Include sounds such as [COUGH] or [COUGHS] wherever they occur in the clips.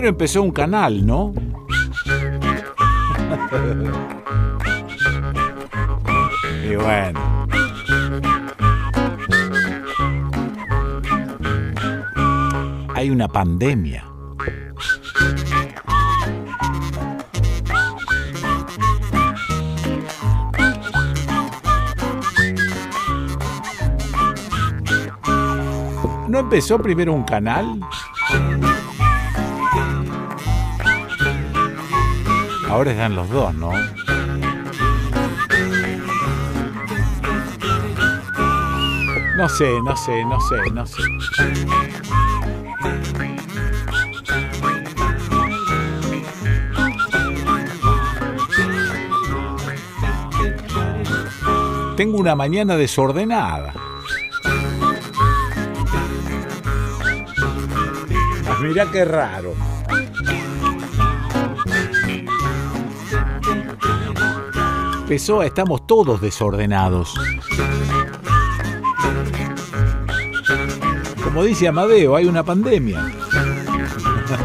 Primero empezó un canal, ¿no? [LAUGHS] y bueno. Hay una pandemia. ¿No empezó primero un canal? Ahora están los dos, ¿no? No sé, no sé, no sé, no sé. Tengo una mañana desordenada. Mira qué raro. Pessoa, estamos todos desordenados. Como dice Amadeo, hay una pandemia.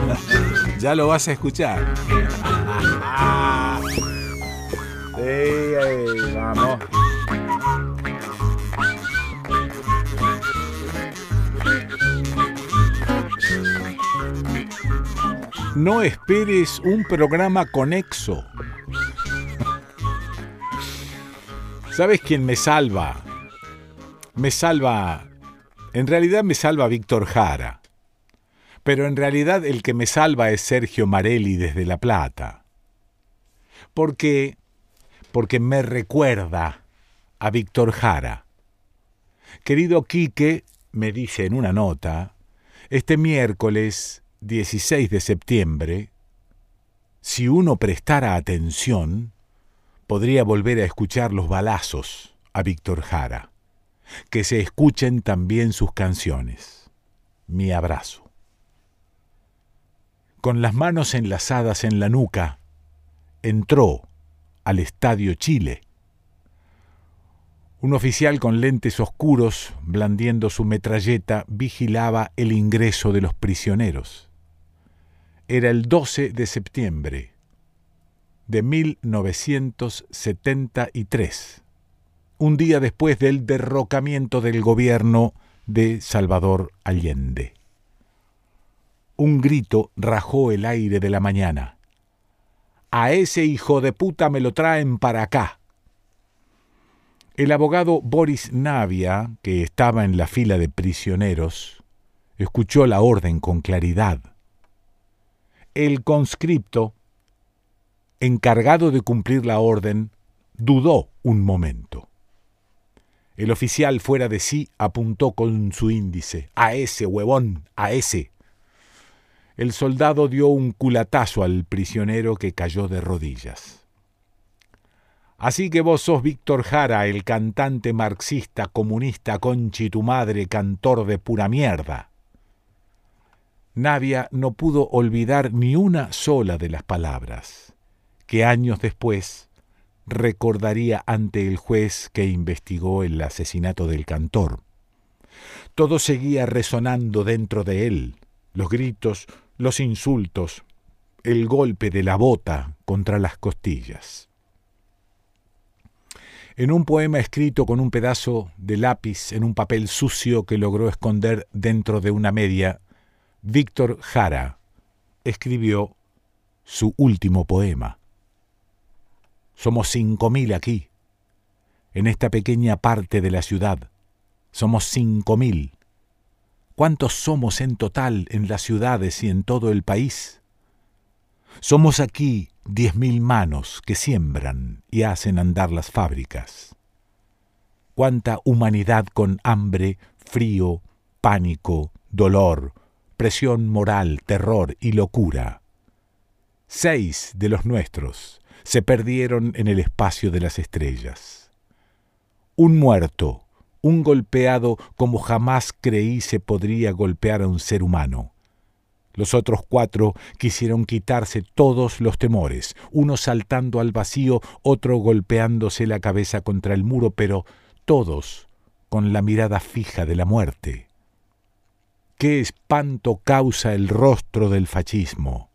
[LAUGHS] ya lo vas a escuchar. [LAUGHS] Sí, vamos. No esperes un programa conexo. ¿Sabes quién me salva? Me salva... En realidad me salva Víctor Jara. Pero en realidad el que me salva es Sergio Marelli desde La Plata. Porque... Porque me recuerda a Víctor Jara. Querido Quique, me dice en una nota, este miércoles 16 de septiembre, si uno prestara atención, podría volver a escuchar los balazos a Víctor Jara. Que se escuchen también sus canciones. Mi abrazo. Con las manos enlazadas en la nuca, entró al Estadio Chile. Un oficial con lentes oscuros, blandiendo su metralleta, vigilaba el ingreso de los prisioneros. Era el 12 de septiembre de 1973, un día después del derrocamiento del gobierno de Salvador Allende. Un grito rajó el aire de la mañana. A ese hijo de puta me lo traen para acá. El abogado Boris Navia, que estaba en la fila de prisioneros, escuchó la orden con claridad. El conscripto, encargado de cumplir la orden, dudó un momento. El oficial fuera de sí apuntó con su índice. A ese, huevón, a ese. El soldado dio un culatazo al prisionero que cayó de rodillas. Así que vos sos Víctor Jara, el cantante marxista, comunista, conchi tu madre, cantor de pura mierda. Navia no pudo olvidar ni una sola de las palabras, que años después recordaría ante el juez que investigó el asesinato del cantor. Todo seguía resonando dentro de él, los gritos, los insultos, el golpe de la bota contra las costillas. En un poema escrito con un pedazo de lápiz en un papel sucio que logró esconder dentro de una media, Víctor Jara escribió su último poema. Somos cinco mil aquí, en esta pequeña parte de la ciudad. Somos cinco mil. ¿Cuántos somos en total en las ciudades y en todo el país? Somos aquí diez mil manos que siembran y hacen andar las fábricas. Cuánta humanidad con hambre, frío, pánico, dolor, presión moral, terror y locura. Seis de los nuestros se perdieron en el espacio de las estrellas. Un muerto, un golpeado como jamás creí se podría golpear a un ser humano. Los otros cuatro quisieron quitarse todos los temores, uno saltando al vacío, otro golpeándose la cabeza contra el muro, pero todos con la mirada fija de la muerte. Qué espanto causa el rostro del fascismo.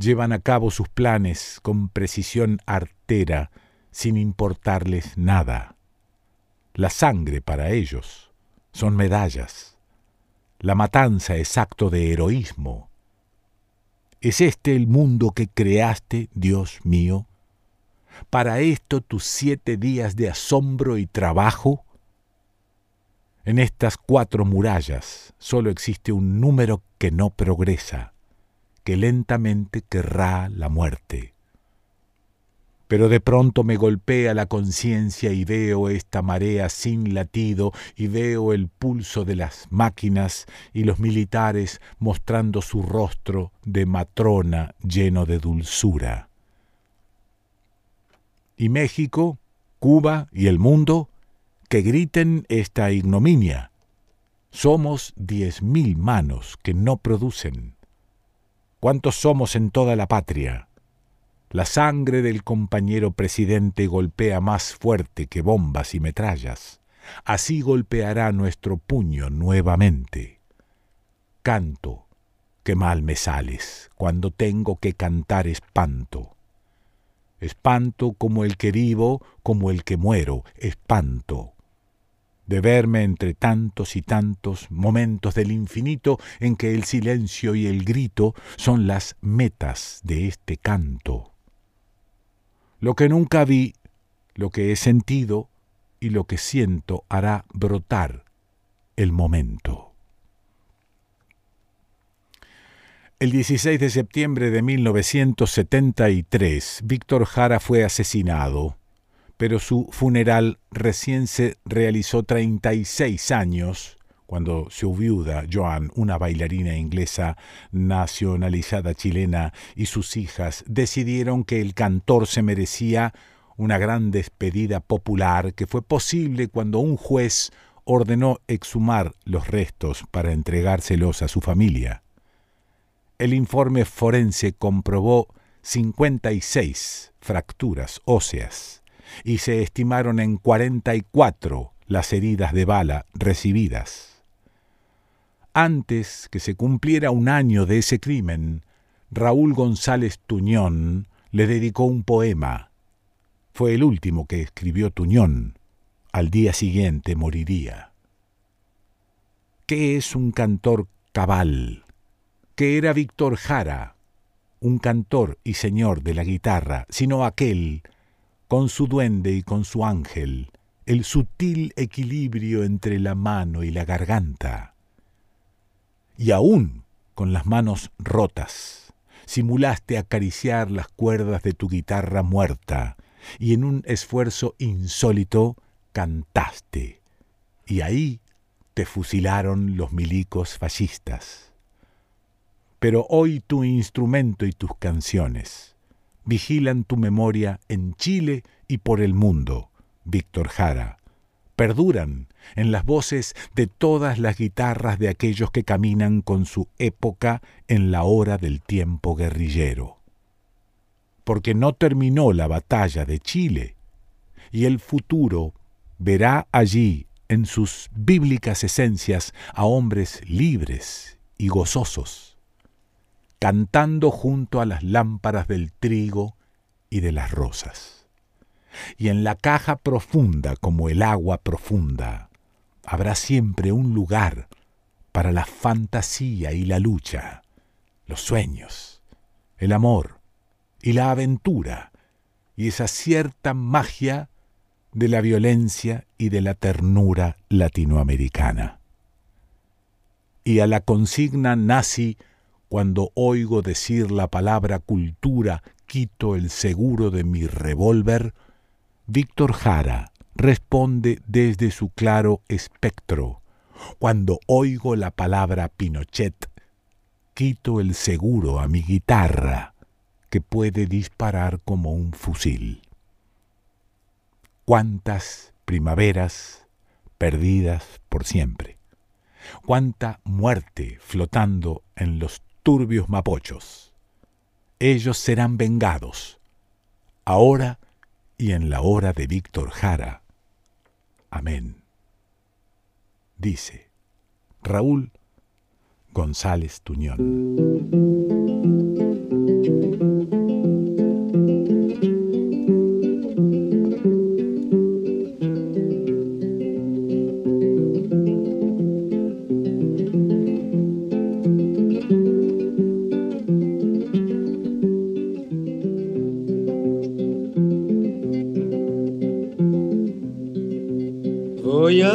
Llevan a cabo sus planes con precisión artera, sin importarles nada. La sangre para ellos son medallas. La matanza es acto de heroísmo. ¿Es este el mundo que creaste, Dios mío? ¿Para esto tus siete días de asombro y trabajo? En estas cuatro murallas solo existe un número que no progresa, que lentamente querrá la muerte. Pero de pronto me golpea la conciencia y veo esta marea sin latido y veo el pulso de las máquinas y los militares mostrando su rostro de matrona lleno de dulzura. Y México, Cuba y el mundo que griten esta ignominia. Somos diez mil manos que no producen. ¿Cuántos somos en toda la patria? La sangre del compañero presidente golpea más fuerte que bombas y metrallas. Así golpeará nuestro puño nuevamente. Canto, que mal me sales, cuando tengo que cantar espanto. Espanto como el que vivo, como el que muero, espanto de verme entre tantos y tantos momentos del infinito en que el silencio y el grito son las metas de este canto. Lo que nunca vi, lo que he sentido y lo que siento hará brotar el momento. El 16 de septiembre de 1973, Víctor Jara fue asesinado pero su funeral recién se realizó 36 años cuando su viuda, Joan, una bailarina inglesa nacionalizada chilena, y sus hijas decidieron que el cantor se merecía una gran despedida popular que fue posible cuando un juez ordenó exhumar los restos para entregárselos a su familia. El informe forense comprobó 56 fracturas óseas y se estimaron en 44 las heridas de bala recibidas. Antes que se cumpliera un año de ese crimen, Raúl González Tuñón le dedicó un poema. Fue el último que escribió Tuñón. Al día siguiente moriría. ¿Qué es un cantor cabal? ¿Qué era Víctor Jara? Un cantor y señor de la guitarra, sino aquel con su duende y con su ángel, el sutil equilibrio entre la mano y la garganta. Y aún con las manos rotas, simulaste acariciar las cuerdas de tu guitarra muerta y en un esfuerzo insólito cantaste. Y ahí te fusilaron los milicos fascistas. Pero hoy tu instrumento y tus canciones vigilan tu memoria en Chile y por el mundo, Víctor Jara. Perduran en las voces de todas las guitarras de aquellos que caminan con su época en la hora del tiempo guerrillero. Porque no terminó la batalla de Chile, y el futuro verá allí en sus bíblicas esencias a hombres libres y gozosos cantando junto a las lámparas del trigo y de las rosas. y en la caja profunda como el agua profunda habrá siempre un lugar para la fantasía y la lucha, los sueños, el amor y la aventura y esa cierta magia de la violencia y de la ternura latinoamericana. Y a la consigna nazi, cuando oigo decir la palabra cultura, quito el seguro de mi revólver, Víctor Jara responde desde su claro espectro. Cuando oigo la palabra Pinochet, quito el seguro a mi guitarra, que puede disparar como un fusil. Cuántas primaveras perdidas por siempre. Cuánta muerte flotando en los turbios mapochos. Ellos serán vengados, ahora y en la hora de Víctor Jara. Amén. Dice Raúl González Tuñón.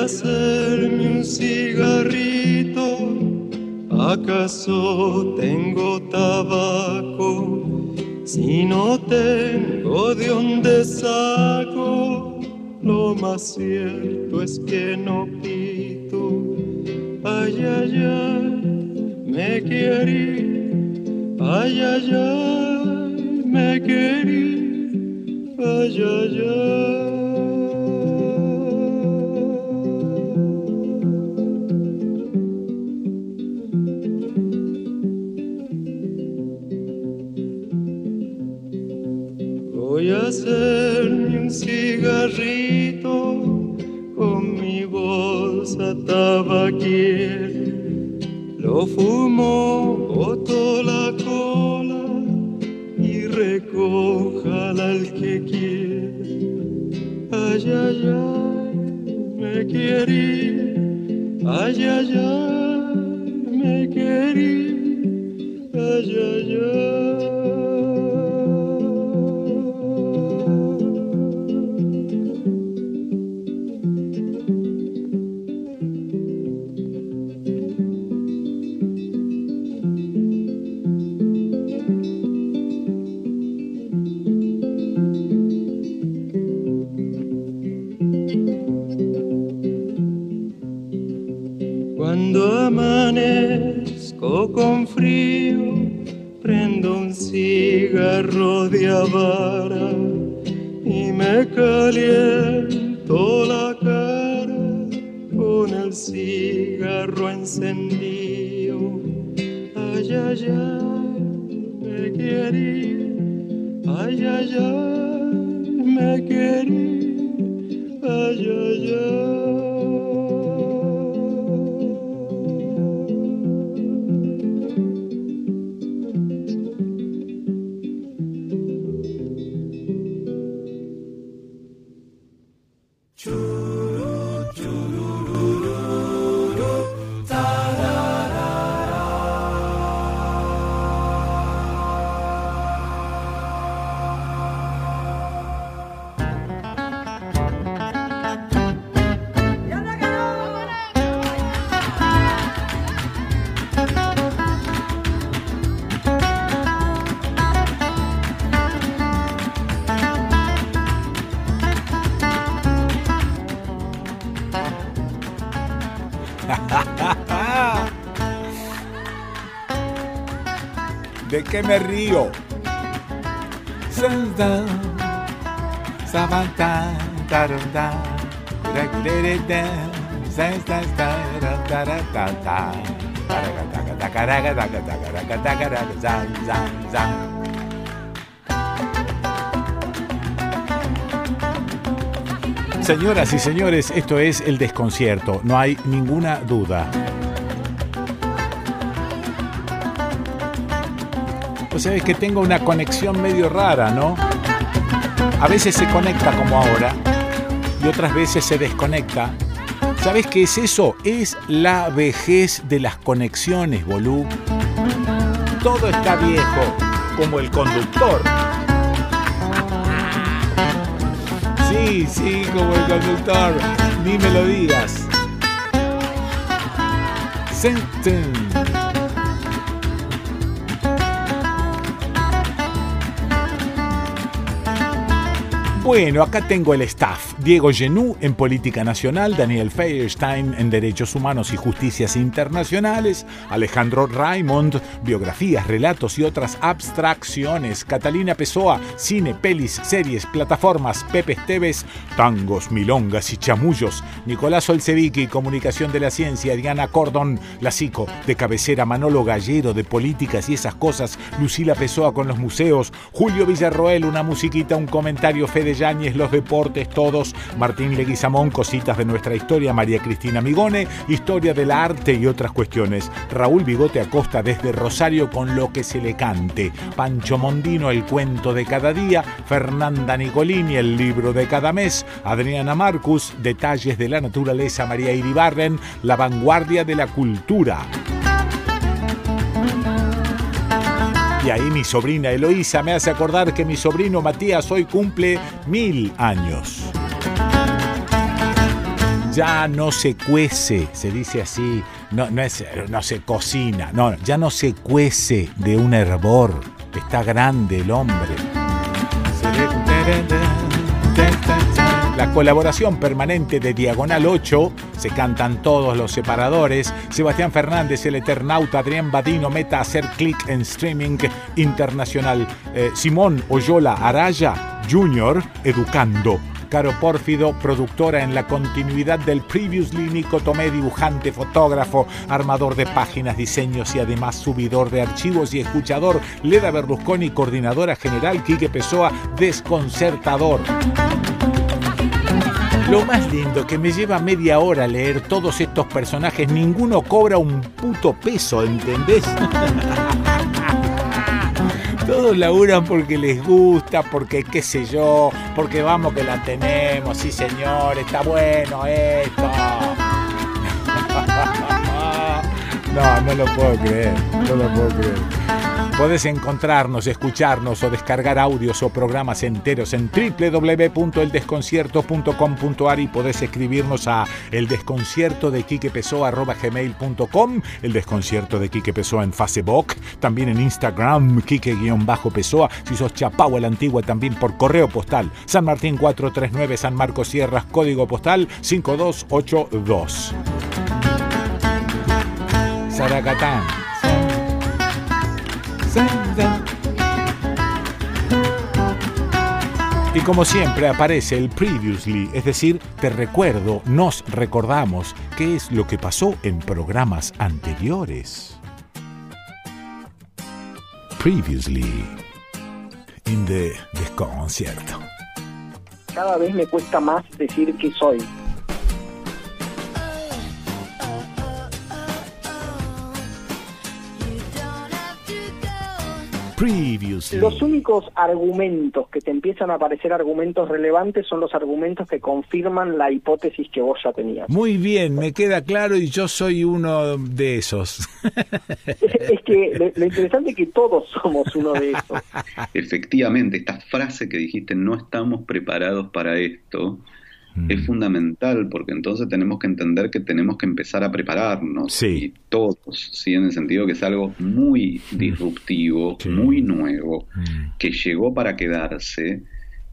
Hacerme un cigarrito, ¿acaso tengo tabaco? Si no tengo de dónde saco, lo más cierto es que no pito. Ay, ay, ay, me querí, ay, ay, ay, me querí, Señoras y señores, esto es el desconcierto, no hay ninguna duda. O sea, es que tengo una conexión medio rara, ¿no? A veces se conecta como ahora y otras veces se desconecta. ¿Sabes qué es eso? Es la vejez de las conexiones, bolú. Todo está viejo, como el conductor. Sí, sí, como el conductor. Ni me lo digas. Bueno, acá tengo el staff. Diego Genú en Política Nacional, Daniel Feierstein en Derechos Humanos y Justicias Internacionales, Alejandro Raimond, Biografías, Relatos y otras abstracciones, Catalina Pessoa, Cine, Pelis, Series, Plataformas, Pepe Esteves, Tangos, Milongas y Chamullos, Nicolás Olsevicki, Comunicación de la Ciencia, Diana Cordon, La Psico, de cabecera Manolo Gallero, de Políticas y esas cosas, Lucila Pessoa con los museos, Julio Villarroel, una musiquita, un comentario, Fede Yáñez, los deportes, todos, Martín Leguizamón, cositas de nuestra historia, María Cristina Migone, historia del arte y otras cuestiones, Raúl Bigote Acosta desde Rosario con lo que se le cante, Pancho Mondino, el cuento de cada día, Fernanda Nicolini, el libro de cada mes, Adriana Marcus, detalles de la naturaleza, María Iribarren, la vanguardia de la cultura. Y ahí mi sobrina Eloísa me hace acordar que mi sobrino Matías hoy cumple mil años. Ya no se cuece, se dice así, no, no, es, no se cocina, no, ya no se cuece de un hervor, está grande el hombre. La colaboración permanente de Diagonal 8, se cantan todos los separadores, Sebastián Fernández, el Eternauta, Adrián Badino, Meta, hacer clic en streaming internacional, eh, Simón Oyola Araya, Junior, Educando. Caro Pórfido, productora en la continuidad del Previously, Nico Tomé, dibujante, fotógrafo, armador de páginas, diseños y además subidor de archivos y escuchador, Leda Berlusconi, coordinadora general, Quique Pessoa, desconcertador. Lo más lindo que me lleva media hora leer todos estos personajes, ninguno cobra un puto peso, ¿entendés? [LAUGHS] Todos laburan porque les gusta, porque qué sé yo, porque vamos que la tenemos, sí señor, está bueno esto. [LAUGHS] No, no lo puedo creer, no lo puedo creer. Podés encontrarnos, escucharnos o descargar audios o programas enteros en www.eldesconcierto.com.ar y podés escribirnos a eldesconcierto de gmail.com, el desconcierto de Quique Pessoa en Facebook, también en Instagram, Quique-Pessoa, si sos chapau a la antigua también por correo postal, San Martín 439 San Marcos Sierras, código postal 5282. Saracatán. Y como siempre aparece el previously, es decir, te recuerdo, nos recordamos qué es lo que pasó en programas anteriores. Previously, in the desconcierto. Cada vez me cuesta más decir que soy. Previously. Los únicos argumentos que te empiezan a aparecer argumentos relevantes son los argumentos que confirman la hipótesis que vos ya tenías. Muy bien, me queda claro y yo soy uno de esos. Es que lo, lo interesante es que todos somos uno de esos. Efectivamente, esta frase que dijiste, no estamos preparados para esto, Mm. es fundamental porque entonces tenemos que entender que tenemos que empezar a prepararnos Sí. y todos, sí, en el sentido que es algo muy disruptivo, Sí. muy nuevo, Mm. que llegó para quedarse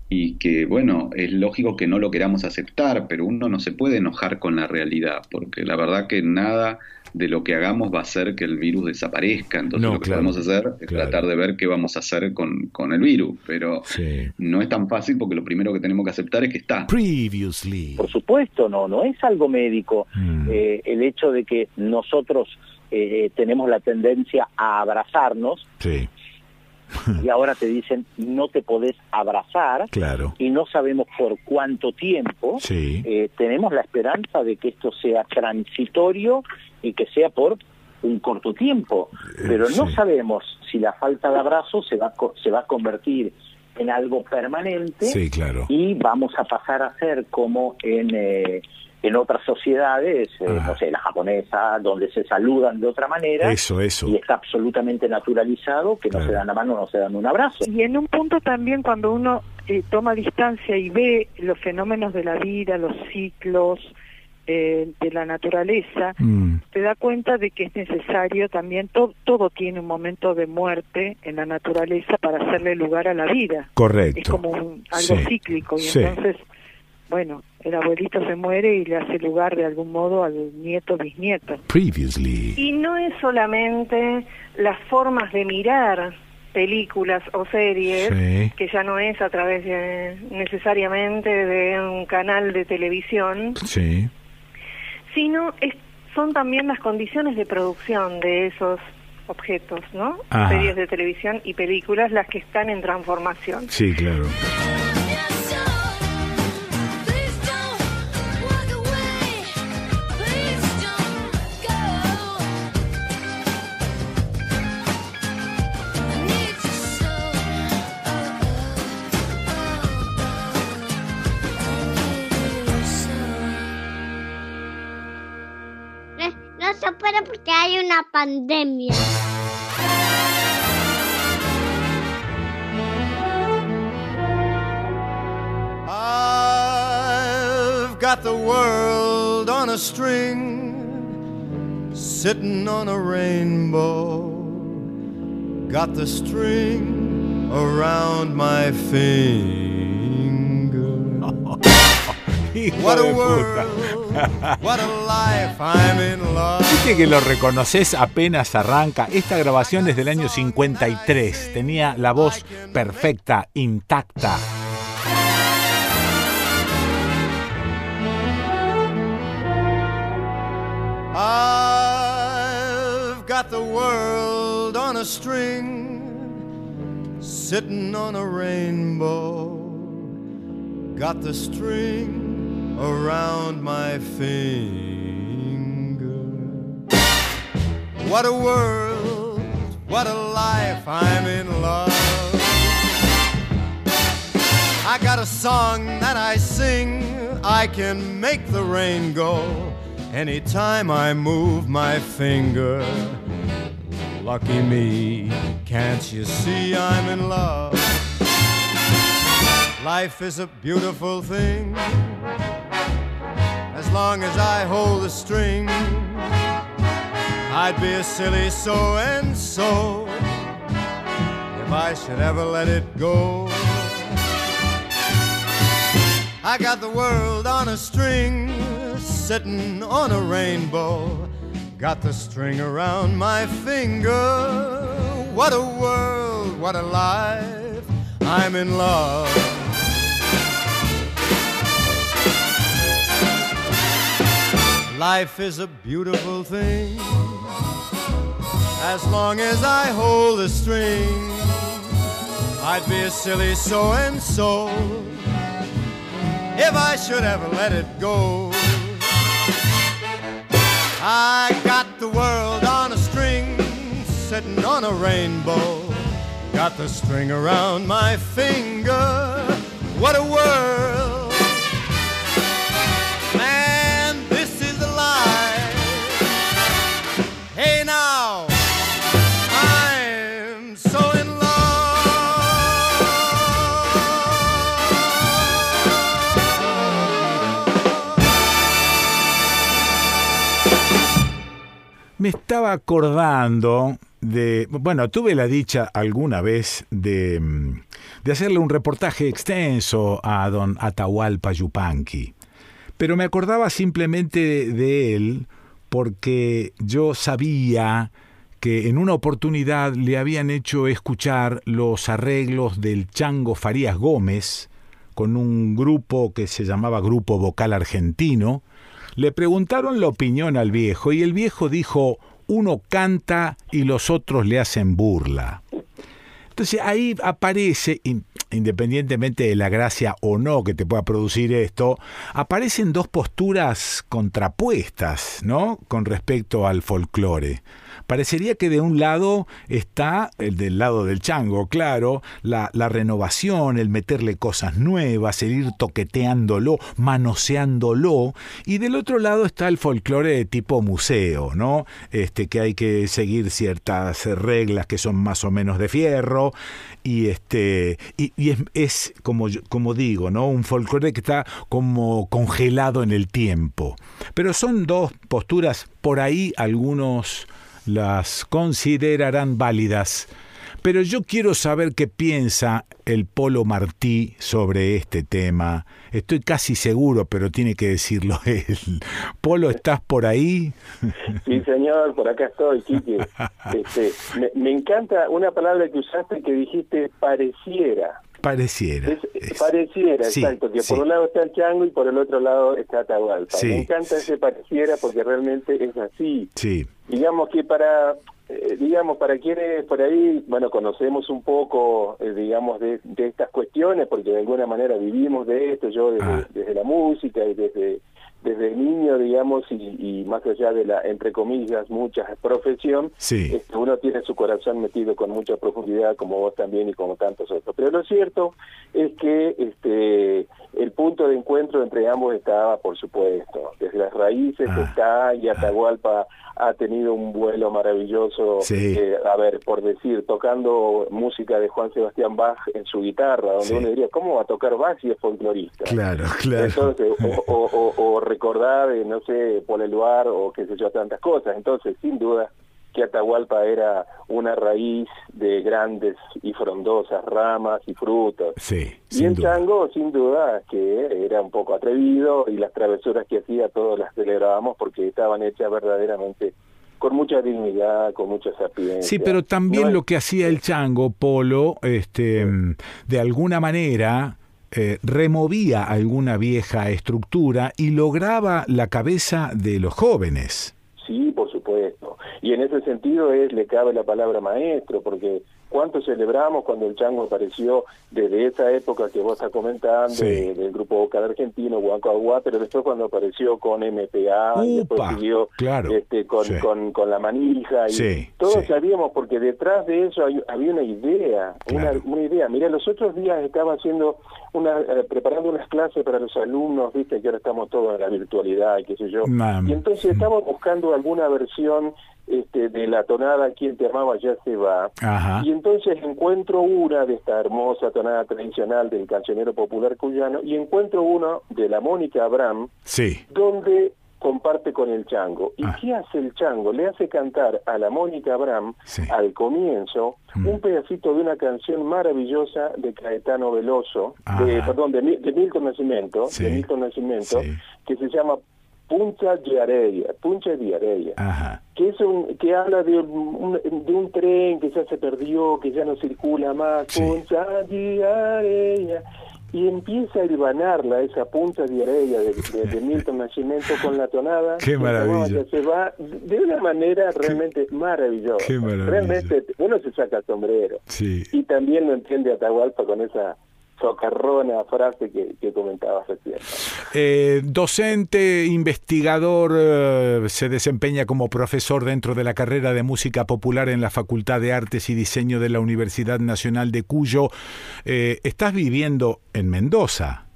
y que, bueno, es lógico que no lo queramos aceptar, pero uno no se puede enojar con la realidad, porque la verdad que nada de lo que hagamos va a hacer que el virus desaparezca, entonces No, lo que claro, podemos hacer es claro. tratar de ver qué vamos a hacer con, con el virus, pero Sí. no es tan fácil porque lo primero que tenemos que aceptar es que está. Previously. Por supuesto, no, no es algo médico. Mm. Eh, el hecho de que nosotros eh, tenemos la tendencia a abrazarnos Sí, y ahora te dicen no te podés abrazar claro. y no sabemos por cuánto tiempo, Sí. eh, tenemos la esperanza de que esto sea transitorio y que sea por un corto tiempo, Eh, pero no sí. sabemos si la falta de abrazo se va, se va a convertir en algo permanente Sí, claro. y vamos a pasar a ser como en, eh, en otras sociedades, eh, no sé, la japonesa, donde se saludan de otra manera Eso, eso. y está absolutamente naturalizado que no se dan la mano, no se dan un abrazo. Y en un punto también cuando uno eh, toma distancia y ve los fenómenos de la vida, los ciclos eh, de la naturaleza, Mm, te da cuenta de que es necesario también, to- todo tiene un momento de muerte en la naturaleza para hacerle lugar a la vida. correcto. Es como un- algo Sí, cíclico y sí. entonces, bueno, el abuelito se muere y le hace lugar de algún modo al nieto bisnieto. Previously. Y no es solamente las formas de mirar películas o series, Sí. que ya no es a través de, necesariamente de un canal de televisión, Sí. sino es- son también las condiciones de producción de esos objetos, ¿no? Ajá. Series de televisión y películas las que están en transformación. Sí, claro. Porque hay una pandemia. I've got the world on a string, sitting on a rainbow. Got the string around my finger. [LAUGHS] What a world, what a life, I'm in love. Viste que lo reconoces apenas arranca. Esta grabación es del año 53. Tenía la voz perfecta, intacta. I've got the world on a string, sitting on a rainbow. Got the string around my finger. What a world, what a life, I'm in love. I got a song that I sing, I can make the rain go anytime I move my finger. Lucky me, can't you see I'm in love? Life is a beautiful thing. Long as I hold the string, I'd be a silly so and so if I should ever let it go. I got the world on a string, sitting on a rainbow. Got the string around my finger. What a world, what a life. I'm in love. Life is a beautiful thing. As long as I hold the string, I'd be a silly so and so if I should ever let it go. I got the world on a string, sitting on a rainbow. Got the string around my finger. What a world! Me estaba acordando de. Bueno, tuve la dicha alguna vez de, mm, de hacerle un reportaje extenso a don Atahualpa Yupanqui. Pero me acordaba simplemente de, de él porque yo sabía que en una oportunidad le habían hecho escuchar los arreglos del Chango Farías Gómez con un grupo que se llamaba Grupo Vocal Argentino. Le preguntaron la opinión al viejo y el viejo dijo, uno canta y los otros le hacen burla. Entonces ahí aparece, independientemente de la gracia o no que te pueda producir esto, aparecen dos posturas contrapuestas, ¿no? Con respecto al folclore. Parecería que de un lado está, el del lado del chango, claro, la, renovación, el meterle cosas nuevas, el ir toqueteándolo, manoseándolo, y del otro lado está el folclore de tipo museo, ¿no? Este, que hay que seguir ciertas reglas que son más o menos de fierro, y este y, y es, es como como digo no un folclore que está como congelado en el tiempo pero son dos posturas por ahí algunos las considerarán válidas pero yo quiero saber qué piensa el Polo Martí sobre este tema. Estoy casi seguro, pero tiene que decirlo [LAUGHS] él. Polo, ¿estás por ahí? Sí, señor, por acá estoy, Quique. [LAUGHS] Este, me, me encanta una palabra que usaste que dijiste pareciera. Pareciera. Es- pareciera, sí, exacto, que sí. por un lado está el chango y por el otro lado está Atahualpa. Sí. Me encanta ese pareciera porque realmente es así. Sí, Digamos que para, eh, digamos, para quienes por ahí, bueno, conocemos un poco, eh, digamos, de, de estas cuestiones, porque de alguna manera vivimos de esto, yo desde, Ah. desde la música y desde desde niño, digamos, y, y más allá de la, entre comillas, mucha profesión, sí. este, uno tiene su corazón metido con mucha profundidad, como vos también y como tantos otros. Pero lo cierto es que este el punto de encuentro entre ambos estaba, por supuesto, desde las raíces Ah, está y Atahualpa ha tenido un vuelo maravilloso, Sí. eh, a ver, por decir, tocando música de Juan Sebastián Bach en su guitarra, donde Sí. uno diría, ¿cómo va a tocar Bach si es folclorista? Claro, claro. Entonces, o, o- o- o recordar, eh, no sé, Paul Eluard o qué sé yo, tantas cosas. Entonces, sin duda que Atahualpa era una raíz de grandes y frondosas ramas y frutos. Sí, Y el duda. chango, sin duda, que era un poco atrevido y las travesuras que hacía todos las celebrábamos porque estaban hechas verdaderamente con mucha dignidad, con mucha sapiencia. Sí, pero también No es- lo que hacía el chango, Polo, este, mm, de alguna manera eh, removía alguna vieja estructura y lograba la cabeza de los jóvenes. Sí, por supuesto. Y en ese sentido es le cabe la palabra maestro, porque cuánto celebramos cuando el chango apareció desde esa época que vos estás comentando, Sí. de- del grupo vocal argentino, Huanco Aguá, pero después cuando apareció con MPA, y después Upa, siguió claro, este, con, sí. con, con la manija, y Sí, todos sabíamos, porque detrás de eso hay- había una idea, Claro. una, una idea. Mira, los otros días estaba haciendo una, eh, preparando unas clases para los alumnos, viste que ahora estamos todos en la virtualidad y qué sé yo. Y entonces estamos buscando alguna versión este, de la tonada Quien te amaba ya se va. Ajá. Y entonces encuentro una de esta hermosa tonada tradicional del cancionero popular cuyano y encuentro una de la Mónica Abraham Sí, donde comparte con el chango. ¿Y Ah. qué hace el chango? Le hace cantar a la Mónica Abraham Sí. al comienzo Mm. un pedacito de una canción maravillosa de Caetano Veloso, de, Ajá. perdón, de, Mi- de Milton Nascimento, Sí. de Milton Nascimento, Sí. que se llama Puncha de Areia, Puncha de Areia ajá. que es un que habla de un, de un tren que ya se perdió, que ya no circula más, punta de arena, y empieza a hilvanarla esa punta de de, de- de [LAUGHS] Milton Nascimento con la tonada. Qué maravilla. Se va de una manera realmente maravillosa. qué. Realmente uno se saca el sombrero. Sí. Y también lo entiende Atahualpa con esa socarrona frase que, que comentabas recién. Eh, docente, investigador, eh, se desempeña como profesor dentro de la carrera de música popular en la Facultad de Artes y Diseño de la Universidad Nacional de Cuyo. Eh, ¿Estás viviendo en Mendoza?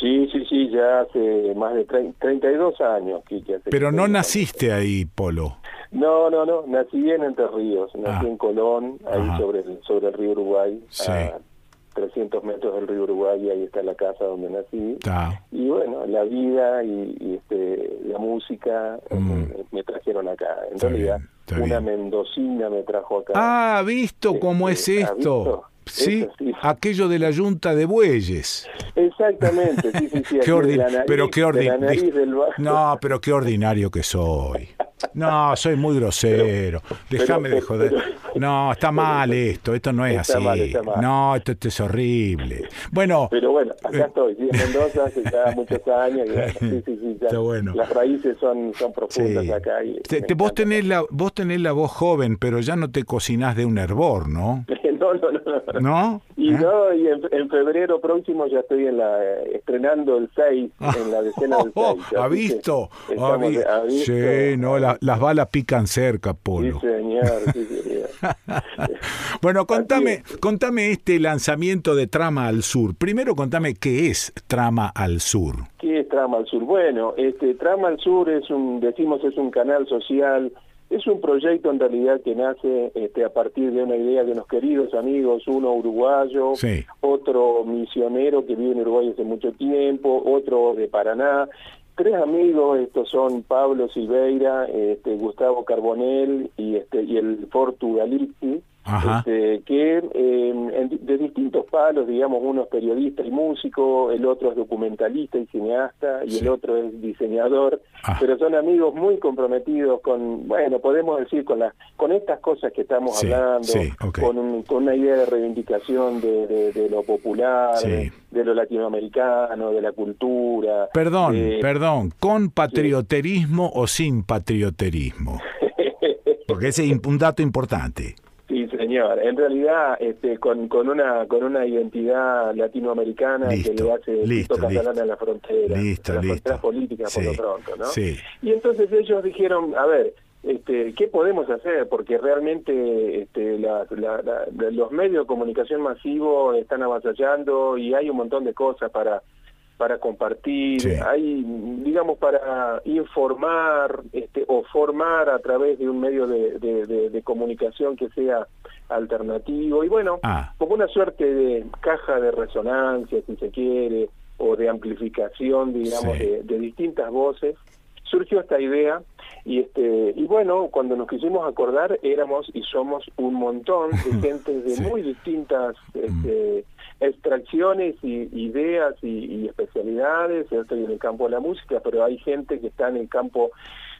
Sí, sí, sí, ya hace más de trein- 32 años. Quique, hace Pero que no naciste ahí, Polo. No, no, no, nací en Entre Ríos, nací Ah. en Colón, ahí Ajá. sobre el, sobre el río Uruguay, Sí. a 300 metros del río Uruguay, y ahí está la casa donde nací. Y bueno, la vida y, y, este, la música eh, Mm. me trajeron acá. En Está realidad, bien, está una bien. mendocina me trajo acá. Ah, ¿visto Sí, cómo es sí, ¿ha esto? Sí, aquello de la yunta de bueyes. Exactamente, sí, sí, sí. [LAUGHS] Qué aquí de ordi- la nariz- pero qué de la ordinario. nariz del bajo. No, pero qué ordinario que soy. [LAUGHS] No, soy muy grosero. Déjame de joder. pero- No, está mal esto. Esto no es Está así. mal, está mal. No, esto, esto es horrible. Bueno, Pero bueno, acá Eh. estoy, sí, en Mendoza hace ya [LAUGHS] muchos años. y sí, sí, ya Está bueno. Las raíces son, son profundas acá. Y Te- te- vos, tenés la, vos tenés la voz joven, pero ya no te cocinás de un hervor, [LAUGHS] ¿no? No, no, no, no. Y ¿Eh? no, y en, en febrero próximo ya estoy en la eh, estrenando el 6, en la decena del 6. [LAUGHS] Oh, ¿Ha visto? ¿Ha vi- Sí, no, la- las balas pican cerca, Sí, Polo. señor, sí, [LAUGHS] señor. [LAUGHS] Bueno, contame, contame este lanzamiento de Trama al Sur. Primero contame qué es Trama al Sur. ¿Qué es Trama al Sur? Bueno, este Trama al Sur es un, decimos, es un canal social, es un proyecto en realidad que nace este, a partir de una idea de unos queridos amigos, uno uruguayo, Sí. otro misionero que vive en Uruguay hace mucho tiempo, otro de Paraná. Tres amigos, estos son Pablo Silveira, este, Gustavo Carbonell y, este, el Fortu. Este, que eh, en- de distintos palos, digamos, uno es periodista y músico, el otro es documentalista y cineasta, y Sí. el otro es diseñador, Ah. pero son amigos muy comprometidos con, bueno, podemos decir, con, la, con estas cosas que estamos Sí, hablando, sí, con, un- con una idea de reivindicación de, de- de lo popular, de, de lo latinoamericano, de la cultura. Perdón, perdón, ¿con patrioterismo o sin patrioterismo? [LAUGHS] Porque ese es un dato importante. Sí, señor. En realidad, este, con, con una con una identidad latinoamericana Listo, que le hace listo, Catalán listo. a la frontera, Listo, a las fronteras políticas por Sí, lo pronto, ¿no? sí. Y entonces ellos dijeron, a ver, este, ¿qué podemos hacer? Porque realmente este, la- la- la- los medios de comunicación masivo están avasallando y hay un montón de cosas para para compartir, Sí. hay, digamos, para informar este, o formar a través de un medio de, de- de- de comunicación que sea alternativo y bueno, Ah. como una suerte de caja de resonancia, si se quiere, o de amplificación, digamos, Sí. de, de distintas voces, surgió esta idea y este y bueno cuando nos quisimos acordar éramos y somos un montón de [LAUGHS] gente de Sí. Mm. muy distintas este, extracciones y ideas y, y especialidades yo estoy en el campo de la música pero hay gente que está en el campo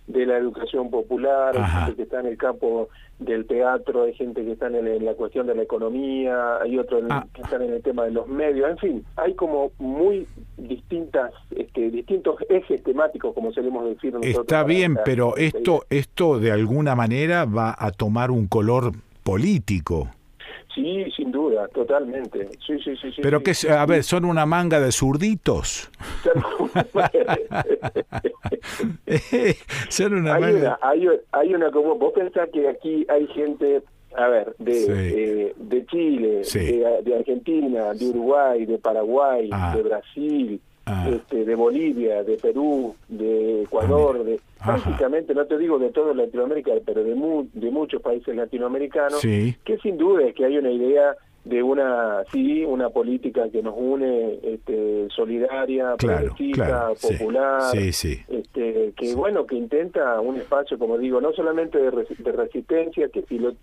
de la educación popular, hay gente que está en el campo del teatro, hay gente que está en, el- en la cuestión de la economía, hay otros Ah. que están en el tema de los medios, en fin, hay como muy distintas, este, distintos ejes temáticos, como solemos decir nosotros. Está bien, pero esto, esto de alguna manera va a tomar un color político. Sí, sin duda, totalmente. Sí, sí, sí. Pero sí. que, a ver, son una manga de zurditos. [LAUGHS] [LAUGHS] son una hay, manga. una, hay, hay una como vos pensás que aquí hay gente a ver de eh, de Chile de Argentina de Uruguay de Paraguay Ah. de Brasil Ah. este, de Bolivia de Perú de Ecuador de Ajá. prácticamente no te digo de toda Latinoamérica pero de mu- de muchos países latinoamericanos Sí. que sin duda es que hay una idea de una sí una política que nos une este, solidaria Claro, popular Sí, sí. este, que bueno que intenta un espacio como digo no solamente de, resi- de resistencia que sí lo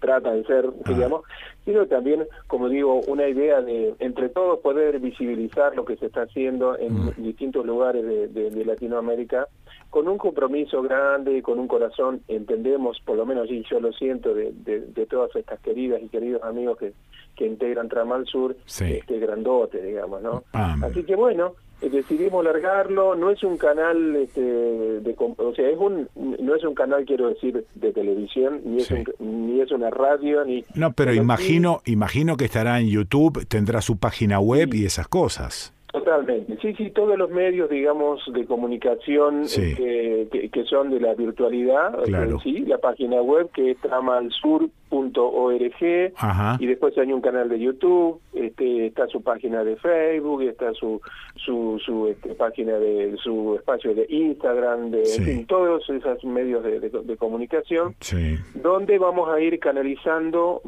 trata de ser Ah. digamos sino también como digo una idea de entre todos poder visibilizar lo que se está haciendo en Mm. distintos lugares de, de- de Latinoamérica con un compromiso grande con un corazón entendemos por lo menos y yo lo siento de, de- de todas estas queridas y queridos amigos que que integran Tramal Sur Sí. este grandote digamos no Así que bueno, eh, decidimos largarlo, no es un canal, este, de, o sea, es un, no es un canal, quiero decir, de televisión, ni es, un- ni es una radio, ni... No, pero imagino, imagino que estará en YouTube, tendrá su página web y esas cosas. Totalmente, sí, sí, todos los medios, digamos, de comunicación Sí. que, que son de la virtualidad, Claro. eh, sí, la página web que es tramalsur.org, Ajá. y después hay un canal de YouTube, este, está su página de Facebook, está su su, su este, página de su espacio de Instagram, de Sí. en fin, todos esos medios de, de- de comunicación, Sí. donde vamos a ir canalizando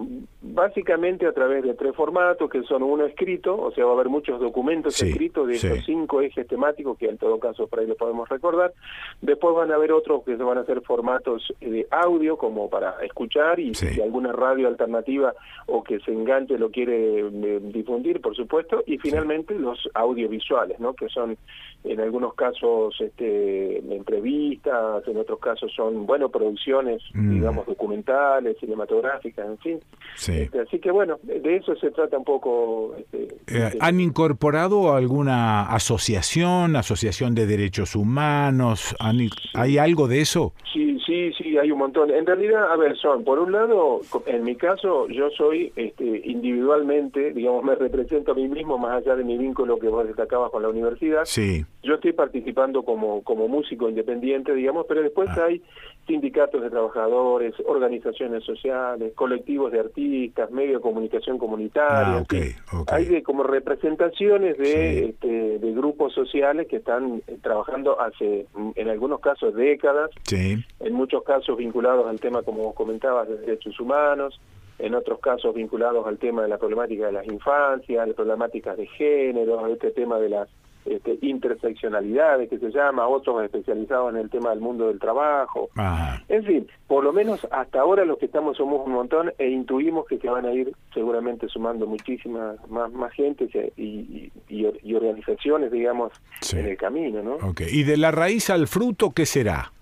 básicamente a través de tres formatos, que son uno escrito, o sea, va a haber muchos documentos Sí, escritos de sí. estos cinco ejes temáticos, que en todo caso por ahí lo podemos recordar. Después van a haber otros que van a ser formatos eh, de audio, como para escuchar, y Sí. si alguna radio alternativa o que se enganche lo quiere eh, difundir, por supuesto, y finalmente los audiovisuales, ¿no? que son en algunos casos este, entrevistas, en otros casos son, bueno, producciones, Mm. digamos, documentales, cinematográficas, en fin. Sí. Este, así que bueno, de eso se trata un poco. este, Eh, este, ¿Han incorporado alguna asociación, asociación de derechos humanos? ¿Han i- ¿Hay algo de eso? Sí, sí, sí, hay un montón. En realidad, a ver, son, por un lado, en mi caso, yo soy este, individualmente, digamos, me represento a mí mismo, más allá de mi vínculo que vos destacabas con la universidad. Sí. Yo estoy participando como, como músico independiente, digamos, pero después Ah. hay sindicatos de trabajadores, organizaciones sociales, colectivos de artistas, medios de comunicación comunitaria. Ah. Hay de, como representaciones de, Sí. este, de grupos sociales que están eh, trabajando hace, mm, en algunos casos, décadas, Sí. en muchos casos vinculados al tema, como vos comentabas, de derechos humanos, en otros casos vinculados al tema de la problemática de las infancias, las problemáticas de género, este tema de las este, interseccionalidades que se llama, otros especializados en el tema del mundo del trabajo. Ajá. En fin, por lo menos hasta ahora los que estamos somos un montón e intuimos que se van a ir seguramente sumando muchísimas más, más gente y, y, y- y organizaciones, digamos, Sí. en el camino, ¿no? Ok. ¿Y de la raíz al fruto qué será?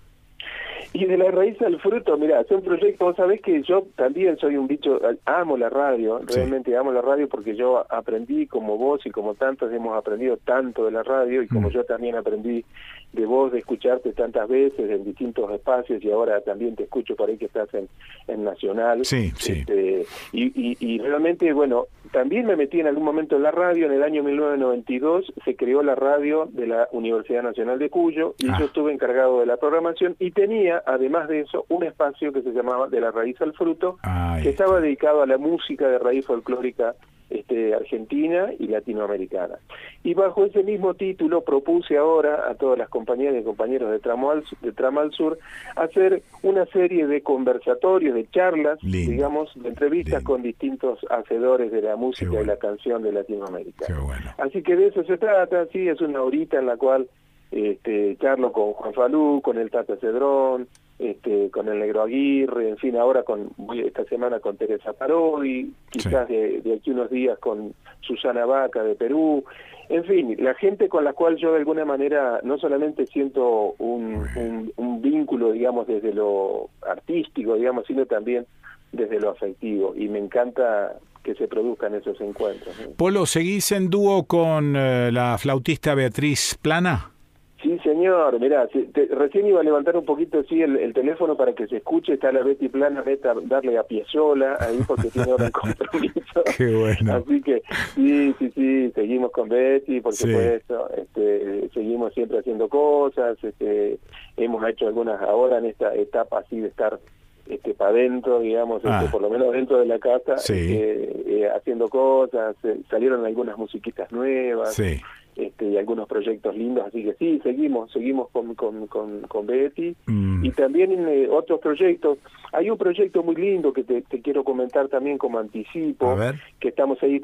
Y de la raíz al fruto, mira, es un proyecto, vos sabés que yo también soy un bicho, amo la radio, Sí. realmente amo la radio porque yo aprendí como vos y como tantos hemos aprendido tanto de la radio y como Mm. yo también aprendí de vos, de escucharte tantas veces en distintos espacios y ahora también te escucho por ahí que estás en, en Nacional. Sí, sí. Este, y, y, y realmente, bueno, también me metí en algún momento en la radio, en el año 1992 se creó la radio de la Universidad Nacional de Cuyo y Ah. yo estuve encargado de la programación y tenía, además de eso, un espacio que se llamaba De la Raíz al Fruto, Ahí que está. estaba dedicado a la música de raíz folclórica este, argentina y latinoamericana. Y bajo ese mismo título propuse ahora a todas las compañeras y compañeros de Tramo al, de Trama al Sur hacer una serie de conversatorios, de charlas, Lindo. digamos, de entrevistas Lindo. con distintos hacedores de la música Qué y bueno. la canción de Latinoamérica. Bueno. Así que de eso se trata, sí, es una horita en la cual este, charlo con Juan Falú, con el Tata Cedrón, este, con el Negro Aguirre, en fin, ahora con voy esta semana con Teresa Parodi, quizás de, de aquí unos días con Susana Vaca de Perú, en fin, la gente con la cual yo de alguna manera no solamente siento un, un, un vínculo, digamos, desde lo artístico, digamos, sino también desde lo afectivo, y me encanta que se produzcan esos encuentros. Polo, ¿seguís en dúo con eh, la flautista Beatriz Plana? Sí, señor, mirá, te- recién iba a levantar un poquito sí, el, el teléfono para que se escuche, está la Betty Plana, neta, darle a Piazzola ahí porque tiene ahora un [LAUGHS] compromiso. Qué bueno. Así que sí, sí, sí, seguimos con Betty, por Sí. supuesto, este, seguimos siempre haciendo cosas, este, hemos hecho algunas ahora en esta etapa así de estar este para adentro, digamos, este, Ah. por lo menos dentro de la casa, Sí. este, eh, haciendo cosas, eh, salieron algunas musiquitas nuevas, Sí. Este, y algunos proyectos lindos, así que sí, seguimos, seguimos con, con, con, con Betty. Mm. Y también eh, otros proyectos. Hay un proyecto muy lindo que te, te quiero comentar también como anticipo, que estamos ahí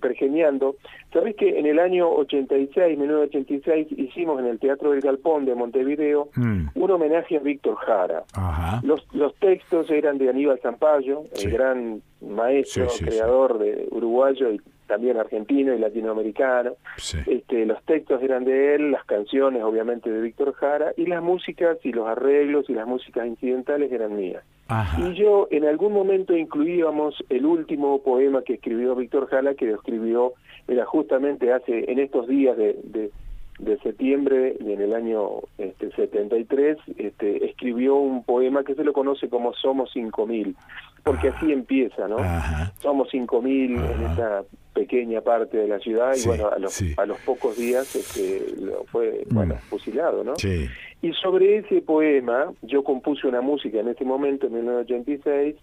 pergeñando. Sabes que en el año 86, 1986, hicimos en el Teatro del Galpón de Montevideo Mm. un homenaje a Víctor Jara. Ajá. Los, los textos eran de Aníbal Zampayo, Sí. el gran maestro, Sí, sí, creador de uruguayo y también argentino y latinoamericano. Sí. Este, los textos eran de él, las canciones obviamente de Víctor Jara y las músicas y los arreglos y las músicas incidentales eran mías. Ajá. Y yo en algún momento incluíamos el último poema que escribió Víctor Jara, que lo escribió, era justamente hace, en estos días de, de, de septiembre, en el año este, 73, este, escribió un poema que se lo conoce como Somos 5000, porque así empieza, ¿no? Ajá. Somos 5.000 en esta pequeña parte de la ciudad Sí, y bueno, a los, sí. a los pocos días este, lo fue, bueno, Mm. fusilado, ¿no? Sí. Y sobre ese poema yo compuse una música en ese momento, en 1986,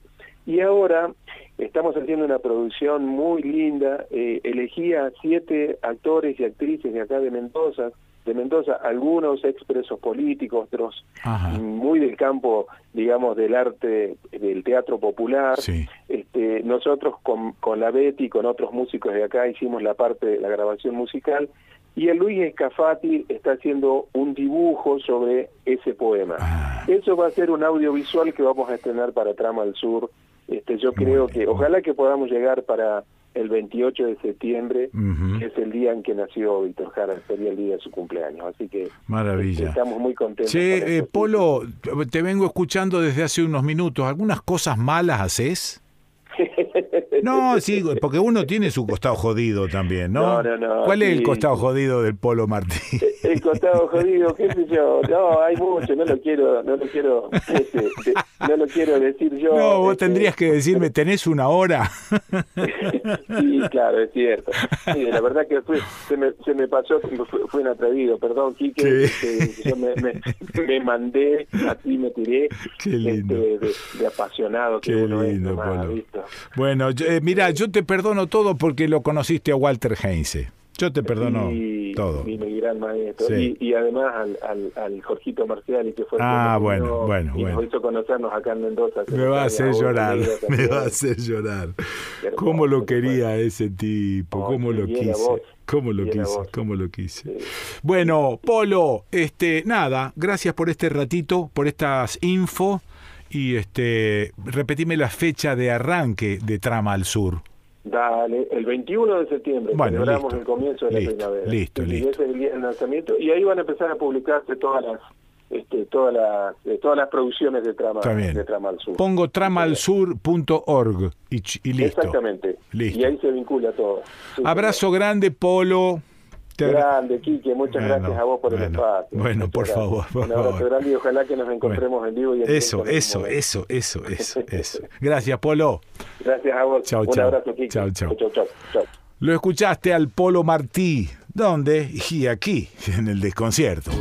y ahora estamos haciendo una producción muy linda. Eh, elegí a siete actores y actrices de acá de Mendoza, de Mendoza, algunos expresos políticos, otros Ajá. muy del campo, digamos, del arte, del teatro popular. Sí. Este, nosotros con, con la Betty y con otros músicos de acá hicimos la parte de la grabación musical y el Luis Escafati está haciendo un dibujo sobre ese poema. Ah. Eso va a ser un audiovisual que vamos a estrenar para Trama al Sur. Este, yo creo que ojalá que podamos llegar para el 28 de septiembre, que es el día en que nació Víctor Jara, sería el día de su cumpleaños. Así que este, Maravilla. estamos muy contentos. con Che, eh. Polo, te vengo escuchando desde hace unos minutos. ¿Algunas cosas malas haces? [LAUGHS] No, sí, porque uno tiene su costado jodido también, ¿no? No, no, no, ¿Cuál es el costado jodido del Polo Martí? [LAUGHS] El costado jodido, qué sé yo. No, hay mucho, no lo quiero, no lo quiero, este, no lo quiero decir yo. No, vos este, tendrías que decirme, ¿tenés una hora? [LAUGHS] Sí, claro, es cierto. Sí, la verdad que fue, se, me, se me pasó, fue, fue un atrevido, perdón, Quique, Sí. este, yo me, me, me mandé, así me tiré, Qué lindo. este, de, de apasionado que Qué uno lindo, es, nomás, Polo. Bueno, yo- eh, mira, yo te perdono todo porque lo conociste a Walter Heinze. Yo te perdono Y- todo. y mi gran maestro. Sí. Y, y además al, al, al Jorgito Marciali, que fue el Ah, que bueno, bueno, y bueno. nos hizo conocernos acá en Mendoza. Me va a hacer llorar, [LAUGHS] me va a hacer llorar. ¿Cómo lo quería ese tipo? Oh, ¿Cómo lo quise? ¿Cómo lo quise? ¿Cómo lo quise? Bueno, Polo, este, nada, gracias por este ratito, por estas info y este, repetime la fecha de arranque de Trama al Sur. Dale, el 21 de septiembre Bueno, celebramos listo, el comienzo de la listo, primavera. listo, y ese es el día del lanzamiento y ahí van a empezar a publicarse todas las este, todas las eh, todas las producciones de trama de trama al sur. Pongo tramalsur.org y, y listo. Exactamente. Listo. Y ahí se vincula todo. Sí, Abrazo grande, Polo. Grande, Quique, muchas Bueno, gracias a vos por el espacio. bueno, Muchas por gracias. favor, por Un abrazo favor. grande y ojalá que nos encontremos en vivo y en Eso, eso, eso, [LAUGHS] eso, eso, eso. Gracias, Polo. Gracias a vos. Chau, Un chau. abrazo, Quique. Chau, chau. Chau, chau, chau. Lo escuchaste al Polo Martí. ¿Dónde? Y aquí, en el desconcierto.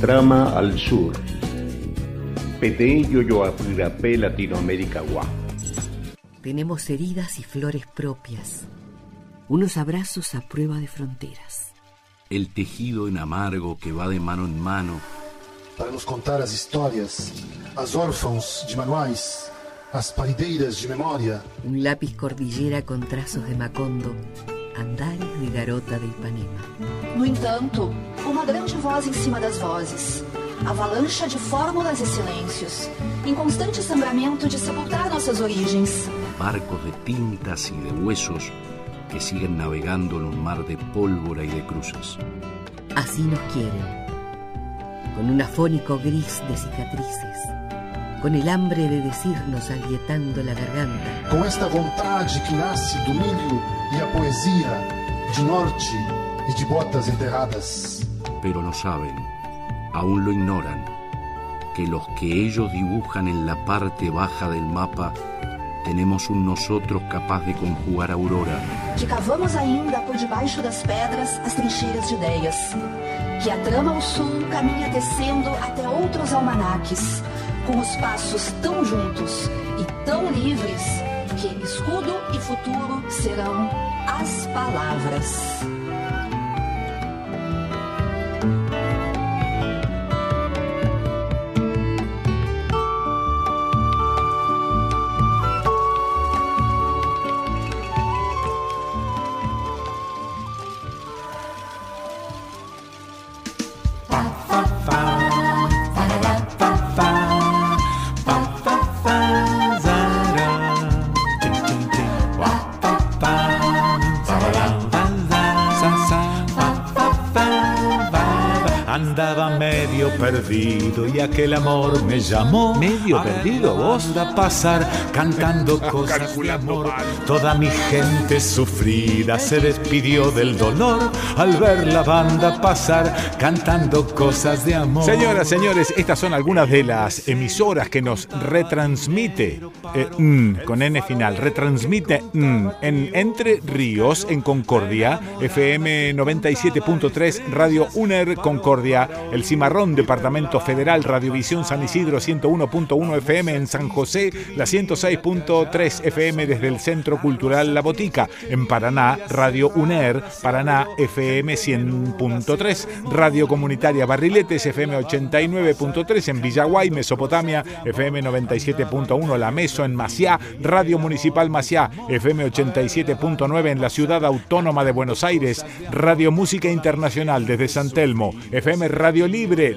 Trama al sur. PTI Yoyoapirapé Latinoamérica Gua. Tenemos heridas y flores propias. Unos abrazos a prueba de fronteras. El tejido en amargo que va de mano en mano. para nos contar as histórias, as órfãos de manuais, as parideiras de memória, Un lápiz cordillera con trazos de Macondo. Andares de garota de Ipanema. No entanto, uma grande voz em cima das vozes. Avalancha de fórmulas e silêncios. Em constante sangramento de sepultar nossas origens. barcos de tintas y de huesos que siguen navegando en un mar de pólvora y de cruces. Así nos quieren. Con un afónico gris de cicatrices. Con el hambre de decirnos agrietando la garganta. com esta vontade que nasce do milho e a poesia, de norte e de botas enterradas. Pero no saben, aún lo ignoran, que los que ellos dibujan en la parte baja del mapa tenemos un nosotros capaz de conjugar aurora, Que cavamos ainda por debaixo das pedras as trincheiras de ideias. Que a trama ao sul caminha tecendo até outros almanaques. Com os passos tão juntos e tão livres que escudo e futuro serão as palavras. Perdido y aquel amor me llamó. ¿Medio a perdido, vos? banda pasar cantando [LAUGHS] cosas de amor. Toda mi gente sufrida se despidió del dolor al ver la banda pasar cantando cosas de amor. Señoras, señores, estas son algunas de las emisoras que nos retransmite eh, mm, con N final, retransmite mm, en Entre Ríos, en Concordia, FM 97.3, Radio UNER Concordia, El Cimarrón, Departamento Federal, Radiovisión San Isidro 101.1 FM en San José, la 106.3 FM desde el Centro Cultural La Botica, en Paraná, Radio UNER, Paraná FM 100.3, Radio Comunitaria Barriletes FM 89.3 en Villaguay, Mesopotamia, FM 97.1 La Meso en Maciá, Radio Municipal Maciá, FM 87.9 en la Ciudad Autónoma de Buenos Aires, Radio Música Internacional desde San Telmo, FM Radio Libre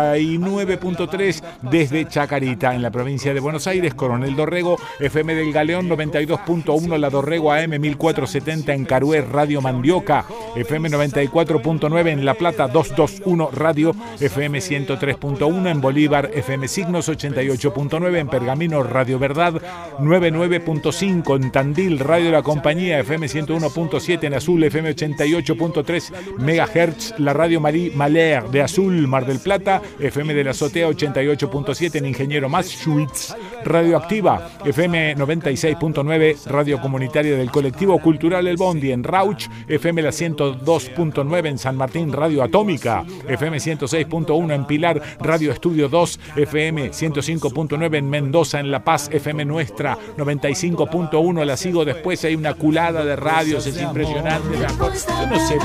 99.3 desde Chacarita en la provincia de Buenos Aires, Coronel Dorrego, FM del Galeón 92.1 La Dorrego AM 1470 en Carué, Radio Mandioca, FM 94.9 en La Plata, 221 Radio, FM 103.1 en Bolívar, FM Signos 88.9 en Pergamino, Radio Verdad 99.5 en Tandil, Radio La Compañía, FM 101.7 en Azul, FM 88.3 MHz, la Radio Marie Maler de Azul, Mar del Plata, FM de la Azotea 88.7 en Ingeniero Maschwitz, Radio Activa, FM 96.9, Radio Comunitaria del Colectivo Cultural El Bondi en Rauch, FM la 102.9 en San Martín, Radio Atómica, FM 106.1 en Pilar, Radio Estudio 2, FM 105.9 en Mendoza, en La Paz, FM Nuestra 95.1, la sigo después, hay una culada de radios, es impresionante. la. Yo no sé,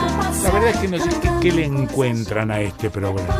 la verdad es que no sé qué, qué le encuentran a este programa.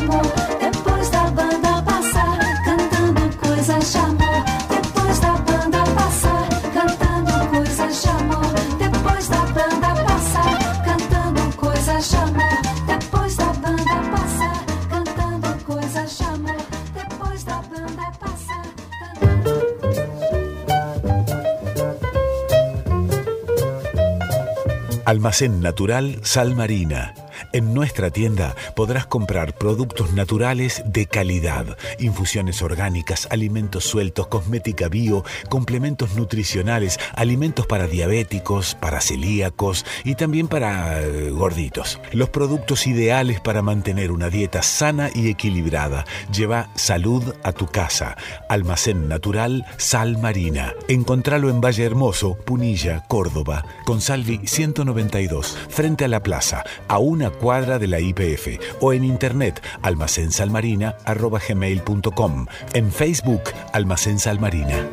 Almacén Natural Sal Marina. En nuestra tienda podrás comprar productos naturales de calidad, infusiones orgánicas, alimentos sueltos, cosmética bio, complementos nutricionales, alimentos para diabéticos, para celíacos y también para eh, gorditos. Los productos ideales para mantener una dieta sana y equilibrada. Lleva salud a tu casa. Almacén Natural Sal Marina. Encontralo en Valle Hermoso, Punilla, Córdoba, con Salvi 192, frente a la plaza, a una cuadra de la IPF, o en internet almacensalmarina.gmail.com, en Facebook Almacén Salmarina.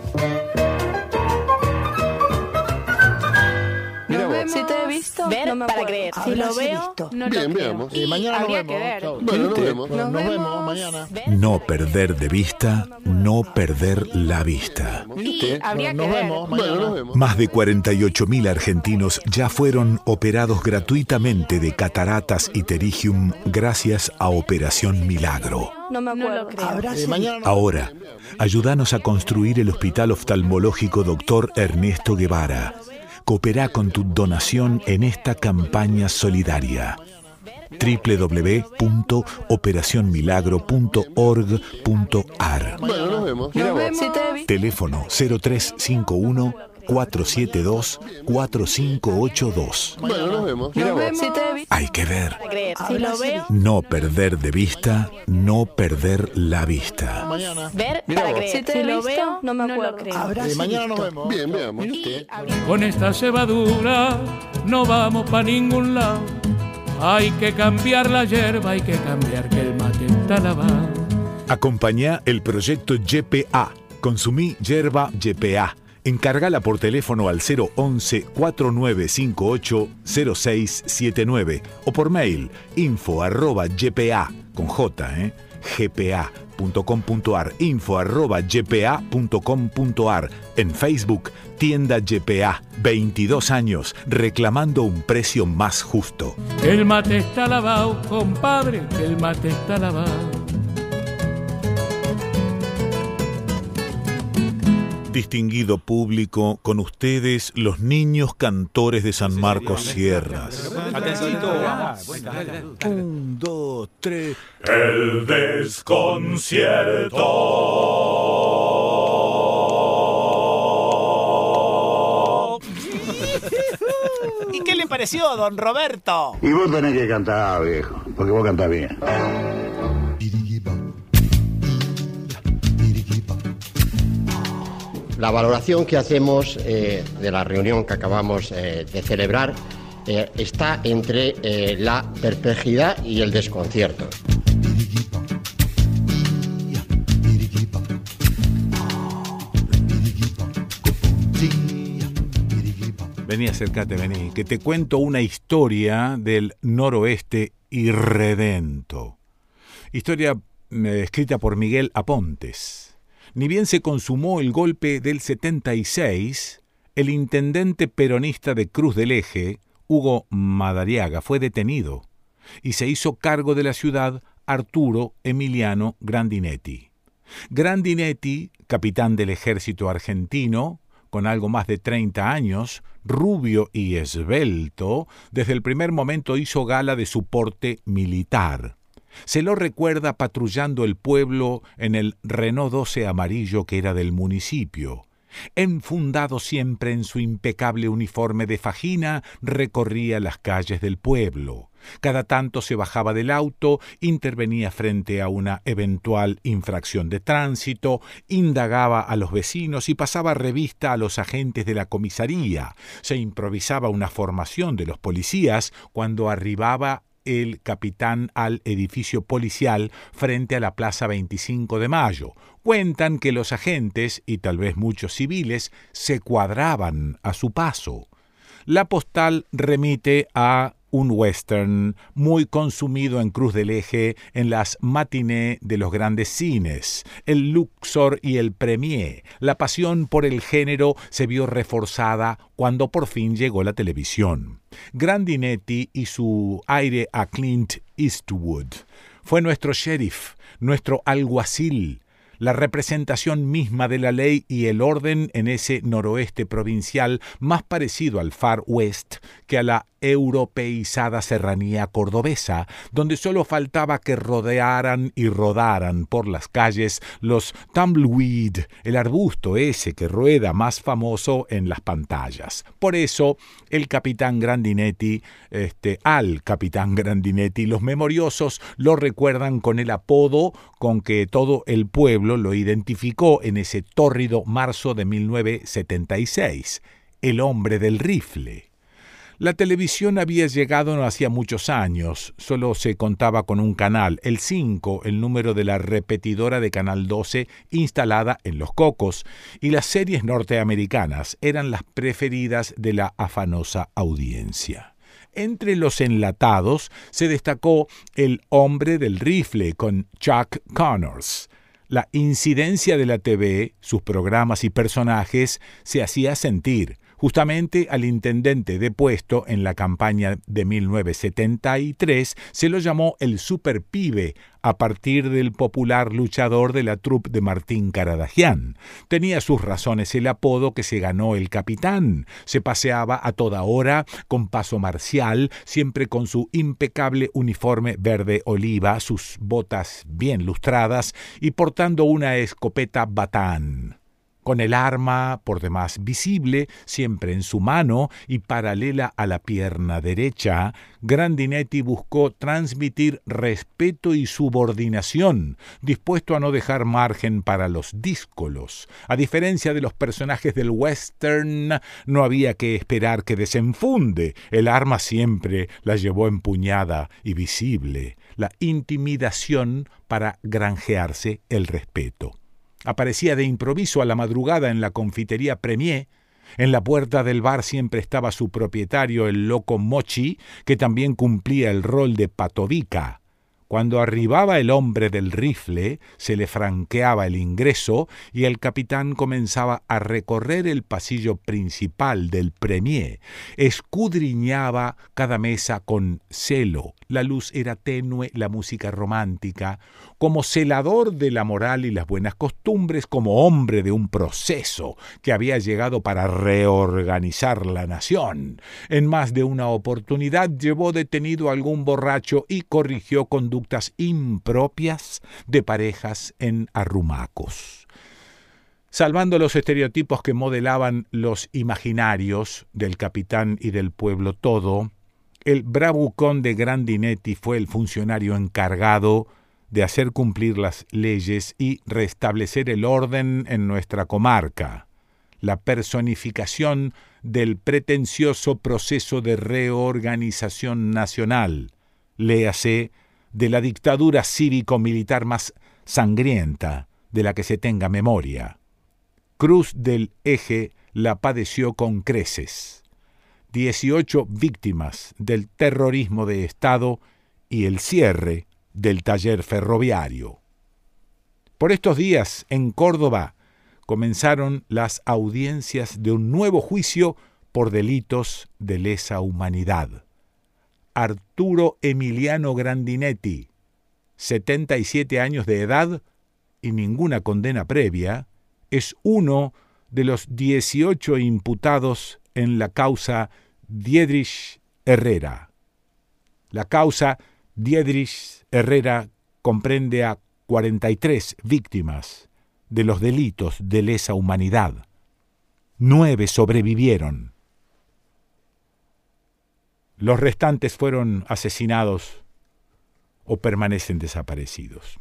Visto, ver para creer. Si lo veo, no Bien, lo creo. veamos. Y mañana nos vemos. que ver. Bueno, nos vemos. Nos, vemos mañana. No perder de vista, no perder la vista. Y habría que Nos ver. vemos. Bueno, nos vemos. Más de 48.000 argentinos ya fueron operados gratuitamente de cataratas y terigium gracias a Operación Milagro. No me acuerdo. Eh, mañana nos Ahora, ayúdanos a construir el Hospital Oftalmológico Dr. Ernesto Guevara. Coopera con tu donación en esta campaña solidaria www.operacionmilagro.org.ar Bueno, nos vemos. Nos vemos. Teléfono 0351 472 4582. Bueno, nos vemos. Nos vemos. Hay que ver. Si lo veo, No perder de vista, no perder la vista. Mañana. ver para creer. Si te lo veo, no me acuerdo. Eh, mañana nos vemos. Bien, veamos. Con esta cebadura no vamos para ningún lado. Hay que cambiar la hierba, hay que cambiar que el mate está lavado. Acompañá el proyecto YPA. Consumí yerba YPA. Encárgala por teléfono al 011 4958 0679 o por mail info arroba ypa con j eh, gpa.com.ar info arroba ypa.com.ar en Facebook tienda YPA 22 años reclamando un precio más justo. El mate está lavado, compadre, el mate está lavado. Distinguido público, con ustedes los niños cantores de San Marcos Sierras. Un, dos, tres. El desconcierto. ¿Y qué le pareció, don Roberto? Y vos tenés que cantar, viejo, porque vos cantás bien. La valoración que hacemos eh, de la reunión que acabamos eh, de celebrar eh, está entre la perplejidad y el desconcierto. Vení, acércate, vení, que te cuento una historia del noroeste irredento. Historia escrita por Miguel Apontes. Ni bien se consumó el golpe del 76, el intendente peronista de Cruz del Eje, Hugo Madariaga, fue detenido y se hizo cargo de la ciudad Arturo Emiliano Grandinetti. Grandinetti, capitán del ejército argentino, con algo más de 30 años, rubio y esbelto, desde el primer momento hizo gala de su porte militar. Se lo recuerda patrullando el pueblo en el Renault 12 amarillo que era del municipio. Enfundado siempre en su impecable uniforme de fajina, recorría las calles del pueblo. Cada tanto se bajaba del auto, intervenía frente a una eventual infracción de tránsito, indagaba a los vecinos y pasaba revista a los agentes de la comisaría. Se improvisaba una formación de los policías cuando arribaba el capitán al edificio policial frente a la Plaza 25 de Mayo. Cuentan que los agentes, y tal vez muchos civiles, se cuadraban a su paso. La postal remite a un western muy consumido en Cruz del Eje en las matiné de los grandes cines, el Luxor y el Premier. La pasión por el género se vio reforzada cuando por fin llegó la televisión. Grandinetti y su aire a Clint Eastwood. Fue nuestro sheriff, nuestro alguacil, la representación misma de la ley y el orden en ese noroeste provincial más parecido al Far West que a la europeizada serranía cordobesa, donde solo faltaba que rodearan y rodaran por las calles los tumbleweed, el arbusto ese que rueda más famoso en las pantallas. Por eso, el capitán Grandinetti, este, al capitán Grandinetti, los memoriosos lo recuerdan con el apodo con que todo el pueblo lo identificó en ese tórrido marzo de 1976, el hombre del rifle. La televisión había llegado no hacía muchos años, solo se contaba con un canal, el 5, el número de la repetidora de Canal 12 instalada en Los Cocos, y las series norteamericanas eran las preferidas de la afanosa audiencia. Entre los enlatados se destacó El hombre del rifle con Chuck Connors. La incidencia de la TV, sus programas y personajes se hacía sentir Justamente al intendente depuesto en la campaña de 1973 se lo llamó el Super Pibe a partir del popular luchador de la troupe de Martín Caradagian. Tenía sus razones el apodo que se ganó el capitán. Se paseaba a toda hora con paso marcial, siempre con su impecable uniforme verde oliva, sus botas bien lustradas y portando una escopeta batán con el arma por demás visible, siempre en su mano y paralela a la pierna derecha, Grandinetti buscó transmitir respeto y subordinación, dispuesto a no dejar margen para los díscolos. A diferencia de los personajes del western, no había que esperar que desenfunde. El arma siempre la llevó empuñada y visible. La intimidación para granjearse el respeto. Aparecía de improviso a la madrugada en la confitería Premier. En la puerta del bar siempre estaba su propietario, el loco Mochi, que también cumplía el rol de patovica. Cuando arribaba el hombre del rifle, se le franqueaba el ingreso y el capitán comenzaba a recorrer el pasillo principal del premier. Escudriñaba cada mesa con celo. La luz era tenue, la música romántica. Como celador de la moral y las buenas costumbres, como hombre de un proceso que había llegado para reorganizar la nación. En más de una oportunidad llevó detenido a algún borracho y corrigió conductas impropias de parejas en arrumacos. Salvando los estereotipos que modelaban los imaginarios del capitán y del pueblo todo, el bravucón de Grandinetti fue el funcionario encargado de hacer cumplir las leyes y restablecer el orden en nuestra comarca, la personificación del pretencioso proceso de reorganización nacional, léase de la dictadura cívico-militar más sangrienta de la que se tenga memoria. Cruz del Eje la padeció con creces. Dieciocho víctimas del terrorismo de Estado y el cierre del taller ferroviario. Por estos días, en Córdoba, comenzaron las audiencias de un nuevo juicio por delitos de lesa humanidad. Arturo Emiliano Grandinetti, 77 años de edad, y ninguna condena previa, es uno de los 18 imputados en la causa Diedrich Herrera. La causa Diedrich Herrera comprende a 43 víctimas de los delitos de lesa humanidad. Nueve sobrevivieron. Los restantes fueron asesinados o permanecen desaparecidos.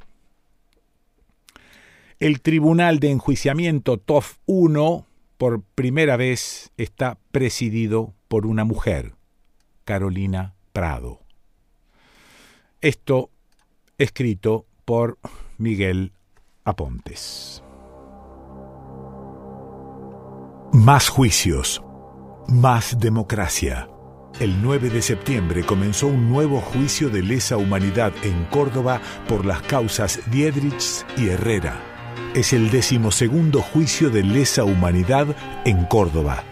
El Tribunal de Enjuiciamiento TOF 1 por primera vez está presidido por una mujer, Carolina Prado. Esto escrito por Miguel Apontes. Más juicios, más democracia. El 9 de septiembre comenzó un nuevo juicio de lesa humanidad en Córdoba por las causas Diedrich y Herrera. Es el decimosegundo juicio de lesa humanidad en Córdoba.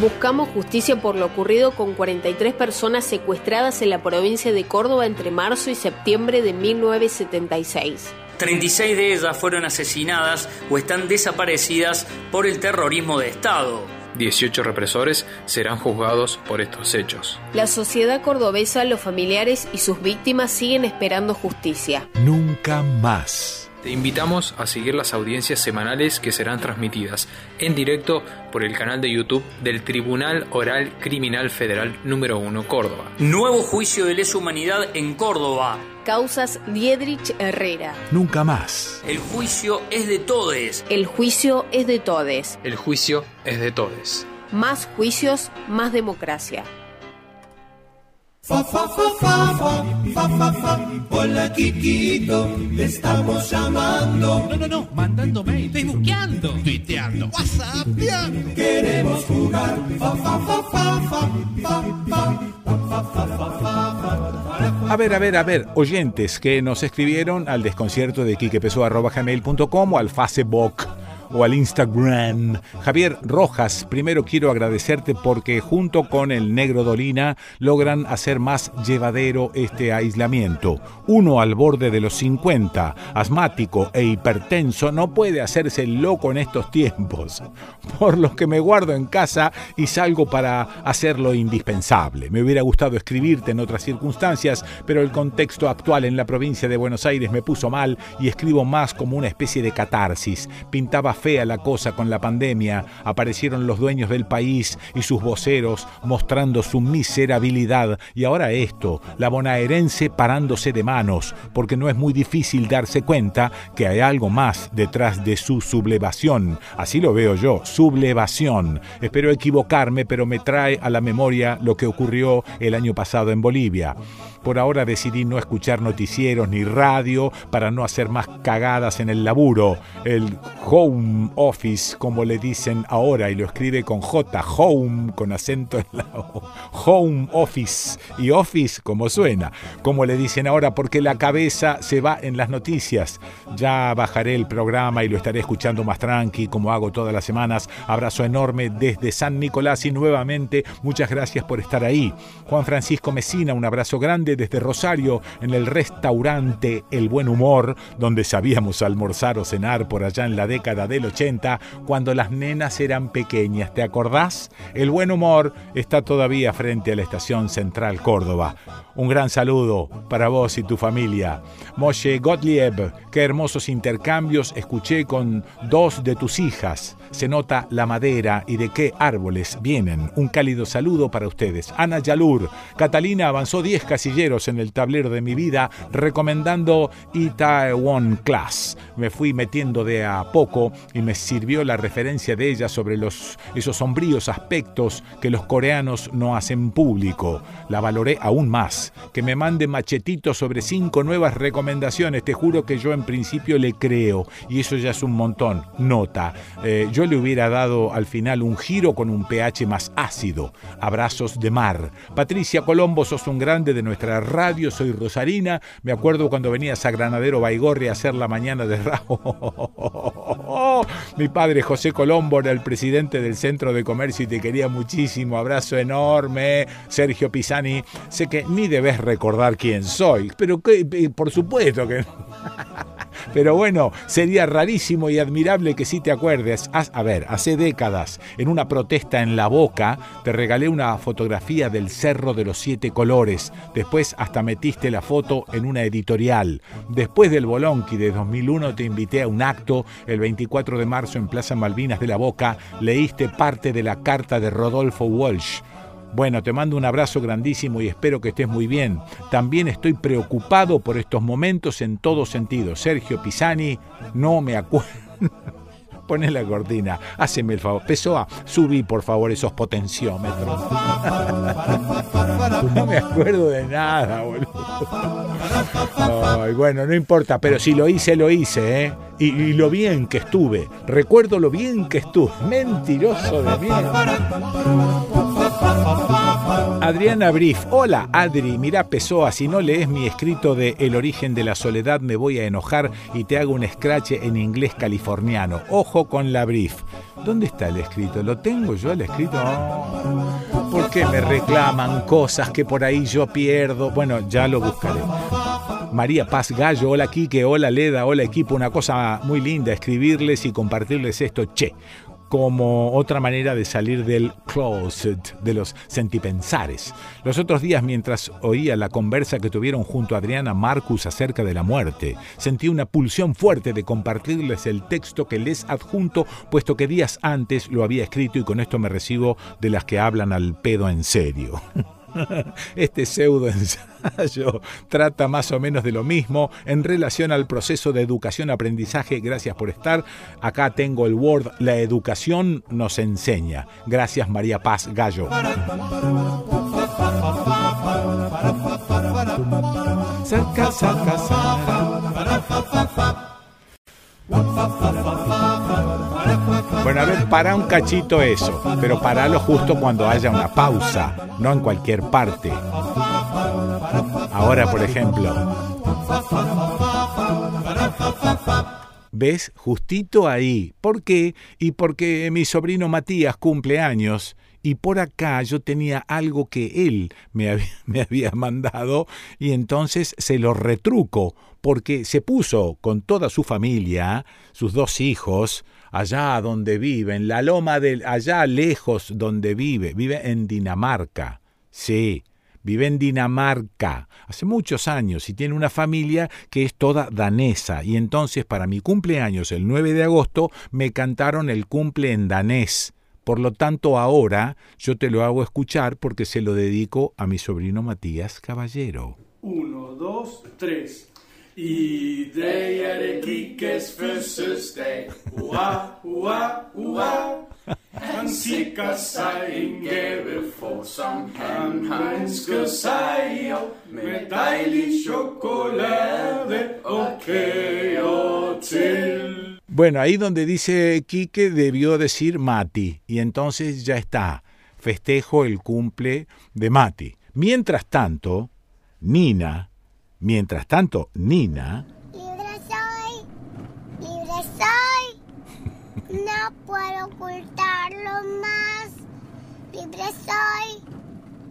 Buscamos justicia por lo ocurrido con 43 personas secuestradas en la provincia de Córdoba entre marzo y septiembre de 1976. 36 de ellas fueron asesinadas o están desaparecidas por el terrorismo de Estado. 18 represores serán juzgados por estos hechos. La sociedad cordobesa, los familiares y sus víctimas siguen esperando justicia. Nunca más. Te invitamos a seguir las audiencias semanales que serán transmitidas en directo por el canal de YouTube del Tribunal Oral Criminal Federal número 1 Córdoba. Nuevo juicio de lesa humanidad en Córdoba. Causas Diedrich Herrera. Nunca más. El juicio es de todes. El juicio es de todes. El juicio es de todes. Más juicios, más democracia. Fa, fa, fa, fa, fa, fa, fa, fa. Hola, Kikito, te estamos llamando. No, no, no, mandando mail, facebookeando, tuiteando, whatsapp. Queremos jugar. Fa, fa, fa, fa, fa, fa, fa, fa, fa, fa, fa, A ver, a ver, a ver, oyentes que nos escribieron al desconcierto de quiquepeso.com o al Facebook o al Instagram. Javier Rojas, primero quiero agradecerte porque junto con el Negro Dolina logran hacer más llevadero este aislamiento. Uno al borde de los 50, asmático e hipertenso, no puede hacerse loco en estos tiempos, por lo que me guardo en casa y salgo para hacer lo indispensable. Me hubiera gustado escribirte en otras circunstancias, pero el contexto actual en la provincia de Buenos Aires me puso mal y escribo más como una especie de catarsis. Pintaba fea la cosa con la pandemia, aparecieron los dueños del país y sus voceros mostrando su miserabilidad y ahora esto, la bonaerense parándose de manos, porque no es muy difícil darse cuenta que hay algo más detrás de su sublevación. Así lo veo yo, sublevación. Espero equivocarme, pero me trae a la memoria lo que ocurrió el año pasado en Bolivia. Por ahora decidí no escuchar noticieros ni radio para no hacer más cagadas en el laburo. El home office, como le dicen ahora, y lo escribe con J, home, con acento en la O. Home office. Y office, como suena. Como le dicen ahora, porque la cabeza se va en las noticias. Ya bajaré el programa y lo estaré escuchando más tranqui, como hago todas las semanas. Abrazo enorme desde San Nicolás y nuevamente muchas gracias por estar ahí. Juan Francisco Mesina, un abrazo grande desde Rosario en el restaurante El Buen Humor, donde sabíamos almorzar o cenar por allá en la década del 80, cuando las nenas eran pequeñas. ¿Te acordás? El Buen Humor está todavía frente a la estación Central Córdoba. Un gran saludo para vos y tu familia. Moshe Gottlieb, qué hermosos intercambios escuché con dos de tus hijas. Se nota la madera y de qué árboles vienen. Un cálido saludo para ustedes. Ana Yalur, Catalina avanzó 10 casilleros en el tablero de mi vida recomendando Itaewon Class. Me fui metiendo de a poco y me sirvió la referencia de ella sobre los, esos sombríos aspectos que los coreanos no hacen público. La valoré aún más. Que me mande machetito sobre cinco nuevas recomendaciones. Te juro que yo en principio le creo y eso ya es un montón. Nota. Eh, yo le hubiera dado al final un giro con un pH más ácido. Abrazos de mar. Patricia Colombo, sos un grande de nuestra radio. Soy Rosarina. Me acuerdo cuando venías a Granadero Baigorri a hacer la mañana de radio. Mi padre José Colombo era el presidente del Centro de Comercio y te quería muchísimo. Abrazo enorme. Sergio Pisani. Sé que ni debes recordar quién soy, pero que, por supuesto que... [LAUGHS] Pero bueno, sería rarísimo y admirable que sí te acuerdes. a ver, hace décadas, en una protesta en La Boca, te regalé una fotografía del Cerro de los Siete Colores. Después hasta metiste la foto en una editorial. Después del Bolonqui de 2001 te invité a un acto el 24 de marzo en Plaza Malvinas de La Boca. Leíste parte de la carta de Rodolfo Walsh bueno, te mando un abrazo grandísimo y espero que estés muy bien. También estoy preocupado por estos momentos en todo sentido. Sergio Pisani, no me acuerdo. [LAUGHS] Poné la cortina, haceme el favor. Pessoa, subí por favor esos potenciómetros. [LAUGHS] no me acuerdo de nada, boludo. Ay, bueno, no importa, pero si lo hice, lo hice, ¿eh? Y, y, lo bien que estuve. Recuerdo lo bien que estuve. Mentiroso de mierda. Adriana Brief, hola Adri, mira Pessoa, si no lees mi escrito de El origen de la soledad me voy a enojar y te hago un scratch en inglés californiano. Ojo con la Brief. ¿Dónde está el escrito? ¿Lo tengo yo el escrito? ¿Por qué me reclaman cosas que por ahí yo pierdo? Bueno, ya lo buscaré. María Paz Gallo, hola Quique, hola Leda, hola equipo, una cosa muy linda escribirles y compartirles esto, che, como otra manera de salir del closet, de los sentipensares. Los otros días, mientras oía la conversa que tuvieron junto a Adriana Marcus acerca de la muerte, sentí una pulsión fuerte de compartirles el texto que les adjunto, puesto que días antes lo había escrito y con esto me recibo de las que hablan al pedo en serio. [LAUGHS] [LAUGHS] Este pseudo ensayo trata más o menos de lo mismo en relación al proceso de educación-aprendizaje. Gracias por estar. Acá tengo el Word, la educación nos enseña. Gracias María Paz Gallo. Bueno, a ver, para un cachito eso, pero paralo justo cuando haya una pausa, no en cualquier parte. Ahora, por ejemplo. ¿Ves? Justito ahí. ¿Por qué? Y porque mi sobrino Matías cumple años y por acá yo tenía algo que él me había, [LAUGHS] me había, mandado y entonces se lo retruco porque se puso con toda su familia, sus dos hijos, allá donde vive, en la loma del, allá lejos donde vive, vive en Dinamarca. Sí, vive en Dinamarca hace muchos años y tiene una familia que es toda danesa. Y entonces para mi cumpleaños, el 9 de agosto, me cantaron el cumple en danés. Por lo tanto, ahora yo te lo hago escuchar porque se lo dedico a mi sobrino Matías Caballero. Uno, dos, tres. I dag er det Kikkes fødselsdag. Hurra, hurra, hurra. Han sikrer sig en gave for, som han har ønsket sig. Med dejlig chokolade og kager til. Bueno, ahí donde dice Quique debió decir Mati, y entonces ya está, festejo el cumple de Mati. Mientras tanto, Nina, mientras tanto, Nina... Libre soy, libre soy, no puedo ocultarlo más. Libre soy,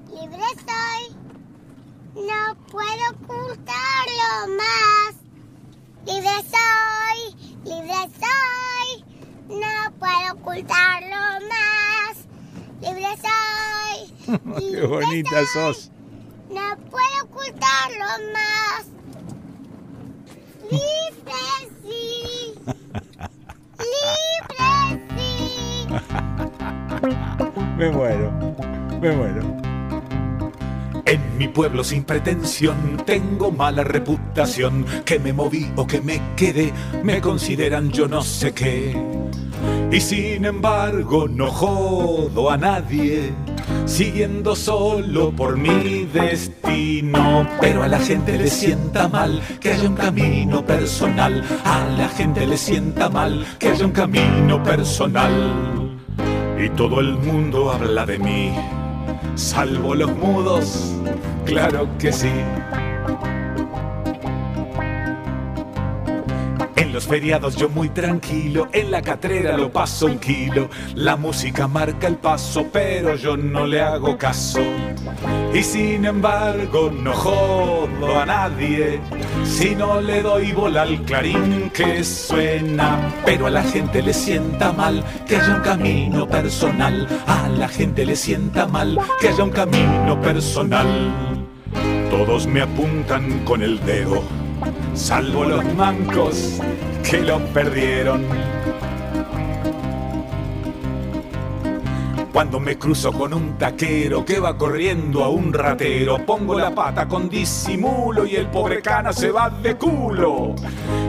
libre soy, no puedo ocultarlo más. Libre soy, libre soy, no puedo ocultarlo más. Libre soy. [LAUGHS] Qué libre bonita soy, sos. No puedo ocultarlo más. Libre sí. Libre sí. Me muero, me muero. En mi pueblo sin pretensión tengo mala reputación. Que me moví o que me quedé, me consideran yo no sé qué. Y sin embargo no jodo a nadie, siguiendo solo por mi destino. Pero a la gente le sienta mal que haya un camino personal. A la gente le sienta mal que haya un camino personal. Y todo el mundo habla de mí salvo los mudos, claro que sí. Los feriados yo muy tranquilo, en la catrera lo paso un kilo. La música marca el paso, pero yo no le hago caso. Y sin embargo no jodo a nadie si no le doy bola al clarín que suena. Pero a la gente le sienta mal que haya un camino personal. A la gente le sienta mal que haya un camino personal. Todos me apuntan con el dedo, salvo los mancos que lo perdieron. Cuando me cruzo con un taquero que va corriendo a un ratero, pongo la pata con disimulo y el pobre cana se va de culo.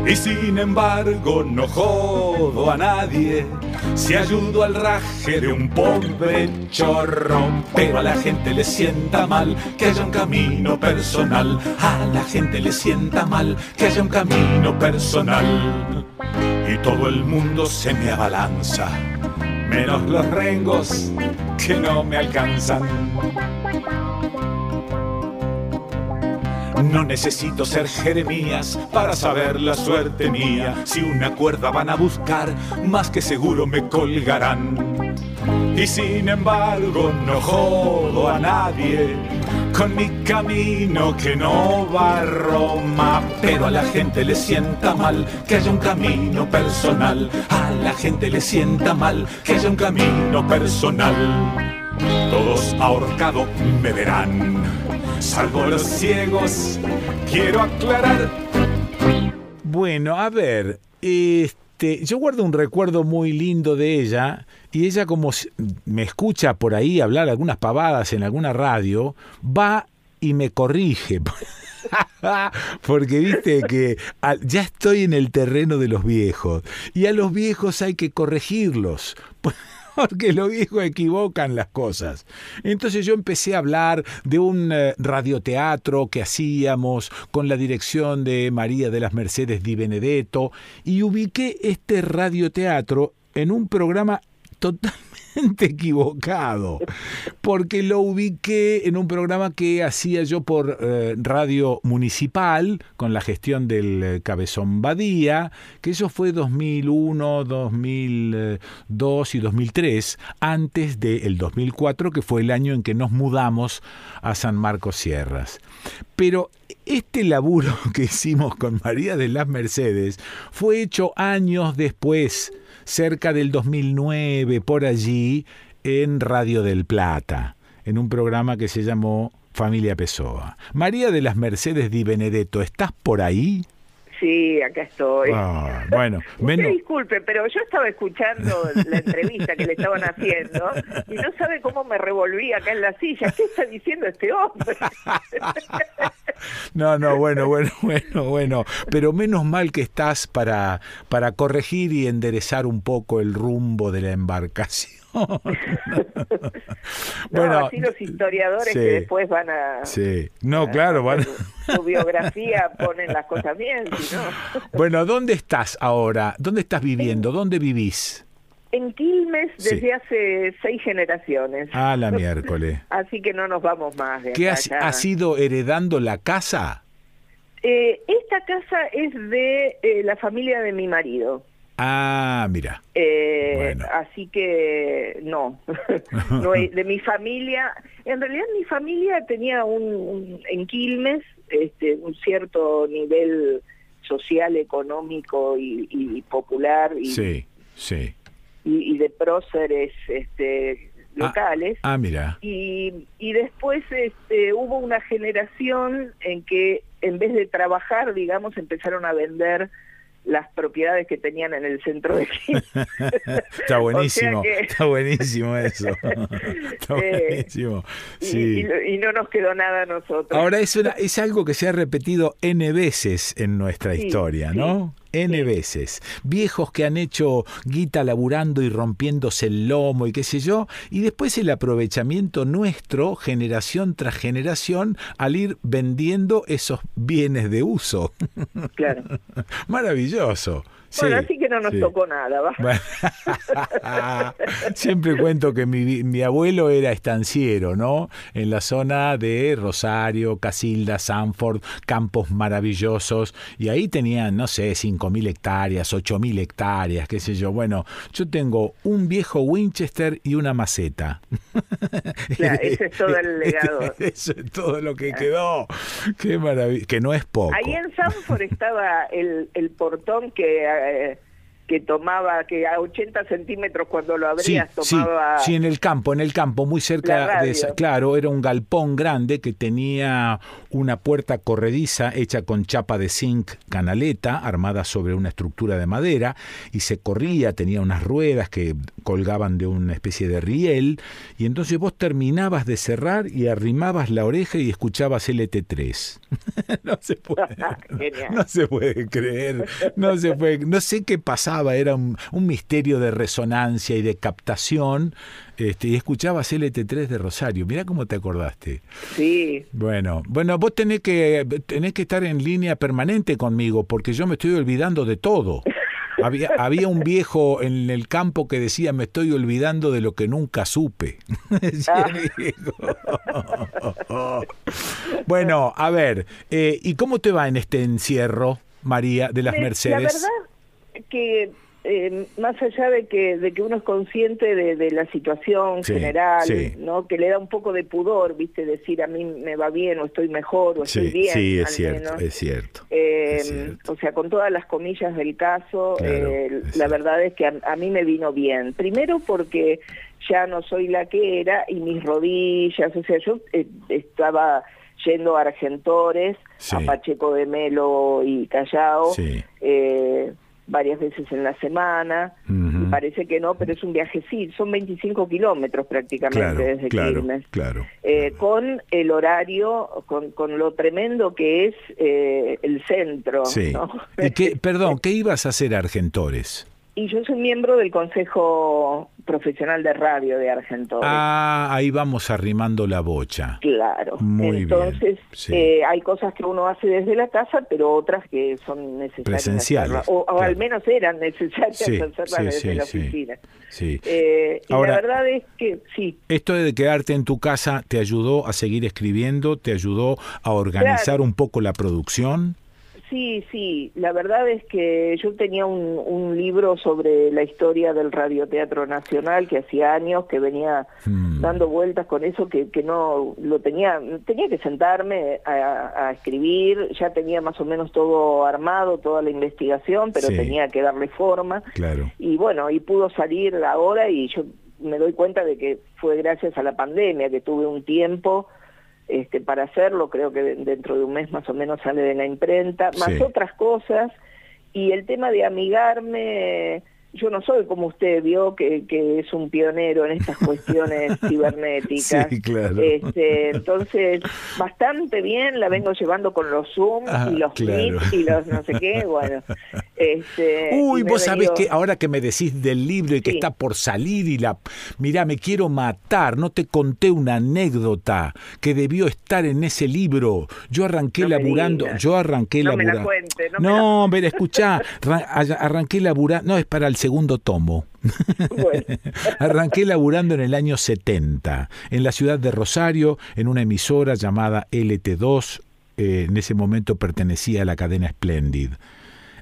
Y sin embargo no jodo a nadie si ayudo al raje de un pobre chorro. Pero a la gente le sienta mal que haya un camino personal. A la gente le sienta mal que haya un camino personal. Y todo el mundo se me abalanza menos los rengos que no me alcanzan. No necesito ser Jeremías para saber la suerte mía. Si una cuerda van a buscar, más que seguro me colgarán. Y sin embargo no jodo a nadie con mi camino que no va a Roma. Pero a la gente le sienta mal que haya un camino personal. A la gente le sienta mal que haya un camino personal. Todos ahorcado me verán, salvo los ciegos. Quiero aclarar. Bueno, a ver, este, yo guardo un recuerdo muy lindo de ella y ella como me escucha por ahí hablar algunas pavadas en alguna radio, va y me corrige. [LAUGHS] Porque viste que ya estoy en el terreno de los viejos y a los viejos hay que corregirlos. [LAUGHS] Porque los viejos equivocan las cosas. Entonces yo empecé a hablar de un eh, radioteatro que hacíamos con la dirección de María de las Mercedes Di Benedetto y ubiqué este radioteatro en un programa totalmente equivocado, porque lo ubiqué en un programa que hacía yo por eh, radio municipal, con la gestión del eh, Cabezón Badía, que eso fue 2001, 2002 y 2003, antes del 2004, que fue el año en que nos mudamos a San Marcos Sierras. Pero este laburo [LAUGHS] que hicimos con María de las Mercedes fue hecho años después, cerca del 2009, por allí, en Radio del Plata, en un programa que se llamó Familia Pessoa. María de las Mercedes Di Benedetto, ¿estás por ahí? Sí, acá estoy. Ah, bueno, [LAUGHS] menos- disculpe, pero yo estaba escuchando la entrevista que le estaban haciendo y no sabe cómo me revolví acá en la silla. ¿Qué está diciendo este hombre? [LAUGHS] No, no, bueno, bueno, bueno, bueno. Pero menos mal que estás para, para corregir y enderezar un poco el rumbo de la embarcación. [LAUGHS] No, así los historiadores sí. que después van a Sí, no, claro, bueno. su biografía ponen las cosas bien, si no. [LAUGHS] Bueno, ¿dónde estás ahora? ¿Dónde estás viviendo? ¿Dónde vivís? En Quilmes Sí. desde hace seis generaciones. Ah, la miércoles. [LAUGHS] Así que no nos vamos más de ¿Qué acá has, has ido heredando la casa? Eh, esta casa es de eh, la familia de mi marido. Ah, mira. Eh, Bueno. Así que no, [LAUGHS] no de mi familia, en realidad mi familia tenía un, un- en Quilmes este, un cierto nivel social, económico y, y popular y, Sí, sí. y- y de próceres este, locales. Ah, mira. Y, y después este, hubo una generación en que en vez de trabajar, digamos, empezaron a vender las propiedades que tenían en el centro de [LAUGHS] Quilmes. Está [LAUGHS] buenísimo, que- está buenísimo eso. [LAUGHS] Está Eh, buenísimo. y, Sí. y- y no nos quedó nada a nosotros. Ahora es, una- es algo que se ha repetido N veces en nuestra Sí, historia, ¿no? N veces. Viejos que han hecho guita laburando y rompiéndose el lomo y qué sé yo, y después el aprovechamiento nuestro, generación tras generación, al ir vendiendo esos bienes de uso. Claro. [LAUGHS] Maravilloso. Bueno, Sí, así que no nos sí. tocó nada, ¿va? Bueno, [LAUGHS] Siempre cuento que mi, mi abuelo era estanciero, ¿no? En la zona de Rosario, Casilda, Sanford, campos maravillosos, y ahí tenían, no sé, 5.000 hectáreas, 8.000 hectáreas, qué sé yo. Bueno, yo tengo un viejo Winchester y una maceta. [LAUGHS] Claro, ese es todo el legado. [LAUGHS] Eso es todo lo que quedó. Qué maravilla. Que no es poco. Ahí en Sanford estaba el, el portón que, eh, que tomaba, que a 80 centímetros cuando lo Sí, abrías sí, tomaba... sí, en el campo, en el campo, muy cerca de esa. Claro, era un galpón grande que tenía una puerta corrediza hecha con chapa de zinc canaleta, armada sobre una estructura de madera, y se corría, tenía unas ruedas que colgaban de una especie de riel, y entonces vos terminabas de cerrar y arrimabas la oreja y escuchabas LT3. [LAUGHS] no se puede. [LAUGHS] Genial. No se puede creer, no se puede, no sé qué pasaba, era un, un misterio de resonancia y de captación, este, y escuchabas LT3 de Rosario, mira cómo te acordaste. Sí, Bueno, bueno, vos tenés que, tenés que estar en línea permanente conmigo, porque yo me estoy olvidando de todo. Había, había un viejo en el campo que decía, me estoy olvidando de lo que nunca supe. [LAUGHS] [LAUGHS] Bueno, a ver, eh, ¿y cómo te va en este encierro, María, de las Mercedes? La verdad que eh, más allá de que de que uno es consciente de, de la situación Sí, general, sí. ¿no? Que le da un poco de pudor, ¿viste? Decir a mí me va bien o estoy mejor o estoy bien. sí, es cierto, menos. es cierto. Eh, o sea, con todas las comillas del caso, Claro, eh, la verdad es que a, a mí me vino bien. Primero porque ya no soy la que era y mis rodillas, o sea, yo eh, estaba yendo a Argentores, Sí. a Pacheco de Melo y Callao, Sí. eh, varias veces en la semana. Y parece que no, pero es un viaje, sí, son 25 kilómetros prácticamente Claro, desde claro, Quilmes. claro. Eh, con el horario, con, con lo tremendo que es eh, el centro. Sí. ¿no? ¿Y qué, [LAUGHS] perdón, ¿qué ibas a hacer a Argentores? Y yo soy miembro del Consejo Profesional de Radio de Argentores. Ah, ahí vamos arrimando la bocha. Claro. Muy bien, Entonces, sí. eh, hay cosas que uno hace desde la casa, pero otras que son necesarias. Presenciales, O, al menos eran necesarias Sí, hacerlas sí, desde sí, la oficina. Sí. Eh, y Ahora- la verdad es que sí, Esto de quedarte en tu casa te ayudó a seguir escribiendo, te ayudó a organizar Claro. un poco la producción. Sí, sí, la verdad es que yo tenía un, un libro sobre la historia del radioteatro nacional que hacía años que venía Hmm. dando vueltas con eso que, que no lo tenía, tenía que sentarme a, a escribir, ya tenía más o menos todo armado, toda la investigación, pero Sí. tenía que darle forma Claro. y bueno, y pudo salir ahora y yo me doy cuenta de que fue gracias a la pandemia que tuve un tiempo este, para hacerlo, creo que de- dentro de un mes más o menos sale de la imprenta, más Sí. otras cosas, y el tema de amigarme, yo no soy como usted vio, que, que es un pionero en estas cuestiones [LAUGHS] cibernéticas. Sí, claro. Este, entonces, bastante bien, la vengo llevando con los Zoom Ah, y los claro. Meet y los no sé qué, [LAUGHS] bueno. Este, Uy, me vos sabés venido- que ahora que me decís del libro y que Sí. está por salir y la... Mirá, me quiero matar, no te conté una anécdota que debió estar en ese libro. Yo arranqué No me laburando, yo arranqué No me la cuente, no me No, ver, escuchá, ra- a- arranqué laburando, no, es para el segundo tomo. [LAUGHS] Arranqué laburando en el año 70, en la ciudad de Rosario, en una emisora llamada LT2, eh, en ese momento pertenecía a la cadena Splendid.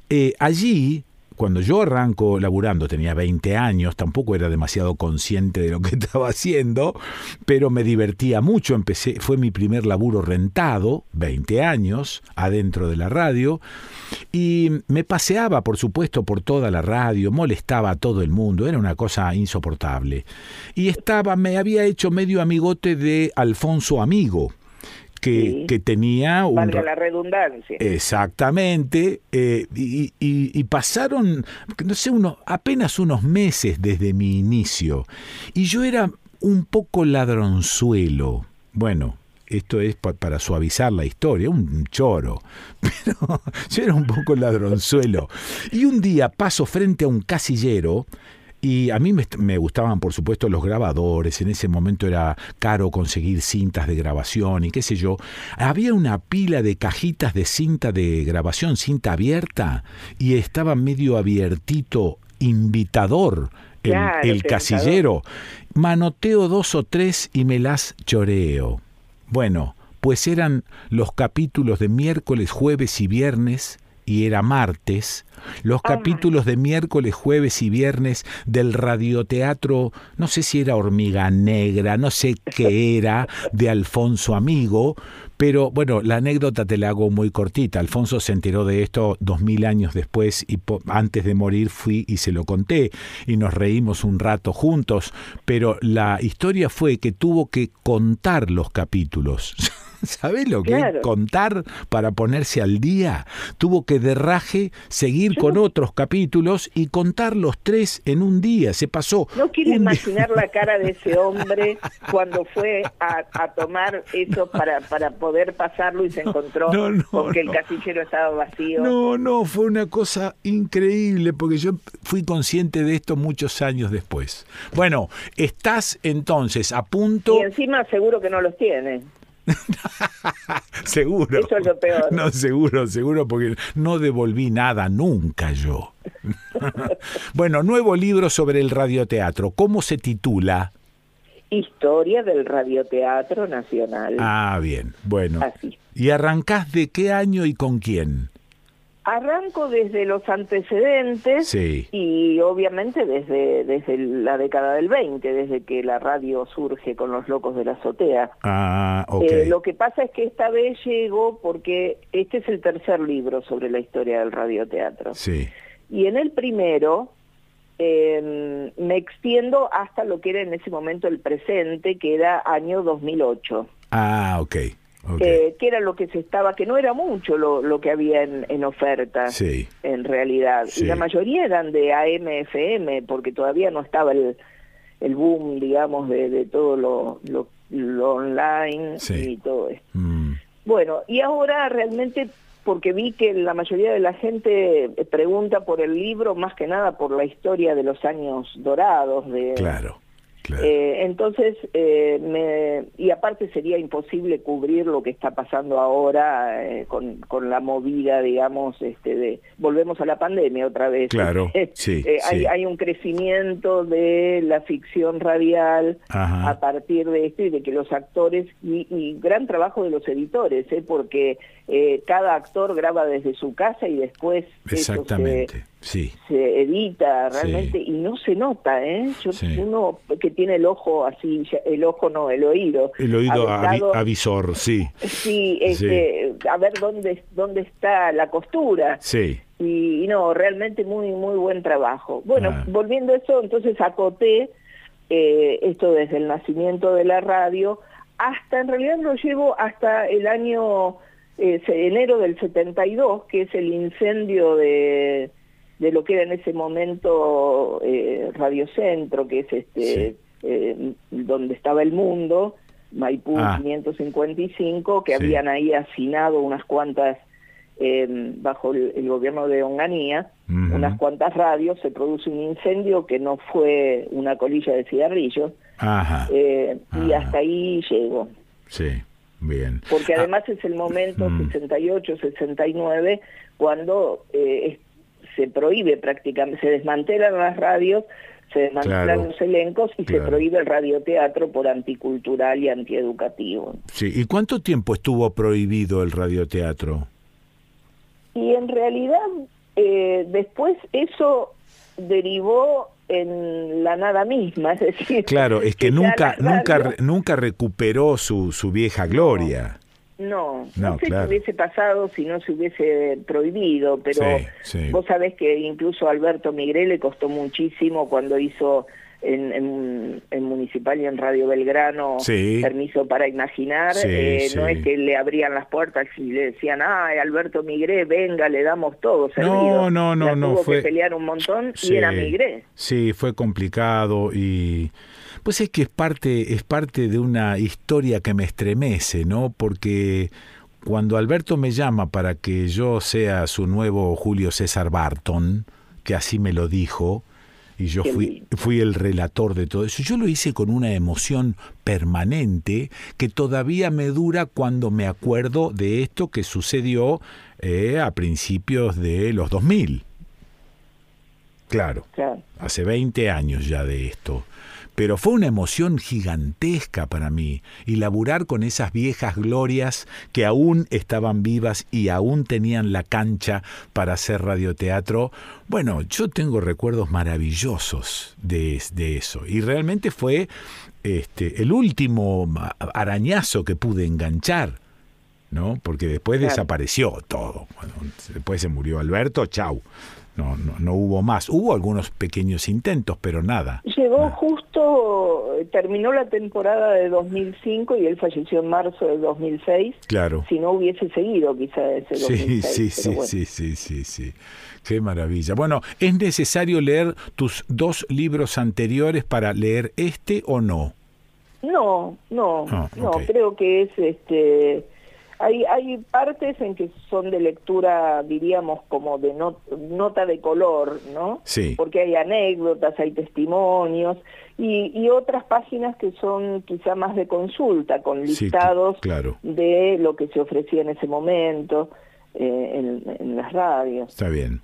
Eh, allí, cuando yo arranco laburando, tenía 20 años, tampoco era demasiado consciente de lo que [LAUGHS] estaba haciendo, pero me divertía mucho. Empecé, fue mi primer laburo rentado, 20 años, adentro de la radio, y me paseaba, por supuesto, por toda la radio, molestaba a todo el mundo, era una cosa insoportable. Y estaba, me había hecho medio amigote de Alfonso Amigo. Que, Sí. que tenía un valga la redundancia. Exactamente, eh, y, y- y pasaron, no sé, unos, apenas unos meses desde mi inicio, y yo era un poco ladronzuelo. Bueno, esto es pa- para suavizar la historia, un choro, [LAUGHS] pero yo era un poco ladronzuelo. Y un día paso frente a un casillero Y a mí me, me gustaban, por supuesto, los grabadores. En ese momento era caro conseguir cintas de grabación y qué sé yo. Había una pila de cajitas de cinta de grabación, cinta abierta, y estaba medio abiertito, invitador, el, Claro, el tentador. casillero. Manoteo dos o tres y me las choreo. Bueno, pues eran los capítulos de miércoles, jueves y viernes, y era martes, los capítulos de miércoles, jueves y viernes del radioteatro, no sé si era Hormiga Negra, no sé qué era, de Alfonso Amigo, pero bueno, la anécdota te la hago muy cortita. Alfonso se enteró de esto dos mil años después y antes de morir fui y se lo conté y nos reímos un rato juntos, pero la historia fue que tuvo que contar los capítulos. [LAUGHS] [LAUGHS] ¿Sabés lo que Claro. es contar para ponerse al día? Tuvo que de raje seguir con otros capítulos y contar los tres en un día. Se pasó. No quiero día- imaginar la cara de ese hombre [LAUGHS] cuando fue a, a tomar eso para, para poder pasarlo y se encontró no, no, con que no. el casillero estaba vacío. No, no, fue una cosa increíble porque yo fui consciente de esto muchos años después. Bueno, estás entonces a punto, Y encima seguro que no los tiene. [LAUGHS] seguro. Eso es lo peor. No, seguro, seguro, porque no devolví nada nunca yo. [LAUGHS] bueno, nuevo libro sobre el radioteatro. ¿Cómo se titula? Historia del Radioteatro Nacional. Ah, bien, bueno. Así. ¿Y arrancás de qué año y con quién? Arranco desde los antecedentes Sí. y obviamente desde, desde la década del 20, desde que la radio surge con los locos de la azotea. Ah. Eh, lo que pasa es que esta vez llegó porque este es el tercer libro sobre la historia del radioteatro. Sí. Y en el primero eh, me extiendo hasta lo que era en ese momento el presente, que era año 2008. Ah, ok. Eh, que era lo que se estaba, que no era mucho lo, lo que había en, en oferta Sí. en realidad. Sí. Y la mayoría eran de AM/FM, porque todavía no estaba el, el boom, digamos, de, de todo lo, lo, lo online Sí. y todo esto. Mm, Bueno, y ahora realmente, porque vi que la mayoría de la gente eh, pregunta por el libro, más que nada por la historia de los años dorados de, claro. Eh, entonces, eh, me, y aparte sería imposible cubrir lo que está pasando ahora eh, con, con la movida, digamos, este, de volvemos a la pandemia otra vez. Claro, [LAUGHS] sí, Eh, hay, sí. hay un crecimiento de la ficción radial Ajá. a partir de esto y de que los actores, y, y gran trabajo de los editores, porque cada actor graba desde su casa y después eso se- Exactamente. Sí. se edita realmente y no se nota, ¿eh? Yo, Sí. Uno que tiene el ojo así, el ojo no, el oído. El oído aventado, avisor, sí. Sí, este, a ver dónde, dónde está la costura. Sí. Y, y no, realmente muy, muy buen trabajo. Bueno, Ah. volviendo a eso, entonces acoté eh, esto desde el nacimiento de la radio hasta, en realidad lo llevo hasta el año eh, enero del 72, que es el incendio de, de lo que era en ese momento eh, Radio Centro, que es este eh, donde estaba el mundo, Maipú Ah. 555, que Sí. habían ahí hacinado unas cuantas eh, bajo el, el gobierno de Onganía, unas cuantas radios, se produce un incendio que no fue una colilla de cigarrillos, Ajá. eh, y hasta ahí llego. Sí. Bien. Porque además es el momento Mm. 68, 69, cuando eh, se prohíbe prácticamente, se desmantelan las radios, se desmantelan Claro. los elencos y se prohíbe el radioteatro por anticultural y antieducativo. Sí. ¿Y cuánto tiempo estuvo prohibido el radioteatro? Y en realidad eh, después eso derivó en la nada misma, es decir, Claro, es que [LAUGHS] nunca, nunca, nunca recuperó su, su vieja gloria. No, no, No, sé claro. qué hubiese pasado si no se hubiese prohibido, pero Sí, sí. vos sabés que incluso a Alberto Migré le costó muchísimo cuando hizo en, en, en Municipal y en Radio Belgrano Sí. permiso para imaginar, eh, no es que le abrían las puertas y le decían, ay, Alberto Migré, venga, le damos todo servido. No, no, no, La no, tuvo fue- que pelear un montón y era Migré. Sí, fue complicado y pues es que es parte es parte de una historia que me estremece, ¿no? Porque cuando Alberto me llama para que yo sea su nuevo Julio César Barton, que así me lo dijo, y yo fui el relator de todo eso. Yo lo hice con una emoción permanente que todavía me dura cuando me acuerdo de esto que sucedió eh, a principios de los 2000. Claro, Claro. hace 20 años ya de esto. Pero fue una emoción gigantesca para mí y laburar con esas viejas glorias que aún estaban vivas y aún tenían la cancha para hacer radioteatro. Bueno, yo tengo recuerdos maravillosos de, de eso y realmente fue este, el último arañazo que pude enganchar. ¿no? Porque después Claro. desapareció todo. Bueno, después se murió Alberto, chau. No, no, no hubo más. Hubo algunos pequeños intentos, pero nada. Llegó justo, terminó la temporada de 2005 y él falleció en marzo de 2006. Claro. Si no hubiese seguido quizá ese Sí, 2006. sí, sí, bueno. sí, sí, sí, sí. Qué maravilla. Bueno, ¿es necesario leer tus dos libros anteriores para leer este o no? No, no, Ah, no, creo que es este hay hay partes en que son de lectura, diríamos, como de no- nota de color, ¿no? Sí. Porque hay anécdotas, hay testimonios y, y otras páginas que son quizá más de consulta, con Sí, listados claro. de lo que se ofrecía en ese momento eh, en, en las radios. Está bien.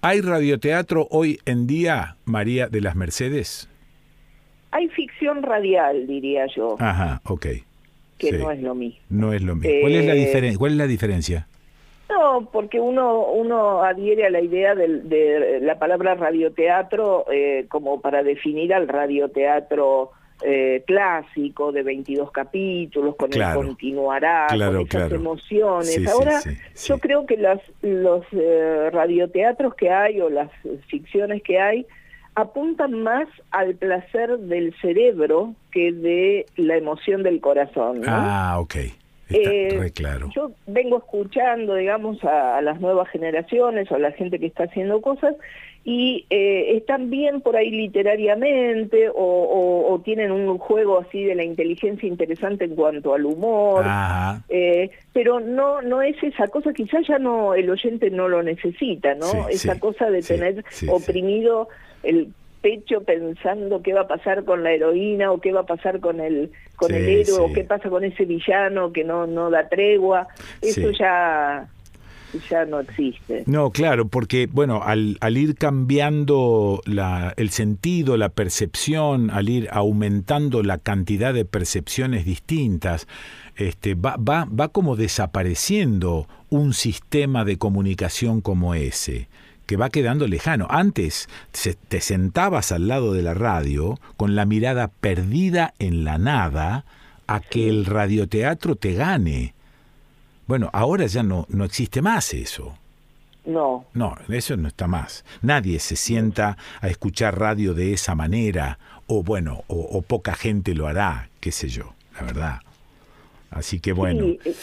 ¿Hay radioteatro hoy en día, María de las Mercedes? Hay ficción radial, diría yo, Ajá, ok. Que sí. no es lo mismo. No es lo mismo. ¿Cuál, es la Eh, diferen- ¿Cuál es la diferencia? No, porque uno uno adhiere a la idea de, la palabra radioteatro eh, como para definir al radioteatro eh, clásico de 22 capítulos con Claro. el continuará, Claro, con esas claro. emociones. Sí, sí, Ahora sí, yo creo que las, los eh, radioteatros que hay o las ficciones que hay apuntan más al placer del cerebro que de la emoción del corazón. ¿no? Ah, ok. Está Eh, re claro. Yo vengo escuchando, digamos, a, a las nuevas generaciones o a la gente que está haciendo cosas y eh, están bien por ahí literariamente o, o- o tienen un juego así de la inteligencia interesante en cuanto al humor, Ajá. eh, pero no no es esa cosa, quizás ya no el oyente no lo necesita, ¿no? Sí, esa sí, cosa de sí, tener oprimido el pecho pensando qué va a pasar con la heroína o qué va a pasar con el con Sí, el héroe sí. o qué pasa con ese villano que no no da tregua eso Sí. ya ya no existe No, claro, porque bueno, al, al ir cambiando la, el sentido, la percepción, al ir aumentando la cantidad de percepciones distintas, este, va, va, va como desapareciendo un sistema de comunicación como ese que va quedando lejano. Antes se- te sentabas al lado de la radio con la mirada perdida en la nada a que el radioteatro te gane. Bueno, ahora ya no, no existe más eso. no No, eso no está más. Nadie se sienta a escuchar radio de esa manera, o bueno, o, o poca gente lo hará, qué sé yo, la verdad. Así que bueno. Sí, eh,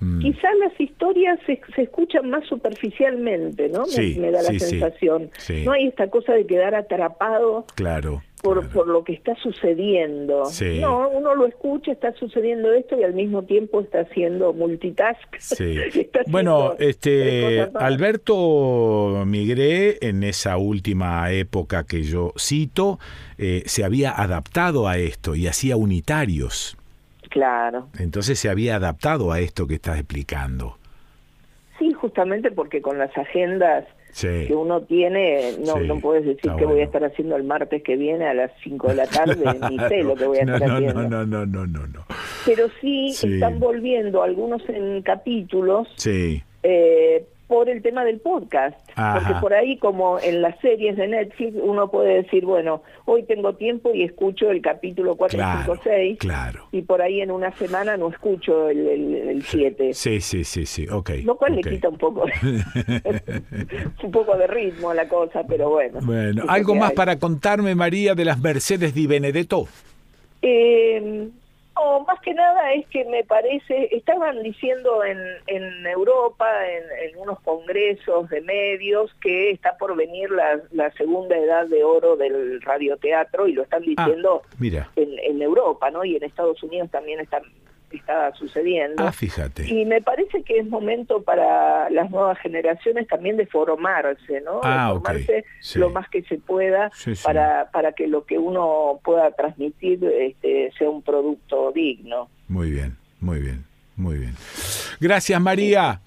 mm, quizás las historias se, se escuchan más superficialmente no me, Sí, me da la sí, sensación sí. no hay esta cosa de quedar atrapado claro. por, por lo que está sucediendo. Sí. No, uno lo escucha, está sucediendo esto y al mismo tiempo está haciendo multitask. [LAUGHS] Está Bueno, haciendo este. Alberto Migré en esa última época que yo cito eh, se había adaptado a esto y hacía unitarios. Claro. Entonces se había adaptado a esto que estás explicando. Sí, justamente porque con las agendas Sí. que uno tiene, no, Sí, no puedes decir está que voy a estar haciendo el martes que viene a las 5 de la tarde, [LAUGHS] ni sé lo que voy a no, estar no, haciendo. no, no, no, no, no. Pero sí, Sí. están volviendo algunos en capítulos Sí. eh, por el tema del podcast. Ajá. Porque por ahí, como en las series de Netflix, uno puede decir, bueno, hoy tengo tiempo y escucho el capítulo 4, Claro, 5, 6. Claro. Y por ahí en una semana no escucho el 7. Sí, sí, sí, sí, ok. Lo cual le quita un poco, [LAUGHS] un poco de ritmo a la cosa, pero bueno. Bueno, ¿algo más hay. para contarme, María, de las Mercedes Di Benedetto? Eh, no, más que nada es que me parece, estaban diciendo en, en Europa, en, en unos congresos de medios, que está por venir la, la segunda edad de oro del radioteatro y lo están diciendo Mira. en, en Europa, ¿no? Y en Estados Unidos también están está sucediendo. Ah, fíjate. Y me parece que es momento para las nuevas generaciones también de formarse, ¿no? Ah, de formarse Sí. lo más que se pueda Sí, sí. para para que lo que uno pueda transmitir este, sea un producto digno. Muy bien, muy bien, muy bien. Gracias, María.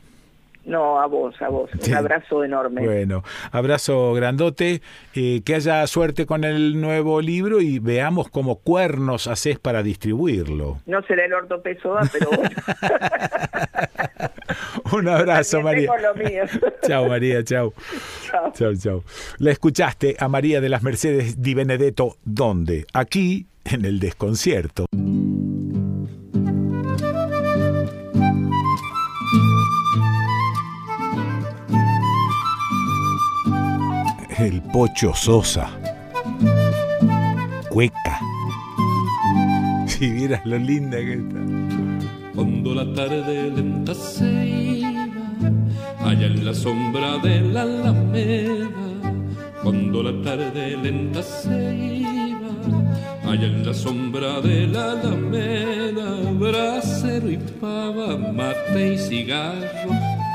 No, a vos, a vos. Sí. Un abrazo enorme. Bueno, abrazo grandote, eh, que haya suerte con el nuevo libro y veamos cómo cuernos haces para distribuirlo. No será el ortopesoa, pero bueno. [LAUGHS] Un abrazo, [LAUGHS] María. Chao, María. Chao. Chao, chao. La escuchaste a María de las Mercedes Di Benedetto, ¿dónde? Aquí, en el desconcierto. Pocho Sosa. Cueca. Si vieras lo linda que está. Cuando la tarde lenta se iba, allá en la sombra de la alameda. Cuando la tarde lenta se iba, allá en la sombra de la alameda. Bracero y pava, mate y cigarro,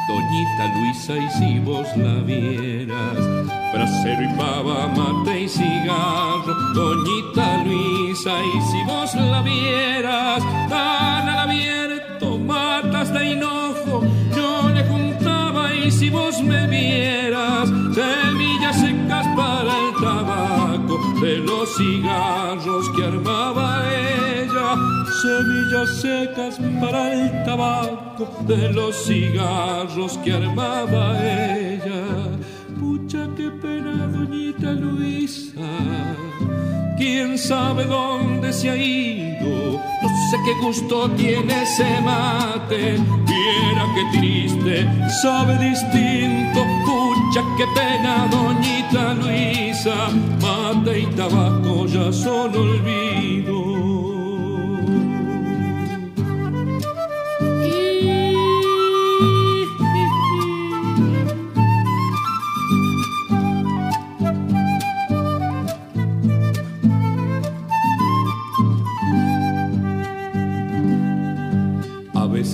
doñita Luisa y si vos la vieras. Bracero y pava, mate y cigarro, doñita Luisa y si vos la vieras. Tan al abierto, matas de hinojo, yo le juntaba y si vos me vieras. Semillas secas para el tabaco, de los cigarros que armaba ella. Semillas secas para el tabaco, de los cigarros que armaba ella. Pena, doñita Luisa. Quién sabe dónde se ha ido. No sé qué gusto tiene ese mate. Viera qué triste, sabe distinto. Pucha, qué pena, doñita Luisa. Mate y tabaco ya son olvido.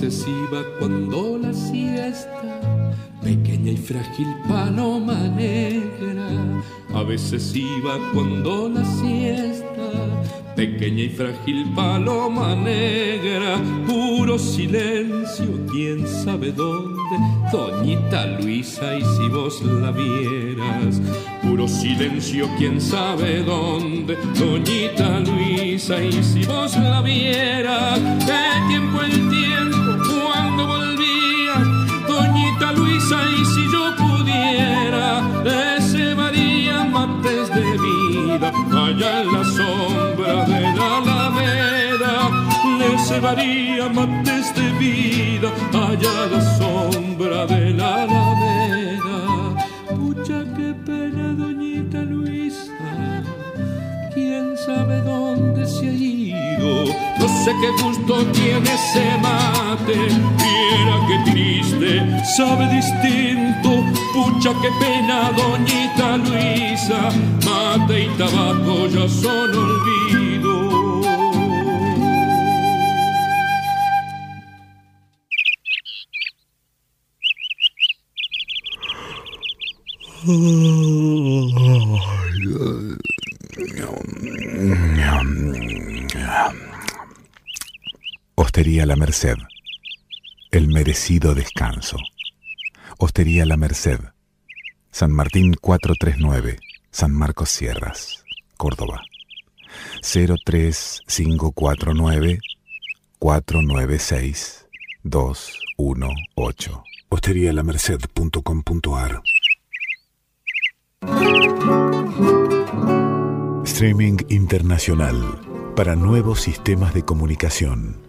A veces iba cuando la siesta, pequeña y frágil paloma negra. A veces iba cuando la siesta, pequeña y frágil paloma negra. Puro silencio, quién sabe dónde, doñita Luisa, y si vos la vieras. Puro silencio, quién sabe dónde, doñita Luisa, y si vos la vieras. De tiempo en tiempo, Luisa, y si yo pudiera, le cebaría mates de vida, allá en la sombra de la alameda, cebaría mates de vida, allá en la sombra de la alameda. Pucha, qué pena, doñita Luisa, quién sabe dónde se ha ido. Sé qué gusto tiene ese mate, viera qué triste, sabe distinto. Pucha, qué pena, doñita Luisa, mate y tabaco ya son olvido. Hostería La Merced. El merecido descanso. Hostería La Merced. San Martín 439. San Marcos Sierras. Córdoba. 03549 496 218. Hosterialamerced.com.ar Streaming internacional para nuevos sistemas de comunicación.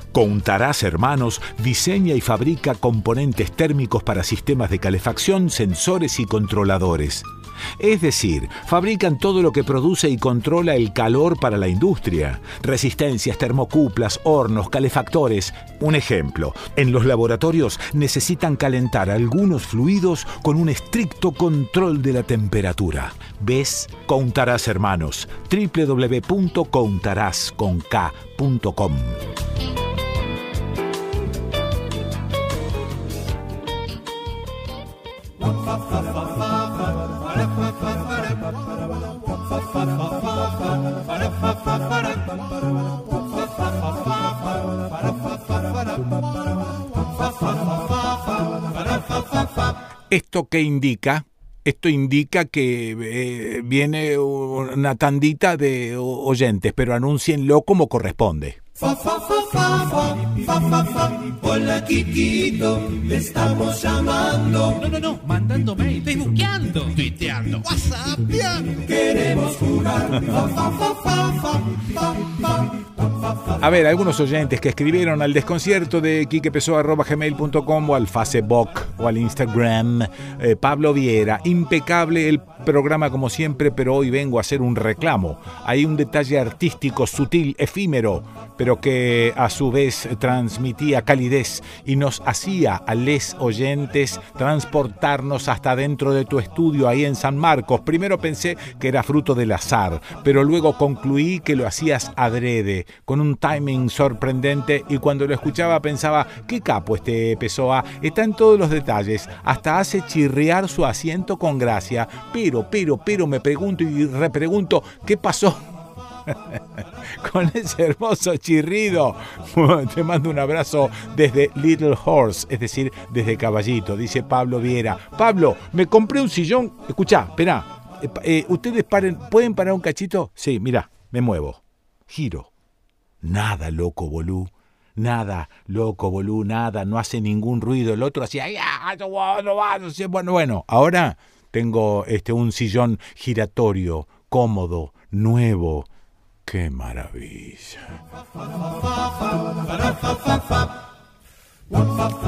Contarás Hermanos diseña y fabrica componentes térmicos para sistemas de calefacción, sensores y controladores. Es decir, fabrican todo lo que produce y controla el calor para la industria. Resistencias, termocuplas, hornos, calefactores. Un ejemplo, en los laboratorios necesitan calentar algunos fluidos con un estricto control de la temperatura. ¿Ves? Contarás hermanos. www.contarás.com ¿Esto qué indica? Esto indica que eh, viene una tandita de oyentes, pero anúncienlo como corresponde. Fa, fa, fa, fa, fa, fa, fa, fa. Hola, Kikito, te estamos llamando. No, no, no, mandando mail, facebookeando, tuiteando, whatsappeando. Queremos jugar. Fa, fa, fa, fa, fa, fa, fa. A ver, algunos oyentes que escribieron al desconcierto de quiquepessoa.gmail.com o al Facebook o al Instagram. Eh, Pablo Viera, impecable el programa como siempre, pero hoy vengo a hacer un reclamo. Hay un detalle artístico, sutil, efímero, pero que a su vez transmitía calidez y nos hacía a les oyentes transportarnos hasta dentro de tu estudio ahí en San Marcos. Primero pensé que era fruto del azar, pero luego concluí que lo hacías adrede, con un timing sorprendente y cuando lo escuchaba pensaba, qué capo este Pessoa, está en todos los detalles, hasta hace chirriar su asiento con gracia, pero, pero, pero me pregunto y repregunto, ¿qué pasó? [LAUGHS] con ese hermoso chirrido. Te mando un abrazo desde Little Horse, es decir, desde Caballito, dice Pablo Viera. Pablo, me compré un sillón. Escuchá, espera. Eh, eh, Ustedes paren, ¿pueden parar un cachito? Sí, mira, me muevo. Giro. Nada, loco, bolú. Nada, loco, bolú, nada, no hace ningún ruido. El otro hacía, sé, bueno, bueno, ahora tengo este, un sillón giratorio, cómodo, nuevo. ¡Qué maravilla!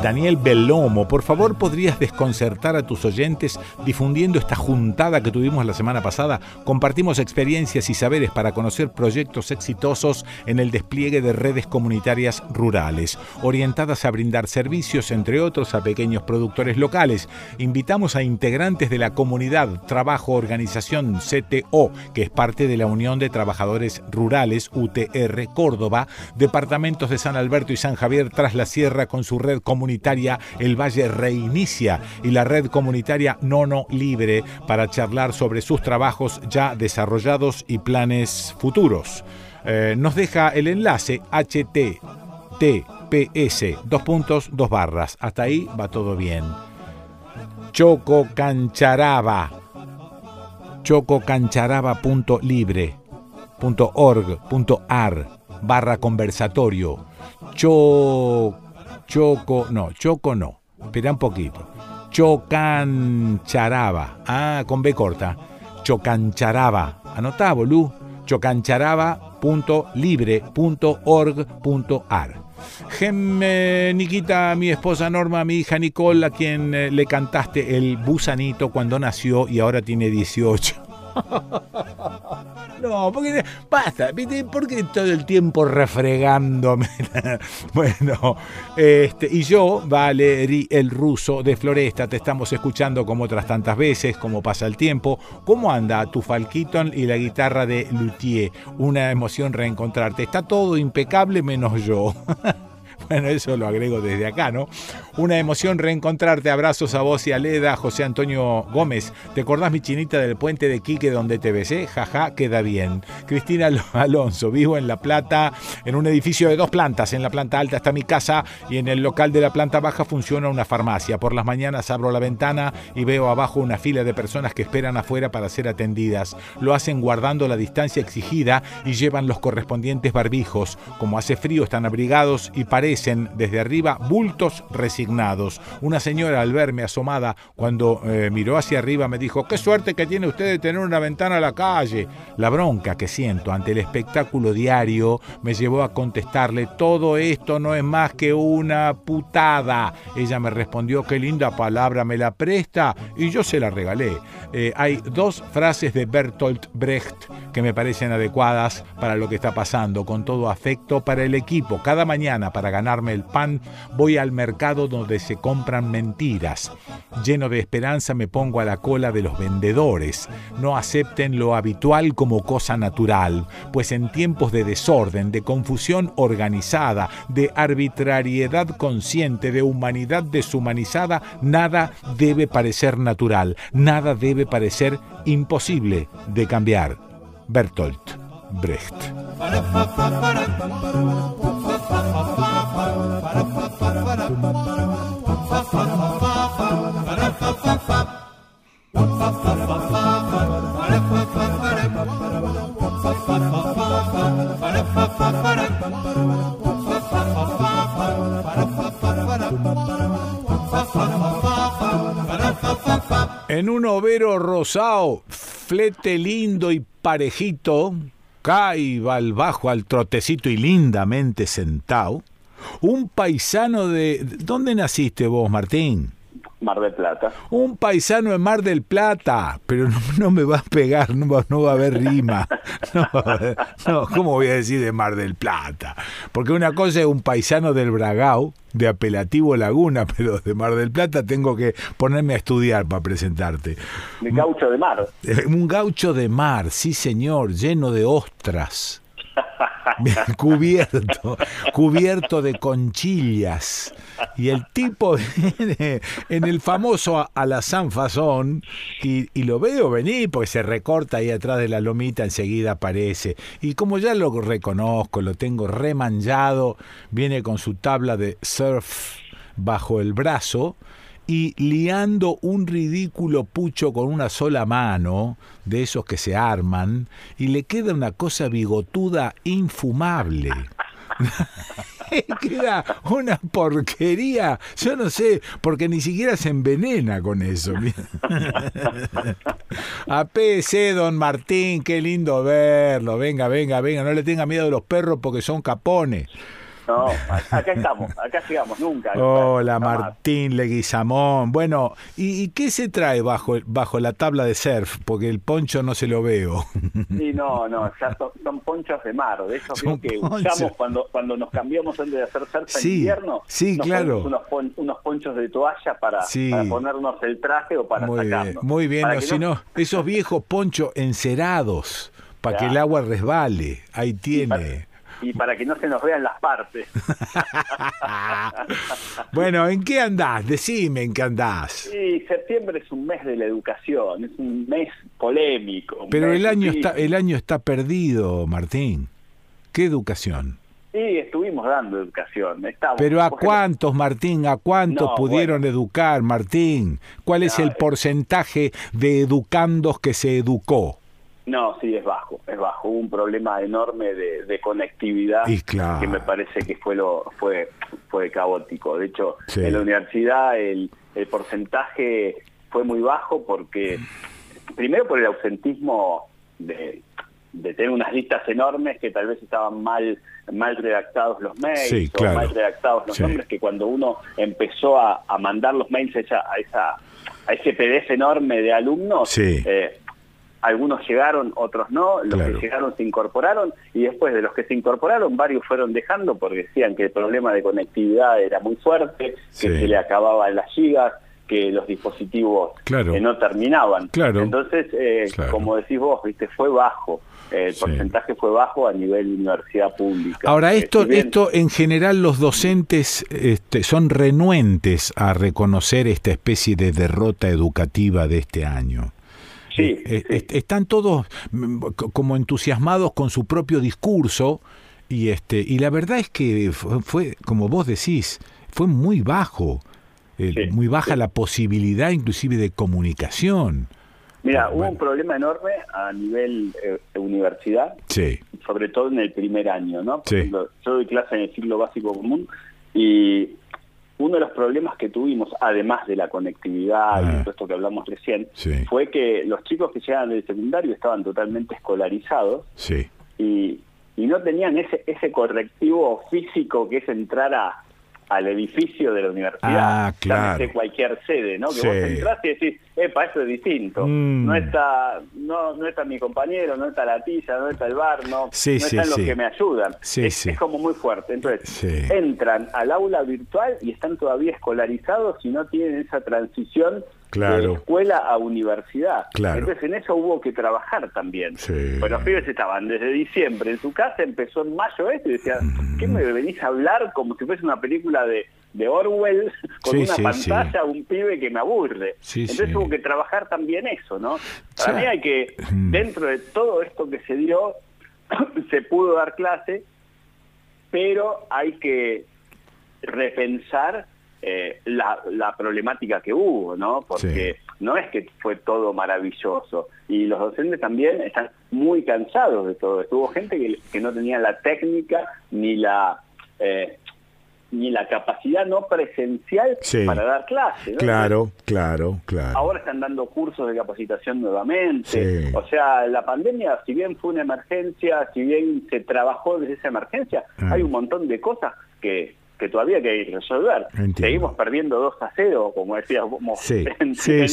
Daniel Belomo, por favor, ¿podrías desconcertar a tus oyentes difundiendo esta juntada que tuvimos la semana pasada? Compartimos experiencias y saberes para conocer proyectos exitosos en el despliegue de redes comunitarias rurales, orientadas a brindar servicios, entre otros, a pequeños productores locales. Invitamos a integrantes de la comunidad Trabajo Organización CTO, que es parte de la Unión de Trabajadores Rurales UTR Córdoba, departamentos de San Alberto y San Javier tras la sierra con su red comunitaria El Valle Reinicia y la red comunitaria Nono Libre para charlar sobre sus trabajos ya desarrollados y planes futuros. Eh, nos deja el enlace https dos puntos dos barras. Hasta ahí va todo bien. Choco Cancharaba. Chococancharaba.libre.org.ar barra conversatorio. Cho Choco, no, Choco no. Espera un poquito. Chocancharaba. Ah, con B corta. Chocancharaba. Anotá, bolú. Chocancharaba.libre.org.ar. Gem, eh, Niquita, mi esposa Norma, mi hija Nicole, a quien eh, le cantaste el busanito cuando nació y ahora tiene 18. No, porque basta, ¿viste? ¿por qué todo el tiempo refregándome? [LAUGHS] bueno, este, y yo, Valeri, el ruso de Floresta, te estamos escuchando como otras tantas veces, como pasa el tiempo. ¿Cómo anda tu falquiton y la guitarra de Luthier? Una emoción reencontrarte. Está todo impecable menos yo. [LAUGHS] Bueno, eso lo agrego desde acá, ¿no? Una emoción reencontrarte. Abrazos a vos y a Leda, José Antonio Gómez. ¿Te acordás, mi chinita, del puente de Quique donde te besé? Jaja, queda bien. Cristina Al- Alonso, vivo en La Plata, en un edificio de dos plantas. En la planta alta está mi casa y en el local de la planta baja funciona una farmacia. Por las mañanas abro la ventana y veo abajo una fila de personas que esperan afuera para ser atendidas. Lo hacen guardando la distancia exigida y llevan los correspondientes barbijos. Como hace frío, están abrigados y parece aparecen desde arriba bultos resignados. Una señora al verme asomada cuando eh, miró hacia arriba me dijo, qué suerte que tiene usted de tener una ventana a la calle. La bronca que siento ante el espectáculo diario me llevó a contestarle, todo esto no es más que una putada. Ella me respondió, qué linda palabra me la presta y yo se la regalé. Eh, hay dos frases de Bertolt Brecht que me parecen adecuadas para lo que está pasando, con todo afecto para el equipo. Cada mañana para ganarme el pan voy al mercado donde se compran mentiras. Lleno de esperanza me pongo a la cola de los vendedores. No acepten lo habitual como cosa natural, pues en tiempos de desorden, de confusión organizada, de arbitrariedad consciente, de humanidad deshumanizada, nada debe parecer natural, nada debe parecer imposible de cambiar. Bertolt Brecht. En un overo rosado, flete lindo y parejito, cae al bajo al trotecito y lindamente sentado, un paisano de... ¿Dónde naciste vos, Martín? Mar del Plata. Un paisano de Mar del Plata, pero no, no me va a pegar, no va, no va a haber rima. No, no, ¿cómo voy a decir de Mar del Plata? Porque una cosa es un paisano del Bragao, de apelativo Laguna, [LAUGHS] pero de Mar del Plata tengo que ponerme a estudiar para presentarte. De gaucho de mar. Eh, Un gaucho de mar, sí señor, lleno de ostras. [LAUGHS] Bien, [LAUGHS] cubierto, cubierto de conchillas. Y el tipo viene en el famoso alazán fazón y, y lo veo venir porque se recorta ahí atrás de la lomita, enseguida aparece. Y como ya lo reconozco, lo tengo remanchado, viene con su tabla de surf bajo el brazo y liando un ridículo pucho con una sola mano, de esos que se arman, y le queda una cosa bigotuda infumable. [LAUGHS] queda una porquería, yo no sé, porque ni siquiera se envenena con eso. [LAUGHS] APC, don Martín, qué lindo verlo. Venga, venga, venga, no le tenga miedo a los perros porque son capones. No, acá estamos, acá llegamos, nunca. Hola Jamás. Martín Leguizamón. Bueno, ¿y, y qué se trae bajo, bajo la tabla de surf? Porque el poncho no se lo veo. Sí, no, no, ya son, son ponchos de mar, de esos que ponchos. usamos cuando, cuando nos cambiamos antes de hacer surf en Sí, invierno. sí, nos claro. Unos, pon- unos ponchos de toalla para, Sí. para ponernos el traje o para Muy bien, sacarnos. muy bien. Para o si no, esos viejos ponchos encerados para que el agua resbale. Ahí tiene. Y para que no se nos vean las partes. [LAUGHS] Bueno, ¿en qué andás? Decime en qué andás. Sí, septiembre es un mes de la educación, es un mes polémico. un Pero mes el año difícil. está, el año está perdido, Martín. ¿Qué educación? Sí, estuvimos dando educación. Estamos, Pero ¿a cuántos, Martín? ¿A cuántos No, pudieron educar, Martín? ¿Cuál es el eh. porcentaje de educandos que se educó? No, sí, es bajo, es bajo. Hubo un problema enorme de, de conectividad claro. que me parece que fue lo fue fue caótico. De hecho, Sí. en la universidad el, el porcentaje fue muy bajo porque, primero por el ausentismo de, de tener unas listas enormes que tal vez estaban mal mal redactados los mails Sí, o claro. mal redactados los Sí. nombres que cuando uno empezó a, a mandar los mails a, esa, a, ese PDF enorme de alumnos, Sí. eh, algunos llegaron, otros no, los Claro. que llegaron se incorporaron y después de los que se incorporaron varios fueron dejando porque decían que el problema de conectividad era muy fuerte, Sí. que se le acababan las gigas, que los dispositivos Claro. eh, no terminaban. Claro. Entonces, eh, Claro. como decís vos, viste, fue bajo. Eh, el Sí. porcentaje fue bajo a nivel universidad pública. Ahora, Eh, esto, si bien- esto en general los docentes este, son renuentes a reconocer esta especie de derrota educativa de este año. Sí, Eh, eh, Están todos mm, co- como entusiasmados con su propio discurso y este y la verdad es que fue, como vos decís, fue muy bajo, eh, muy baja la posibilidad inclusive de comunicación. Mira, hubo un problema enorme a nivel eh, universidad Sí. sobre todo en el primer año, ¿no? Por Sí. ejemplo, yo doy clase en el ciclo básico común y uno de los problemas que tuvimos, además de la conectividad y Ah. todo esto que hablamos recién, Sí. fue que los chicos que llegaban del secundario estaban totalmente escolarizados Sí. y, y no tenían ese, ese correctivo físico que es entrar a, al edificio de la universidad. Ah, claro. Llámese cualquier sede, ¿no? Que Sí. vos entrás y decís, epa, esto es distinto. Mm. No está no no está mi compañero, no está la tiza, no está el bar, no, Sí, no sí, están los sí. que me ayudan. Sí, es, sí. es como muy fuerte. Entonces, entran al aula virtual y están todavía escolarizados y no tienen esa transición Claro. de escuela a universidad. Claro. Entonces, en eso hubo que trabajar también. Sí. Pues los pibes estaban desde diciembre en su casa, empezó en mayo esto y decían, ¿qué me venís a hablar como si fuese una película de, de Orwell con Sí, una sí, pantalla, un pibe que me aburre? Sí, Entonces sí. hubo que trabajar también eso, ¿no? Para mí hay que, Mm. dentro de todo esto que se dio, [COUGHS] se pudo dar clase, pero hay que repensar eh, la, la problemática que hubo, ¿no? Porque no es que fue todo maravilloso. Y los docentes también están muy cansados de todo esto. Hubo gente que, que no tenía la técnica ni la... eh, ni la capacidad no presencial Sí. para dar clase. ¿no? Claro, claro, claro. Ahora están dando cursos de capacitación nuevamente. Sí. O sea, la pandemia, si bien fue una emergencia, si bien se trabajó desde esa emergencia, Mm. hay un montón de cosas que, que todavía hay que resolver. Entiendo. Seguimos perdiendo 2 a 0, como decíamos Sí, en, sí, en la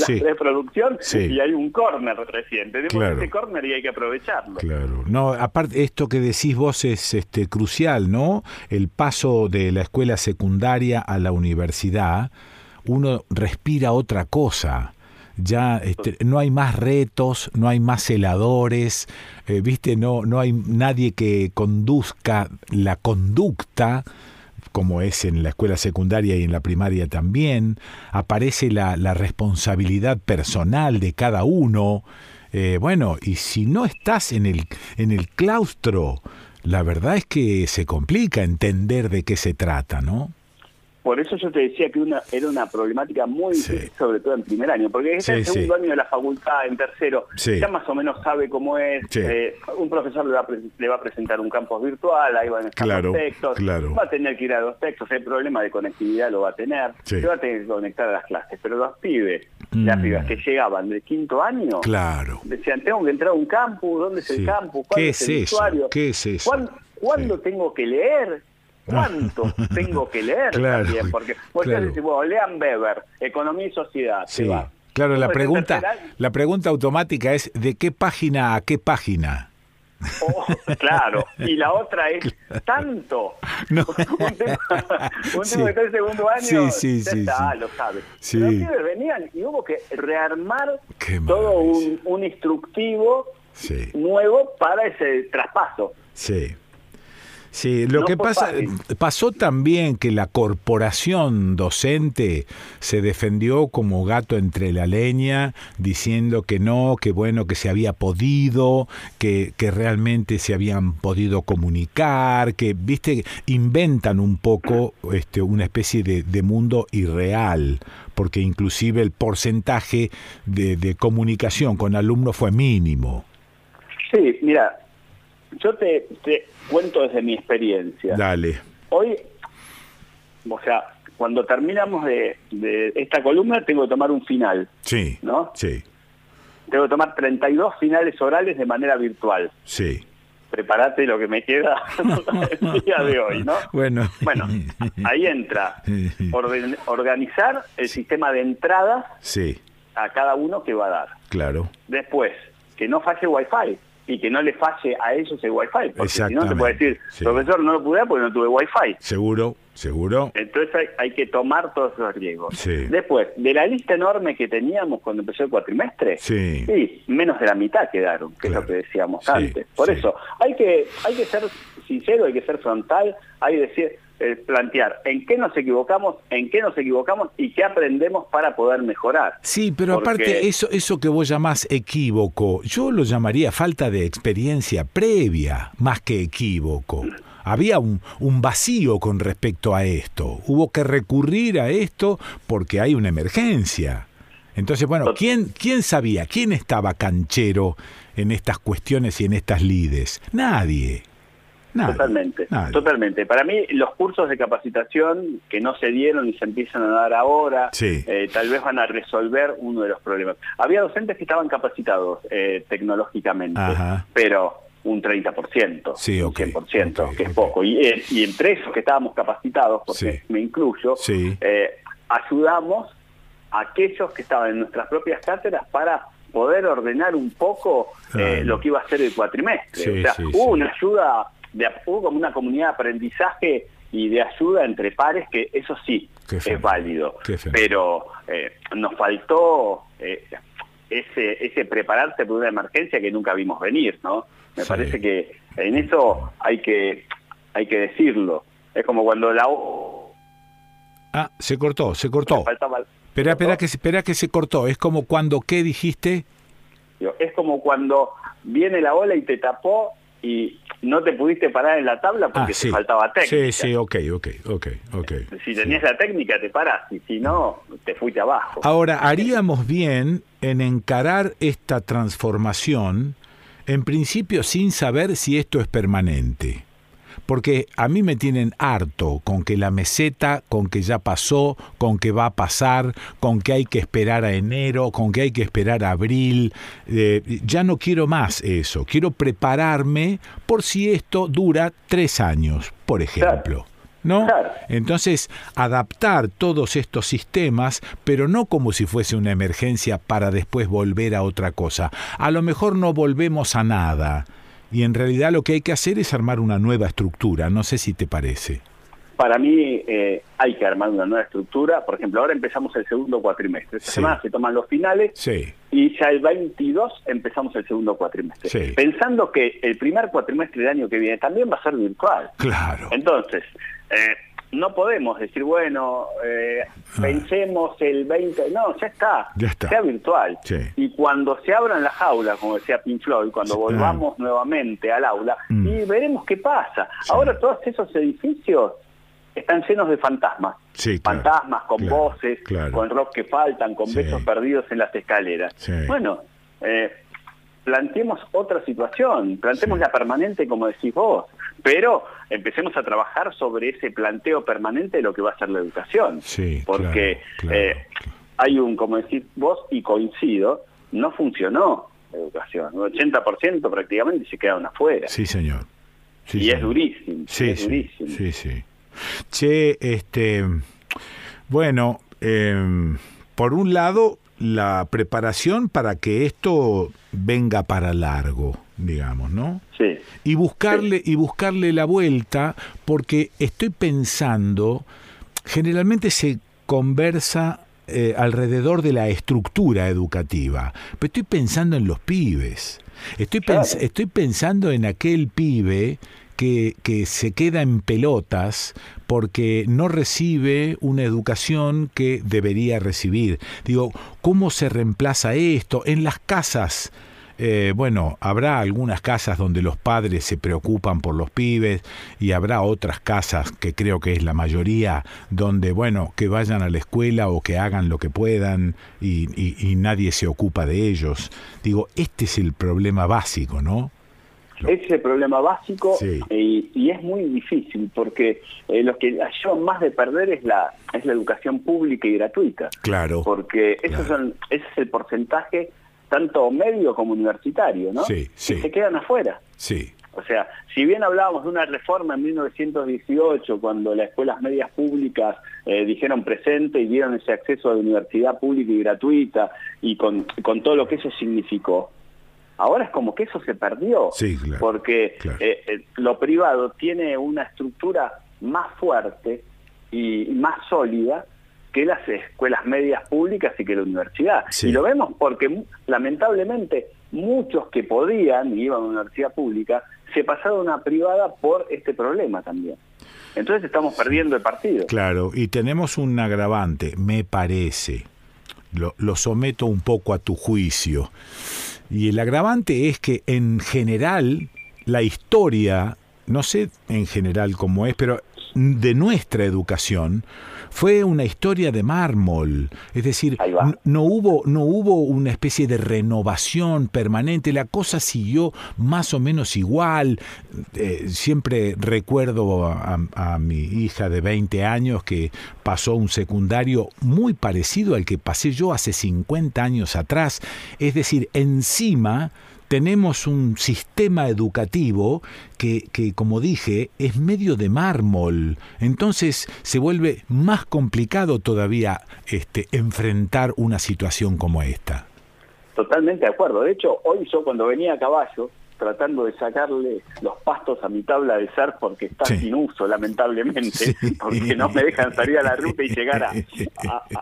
sí. y hay un córner reciente. Tenemos Claro. ese córner y hay que aprovecharlo. Claro. No, aparte esto que decís vos es este crucial, ¿no? El paso de la escuela secundaria a la universidad, uno respira otra cosa. Ya este, no hay más retos, no hay más celadores, eh, viste, no, no hay nadie que conduzca la conducta como es en la escuela secundaria y en la primaria también, aparece la, la responsabilidad personal de cada uno. Eh, bueno, y si no estás en el, en el claustro, la verdad es que se complica entender de qué se trata, ¿no? Por eso yo te decía que una, era una problemática muy difícil, sobre todo en primer año, porque es Sí, el segundo sí. año de la facultad, en tercero, ya más o menos sabe cómo es, eh, un profesor le va, a le va a presentar un campus virtual, ahí van a estar Claro, los textos, claro. va a tener que ir a los textos, el problema de conectividad lo va a tener, se va a tener que conectar a las clases, pero los pibes, las Mm. pibas que llegaban del quinto año, Claro. decían, tengo que entrar a un campus, ¿dónde es el campus? ¿Cuál ¿Qué es, el eso? usuario? ¿Qué es eso? ¿Cuán- ¿Cuándo tengo que leer? ¿Cuánto [LAUGHS] tengo que leer Claro, también? Porque vos claro. decís, bueno, lean Weber, Economía y Sociedad, se Sí. va. Claro, la pregunta, la pregunta automática es ¿de qué página a qué página? oh, claro, y la otra es tanto. [LAUGHS] No. [LAUGHS] un tema, un Sí. tema que está en segundo año, Sí, sí, ya está, lo sabe. Los pibes venían y hubo que rearmar todo un, un instructivo nuevo para ese traspaso. Sí. Sí, lo No que pasa, pasó también que la corporación docente se defendió como gato entre la leña, diciendo que no, que bueno, que se había podido, que, que realmente se habían podido comunicar, que, viste, inventan un poco este, una especie de, de mundo irreal, porque inclusive el porcentaje de, de comunicación con alumnos fue mínimo. Sí, mira, yo te, te cuento desde mi experiencia. Dale. Hoy, o sea, cuando terminamos de, de esta columna, tengo que tomar un final, Sí. ¿no? Sí. Tengo que tomar 32 finales orales de manera virtual. Sí. Prepárate lo que me queda [LAUGHS] el día de hoy, ¿no? Bueno. Bueno, ahí entra [LAUGHS] orden- organizar el sistema de entradas Sí, a cada uno que va a dar. claro. Después, que no falle Wi-Fi y que no le falle a ellos el Wi-Fi, porque si no te puede decir, sí. profesor, no lo pude dar porque no tuve Wi-Fi. Seguro, seguro. Entonces hay, hay que tomar todos esos riesgos. Sí. Después, de la lista enorme que teníamos cuando empezó el cuatrimestre, Sí. sí, menos de la mitad quedaron, que es lo que decíamos antes. Por eso, hay que, hay que ser sincero, hay que ser frontal, hay que decir, eh, plantear en qué nos equivocamos, en qué nos equivocamos y qué aprendemos para poder mejorar. Sí, pero Porque- aparte eso eso que vos llamás equívoco, yo lo llamaría falta de experiencia previa, más que equívoco. Había un, un vacío con respecto a esto. Hubo que recurrir a esto porque hay una emergencia. Entonces, bueno, ¿quién, ¿quién sabía? ¿Quién estaba canchero en estas cuestiones y en estas lides? Nadie. Totalmente, totalmente. Para mí, los cursos de capacitación que no se dieron y se empiezan a dar ahora, Sí. eh, tal vez van a resolver uno de los problemas. Había docentes que estaban capacitados eh, tecnológicamente, Ajá. pero un 30%, Sí, un ok, 100%, que es poco. Y, eh, y entre esos que estábamos capacitados, porque Sí. me incluyo, ayudamos a aquellos que estaban en nuestras propias cátedras para poder ordenar un poco Claro. lo que iba a ser el cuatrimestre. O sea, hubo una ayuda, de, hubo como una comunidad de aprendizaje y de ayuda entre pares, que eso sí es válido. Pero eh, nos faltó eh, ese, ese prepararse por una emergencia que nunca vimos venir, ¿no? Me Sí. parece que en eso hay que, hay que decirlo. Es como cuando la O Ah, se cortó, se cortó. Espera, espera que, se- espera que se cortó. Es como cuando, ¿qué dijiste? Es como cuando viene la ola y te tapó y no te pudiste parar en la tabla porque ah, sí. te faltaba técnica. Sí, sí, ok, ok, ok, ok. Si tenías la técnica te parás y si no, te fuiste abajo. Ahora, haríamos bien en encarar esta transformación, en principio sin saber si esto es permanente. Porque a mí me tienen harto con que la meseta, con que ya pasó, con que va a pasar, con que hay que esperar a enero, con que hay que esperar a abril. Eh, ya no quiero más eso. Quiero prepararme por si esto dura tres años, por ejemplo. ¿No? Entonces, adaptar todos estos sistemas, pero no como si fuese una emergencia para después volver a otra cosa. A lo mejor no volvemos a nada. Y en realidad lo que hay que hacer es armar una nueva estructura. No sé si te parece. Para mí eh, hay que armar una nueva estructura. Por ejemplo, ahora empezamos el segundo cuatrimestre. Esta Sí. semana se toman los finales Sí, y ya el 22 empezamos el segundo cuatrimestre. Sí. Pensando que el primer cuatrimestre del año que viene también va a ser virtual. claro. Entonces, eh, no podemos decir, bueno, eh, pensemos el 20, no, ya está, Ya está. sea virtual. Sí. Y cuando se abran las aulas, como decía Pink Floyd, cuando Sí. volvamos nuevamente al aula, Mm. y veremos qué pasa. Ahora todos esos edificios están llenos de fantasmas. Sí, claro. fantasmas con Claro, voces, claro. con rock que faltan, con besos perdidos en las escaleras. Bueno, eh, planteemos otra situación, planteemos la permanente como decís vos, pero empecemos a trabajar sobre ese planteo permanente de lo que va a ser la educación. Sí, Porque claro, eh, hay un, como decís vos, y coincido, no funcionó la educación. Un 80% prácticamente se quedaron afuera. Sí, señor. Sí, y es durísimo. Sí, es durísimo. sí, sí. Che, este, bueno, em, por un lado, la preparación para que esto venga para largo, digamos, ¿no? Sí. Y buscarle, y buscarle la vuelta, porque estoy pensando, generalmente se conversa eh, alrededor de la estructura educativa, pero estoy pensando en los pibes. Estoy, pens- estoy pensando en aquel pibe que, se queda en pelotas porque no recibe una educación que debería recibir. Digo, ¿cómo se reemplaza esto? En las casas, eh, bueno, habrá algunas casas donde los padres se preocupan por los pibes y habrá otras casas, que creo que es la mayoría, donde, bueno, que vayan a la escuela o que hagan lo que puedan y nadie se ocupa de ellos. Digo, este es el problema básico, ¿no? Ese es el problema básico Sí. y, y es muy difícil porque eh, lo que llevan más de perder es la es la educación pública y gratuita. Claro. Porque esos son, ese es el porcentaje tanto medio como universitario, ¿no? Sí, sí. Que se quedan afuera. Sí, O sea, si bien hablábamos de una reforma en 1918, cuando las escuelas medias públicas eh, dijeron presente y dieron ese acceso a la universidad pública y gratuita y con, con todo lo que eso significó, ahora es como que eso se perdió. Sí, claro, porque eh, eh, lo privado tiene una estructura más fuerte y más sólida que las escuelas medias públicas y que la universidad. Sí. Y lo vemos porque lamentablemente muchos que podían y iban a una universidad pública se pasaron a una privada por este problema también. Entonces estamos perdiendo el partido. Claro, y tenemos un agravante, me parece. Lo, lo someto un poco a tu juicio. Y el agravante es que en general la historia, no sé en general cómo es, pero de nuestra educación fue una historia de mármol. Es decir, no hubo, no hubo una especie de renovación permanente. La cosa siguió más o menos igual. Eh, siempre recuerdo a, a mi hija de 20 años que pasó un secundario muy parecido al que pasé yo hace 50 años atrás. Es decir, encima tenemos un sistema educativo que, que, como dije, es medio de mármol. Entonces se vuelve más complicado todavía este, enfrentar una situación como esta. Totalmente de acuerdo. De hecho, hoy yo cuando venía a caballo, tratando de sacarle los pastos a mi tabla de surf porque está Sí. sin uso, lamentablemente, porque no me dejan salir a la ruta y llegar [LAUGHS] a,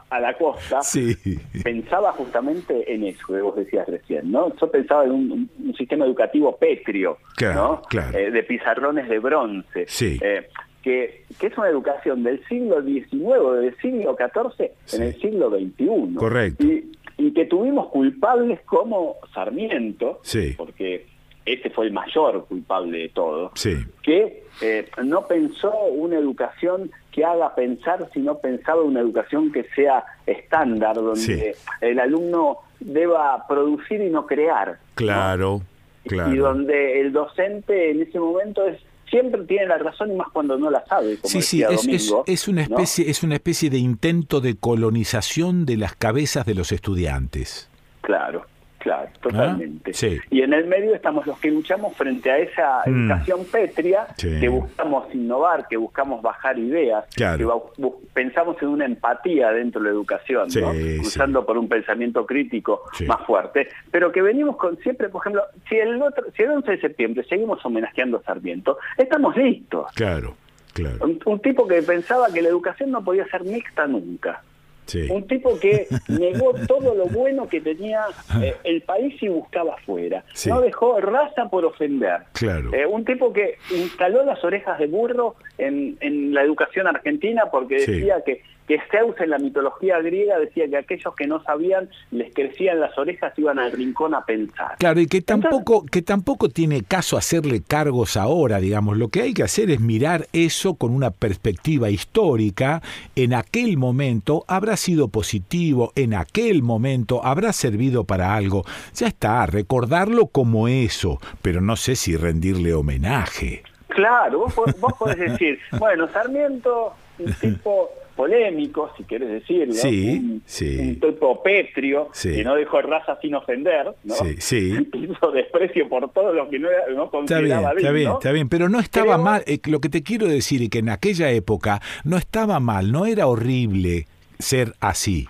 a- la costa, Sí. pensaba justamente en eso que vos decías recién, ¿no? Yo pensaba en un, sistema educativo pétreo, Claro, ¿no? claro. Eh, de pizarrones de bronce. Sí. Eh, que, que es una educación del siglo XIX del siglo XIV en el siglo XXI. Correcto. Y, y que tuvimos culpables como Sarmiento, Sí. porque este fue el mayor culpable de todo, Sí. que eh, no pensó una educación que haga pensar, sino pensaba una educación que sea estándar, donde Sí. el alumno deba producir y no crear. Claro, Y claro. donde el docente en ese momento es siempre tiene la razón y más cuando no la sabe, como Sí, sí, es, es- Domingo. es una ¿no? especie, es una especie de intento de colonización de las cabezas de los estudiantes. Claro, claro, totalmente. ¿Ah? Sí. Y en el medio estamos los que luchamos frente a esa Mm. educación pétrea, Sí. que buscamos innovar, que buscamos bajar ideas, Claro. que pensamos en una empatía dentro de la educación, Sí, cruzando por un pensamiento crítico más fuerte, pero que venimos con siempre, por ejemplo, si el, otro, si el 11 de septiembre seguimos homenajeando a Sarmiento, estamos listos. Claro, claro. Un, un tipo que pensaba que la educación no podía ser mixta nunca. Sí. Un tipo que [LAUGHS] negó todo lo bueno que tenía eh, el país y buscaba afuera. Sí. No dejó raza por ofender. Claro. Eh, un tipo que instaló las orejas de burro en, en la educación argentina porque Sí. decía que, que Zeus en la mitología griega decía que aquellos que no sabían les crecían las orejas y iban al rincón a pensar. Claro, y que tampoco, que tampoco tiene caso hacerle cargos ahora, digamos. Lo que hay que hacer es mirar eso con una perspectiva histórica. En aquel momento habrá sido positivo, en aquel momento habrá servido para algo. Ya está, recordarlo como eso, pero no sé si rendirle homenaje. Claro, vos, vos podés [LAUGHS] decir, bueno, Sarmiento, un tipo polémico, si querés decirlo, Sí, un, sí. un tipo pétrio, Sí. que no dejó raza sin ofender, ¿no? Sí, sí. [LAUGHS] Hizo desprecio por todo lo que no, era- no Está bien, está bien, está bien, pero no estaba Creo- mal. eh, lo que te quiero decir es que en aquella época no estaba mal, no era horrible ser así.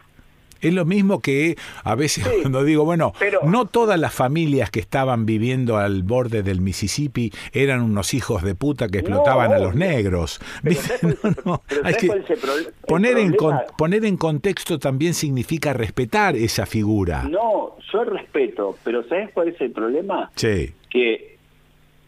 Es lo mismo que a veces Sí, cuando digo, bueno, pero- no todas las familias que estaban viviendo al borde del Mississippi eran unos hijos de puta que explotaban a los negros. Pero ¿Viste? ¿sabes cuál es el- No, [LAUGHS] no, pero hay ¿sabes que cuál es el pro- el poner, en con- poner en contexto también significa respetar esa figura. No, yo respeto, pero ¿sabes cuál es el problema? Sí, que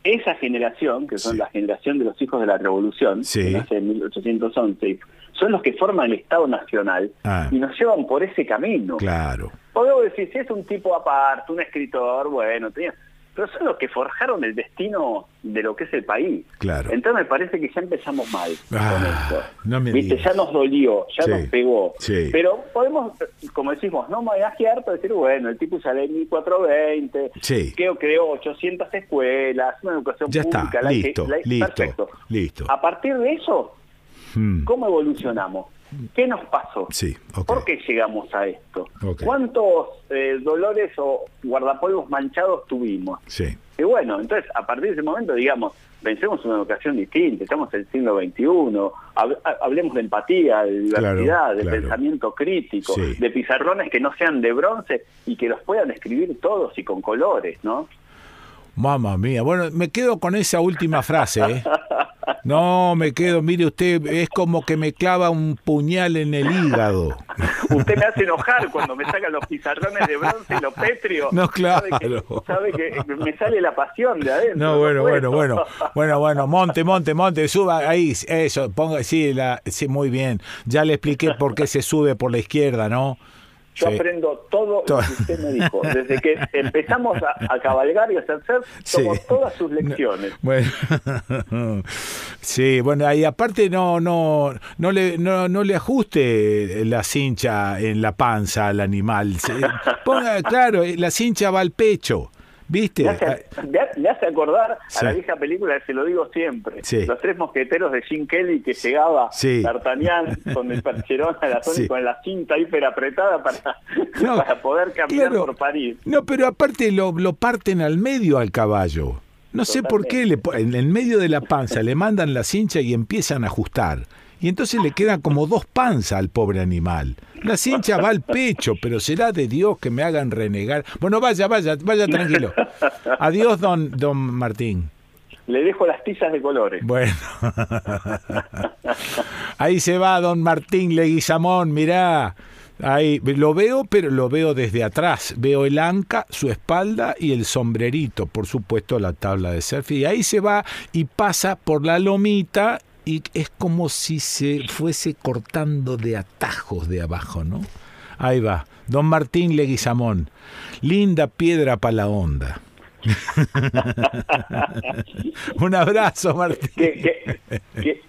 esa generación, que son la generación de los hijos de la revolución, Sí. que nace en 1811, son los que forman el Estado Nacional Ah. y nos llevan por ese camino. claro. Podemos decir, si es un tipo aparte, un escritor, bueno, tenía- pero son los que forjaron el destino de lo que es el país. Claro. Entonces me parece que ya empezamos mal Ah, con esto. no me ¿Viste? Ya nos dolió, ya Sí, nos pegó. sí. Pero podemos, como decimos, no homenajear, pero decir, bueno, el tipo sale en 1420, Sí. creo creó 800 escuelas, una educación Ya está, pública. laica- listo, laica- listo, Perfecto. listo. A partir de eso, Hmm, ¿cómo evolucionamos? ¿Qué nos pasó? Sí. ¿Por qué llegamos a esto? ¿Cuántos eh, dolores o guardapolvos manchados tuvimos? Sí. Y bueno, entonces a partir de ese momento, digamos, pensemos en una educación distinta, estamos en el siglo XXI, hab- ha- hablemos de empatía, de diversidad, Claro, de claro. pensamiento crítico, Sí. de pizarrones que no sean de bronce y que los puedan escribir todos y con colores, ¿no? Mamma mía. Bueno, me quedo con esa última frase. ¿eh? [LAUGHS] No, me quedo, mire usted, es como que me clava un puñal en el hígado. Usted me hace enojar cuando me sacan los pizarrones de bronce y los petrio. No, Sabe que, claro. sabe que me sale la pasión de adentro. No, bueno, bueno, bueno, bueno, bueno, monte, monte, monte, suba ahí, eso, ponga, sí, la, sí, muy bien. Ya le expliqué por qué se sube por la izquierda, ¿no? Yo Sí. aprendo todo, Todo. lo que usted me dijo. Desde que empezamos a, a cabalgar y a hacer tomo Sí. todas sus lecciones. Bueno, sí, bueno, y aparte no, no, no le, no, no le ajuste la cincha en la panza al animal. Ponga, claro, la cincha va al pecho, ¿viste? Me hace, me ha- me hace acordar Sí. a la vieja película, se lo digo siempre, Sí. los tres mosqueteros de Jim Kelly que llegaba Sí. D'Artagnan [LAUGHS] con el percherón a la zona y con la cinta hiper apretada para, No, [LAUGHS] para poder caminar claro. por París. No, pero aparte lo, lo parten al medio al caballo. No sé por qué le, en el medio de la panza le mandan la cincha y empiezan a ajustar. Y entonces le quedan como dos panzas al pobre animal. La cincha va al pecho, pero será de Dios que me hagan renegar. Bueno, vaya, vaya, vaya tranquilo. Adiós, don, don Martín. Le dejo las tizas de colores. Bueno. Ahí se va don Martín Leguizamón, mirá. Ahí lo veo, pero lo veo desde atrás. Veo el anca, su espalda y el sombrerito, por supuesto la tabla de surf. Y ahí se va y pasa por la lomita y es como si se fuese cortando de atajos de abajo, ¿no? Ahí va, don Martín Leguizamón. Linda piedra para la onda. [LAUGHS] Un abrazo, Martín. Qué, qué- qué-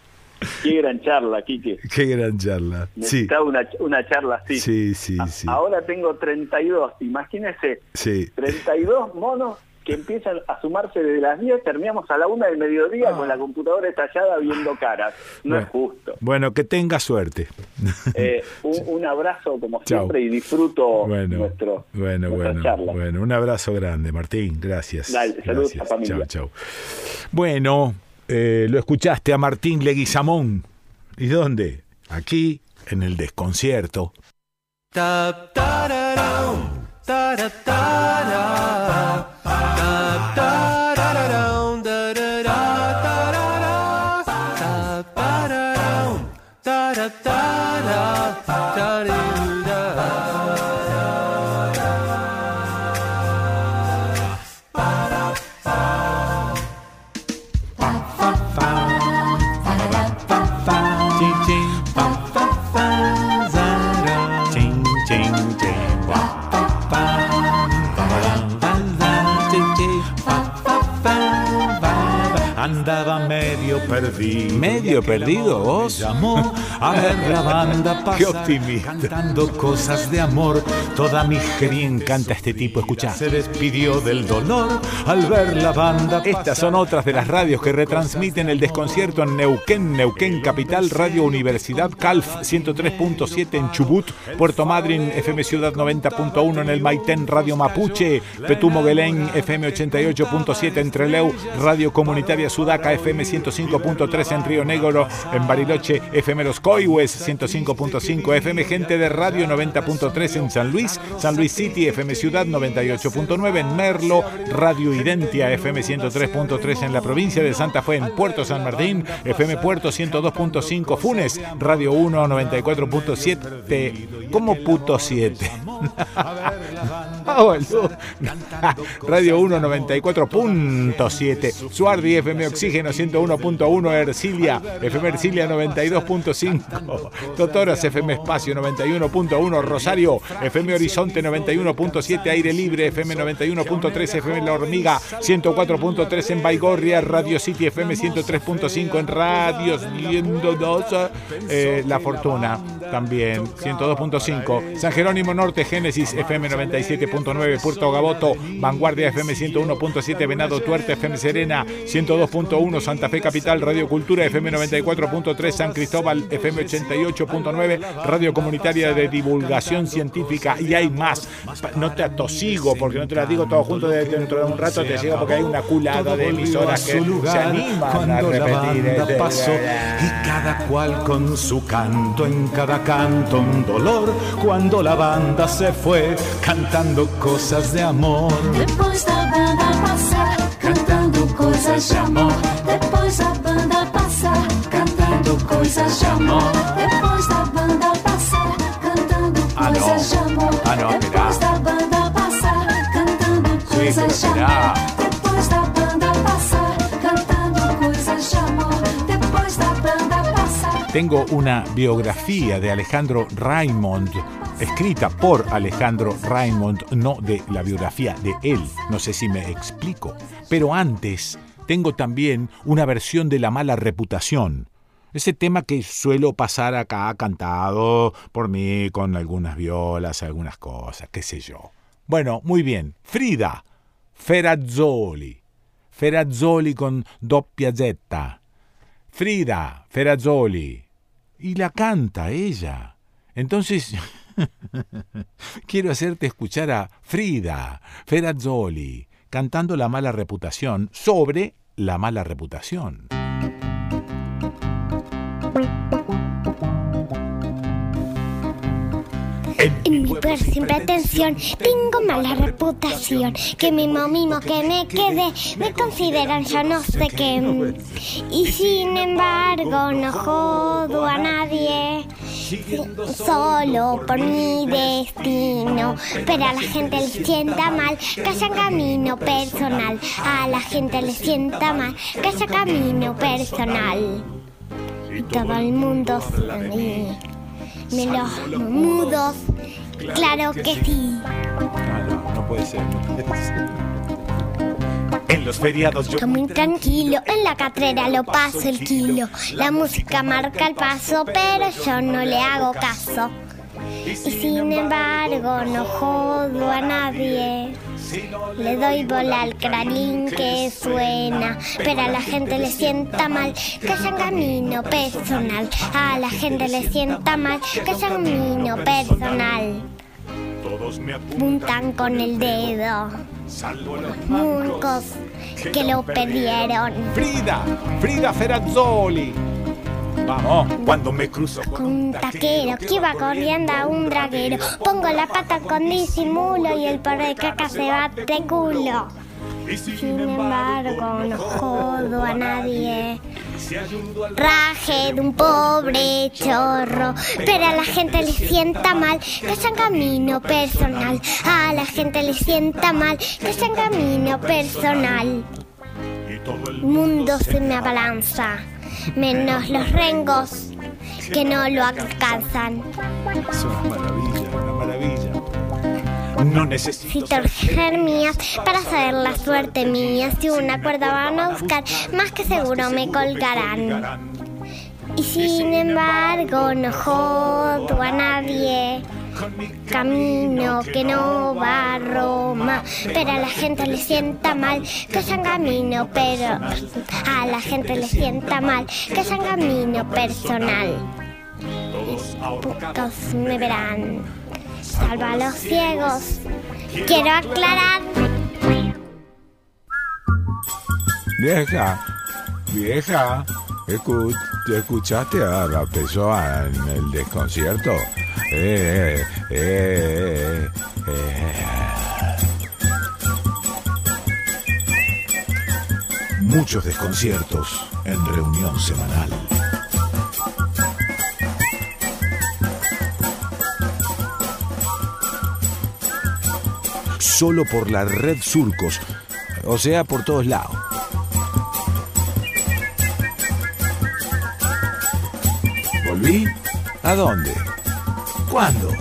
qué gran charla, Quique. Qué gran charla. Sí, Necesitaba una, una charla así. sí, sí, sí. Ahora tengo 32, imagínese, Sí. 32 monos que empiezan a sumarse desde las 10, terminamos a la una del mediodía con la computadora estallada viendo caras. No es justo. Bueno, que tenga suerte. Eh, [LAUGHS] un, un abrazo como siempre y disfruto Bueno, nuestro, bueno, nuestra bueno, charla. bueno. Un abrazo grande, Martín. Gracias. Dale, saludos Gracias. a familia. Chao, chao. Bueno, eh, lo escuchaste a Martín Leguizamón. ¿Y dónde? Aquí, en el desconcierto. Ta ta ra perdido. ¿Medio perdido vos? Llamó a ver la banda [LAUGHS] pasar. Qué optimista. Cantando cosas de amor. Toda mi Qué bien canta este tipo, escuchá. se despidió del dolor al ver la banda Estas son otras de las radios que retransmiten el desconcierto en Neuquén, Neuquén Capital, Radio Universidad Calf 103.7 en Chubut, Puerto Madryn, FM Ciudad 90.1 en el Maitén, Radio Mapuche, Petumo Guelén, FM 88.7 en Treleu, Radio Comunitaria Sudaca, FM 105.3 en Río Negro, en Bariloche, FM Los Coihues 105.5, FM Gente de Radio 90.3 en San Luis, San Luis City, FM Ciudad 98.9 en Merlo, Radio Identia, FM 103.3 en la provincia de Santa Fe, en Puerto San Martín, FM Puerto 102.5 Funes, Radio 1 94.7, ¿cómo puto 7? [LAUGHS] Boludo. Radio 1 94.7, Suardi FM Oxígeno 101.1, Ercilia, FM Ercilia 92.5, [LAUGHS] Totoras FM Espacio 91.1, Rosario, FM Horizonte 91.7, Aire Libre, FM 91.3, FM La Hormiga 104.3 en Baigorria, Radio City FM 103.5 en Radios 102, eh, La Fortuna también 102.5, San Jerónimo Norte, Génesis FM 97.9, Puerto Gaboto, Vanguardia FM 101.7, Venado Tuerte FM Serena 102.1, Santa Fe Capital, Radio Cultura FM 94.3, San Cristóbal FM 88.9, Radio Comunitaria de Divulgación Científica y hay más. No te atosigo porque no te las digo todo junto de- dentro de un rato te llego porque hay una culada de emisoras que se animan a repetir. banda este- pasó y cada cual con su canto en cada canto un dolor cuando la banda se fue cantando cosas de amor Depois da banda passar, cantando coisas de amor. Depois da banda passar, cantando coisas de amor. Depois da banda passar, cantando Ah, coisas de amor. Ah, Depois da banda passar, cantando coisas de amor. Depois da banda passar, cantando coisas de amor. Depois da banda passar. Tengo una biografía de Alejandro Raimond escrita por Alejandro Raymond, no de la biografía de él. No sé si me explico. Pero antes tengo también una versión de La mala reputación. Ese tema que suelo pasar acá cantado por mí con algunas violas, algunas cosas, qué sé yo. Bueno, muy bien. Frida Ferrazzoli. Ferrazzoli con doppia Z. Frida Ferrazzoli. Y la canta ella. Entonces, [LAUGHS] [LAUGHS] quiero hacerte escuchar a Frida Ferrazzoli cantando la mala reputación sobre la mala reputación. En mi per sin pretensión tengo mala reputación. Que mimo mimo que me quede me consideran yo no sé qué. Y sin embargo no jodo a nadie. Solo por mi destino. Pero a la gente le sienta mal que haya camino personal. A la gente le sienta mal que haya camino personal. Y todo el mundo sí. Me los mudos, claro que sí. no, no puede ser. [LAUGHS] los feriados yo... Estoy muy tranquilo, en la catrera lo paso el kilo. La música marca el paso, pero yo no le hago caso. Y sin embargo no jodo a nadie. Le doy bola al cranín que suena, pero a la gente le sienta mal que haya camino personal. A la gente le sienta mal que haya camino personal. Apuntan con el dedo. Muncos que lo pidieron. Frida, Frida Ferrazzoli. Vamos, cuando me cruzo con un taquero que iba corriendo a un draguero. Pongo la pata con disimulo y el perro de caca se va de culo. Sin embargo, no jodo a nadie. Raje de un pobre chorro, pero a la gente le sienta mal que sea camino personal. A la gente le sienta mal que sea camino personal. El mundo se me abalanza menos los rengos que no lo alcanzan. Es una maravilla, una maravilla. No necesito ser mías para saber la suerte mía. Si una cuerda van a buscar, más que seguro me colgarán. Y sin embargo, no jodo a nadie. Camino que no va a Roma, pero a la gente le sienta mal que sean camino, pero a la gente le sienta mal que sean camino personal. Pocos me verán. Salva a los ciegos. Quiero aclarar. Vieja, vieja, escu- ¿escuchaste a la persona en el desconcierto? Eh, eh, eh, eh. Muchos desconciertos en reunión semanal. Solo por la red Surcos, o sea, por todos lados. ¿Volví? ¿A dónde? ¿Cuándo?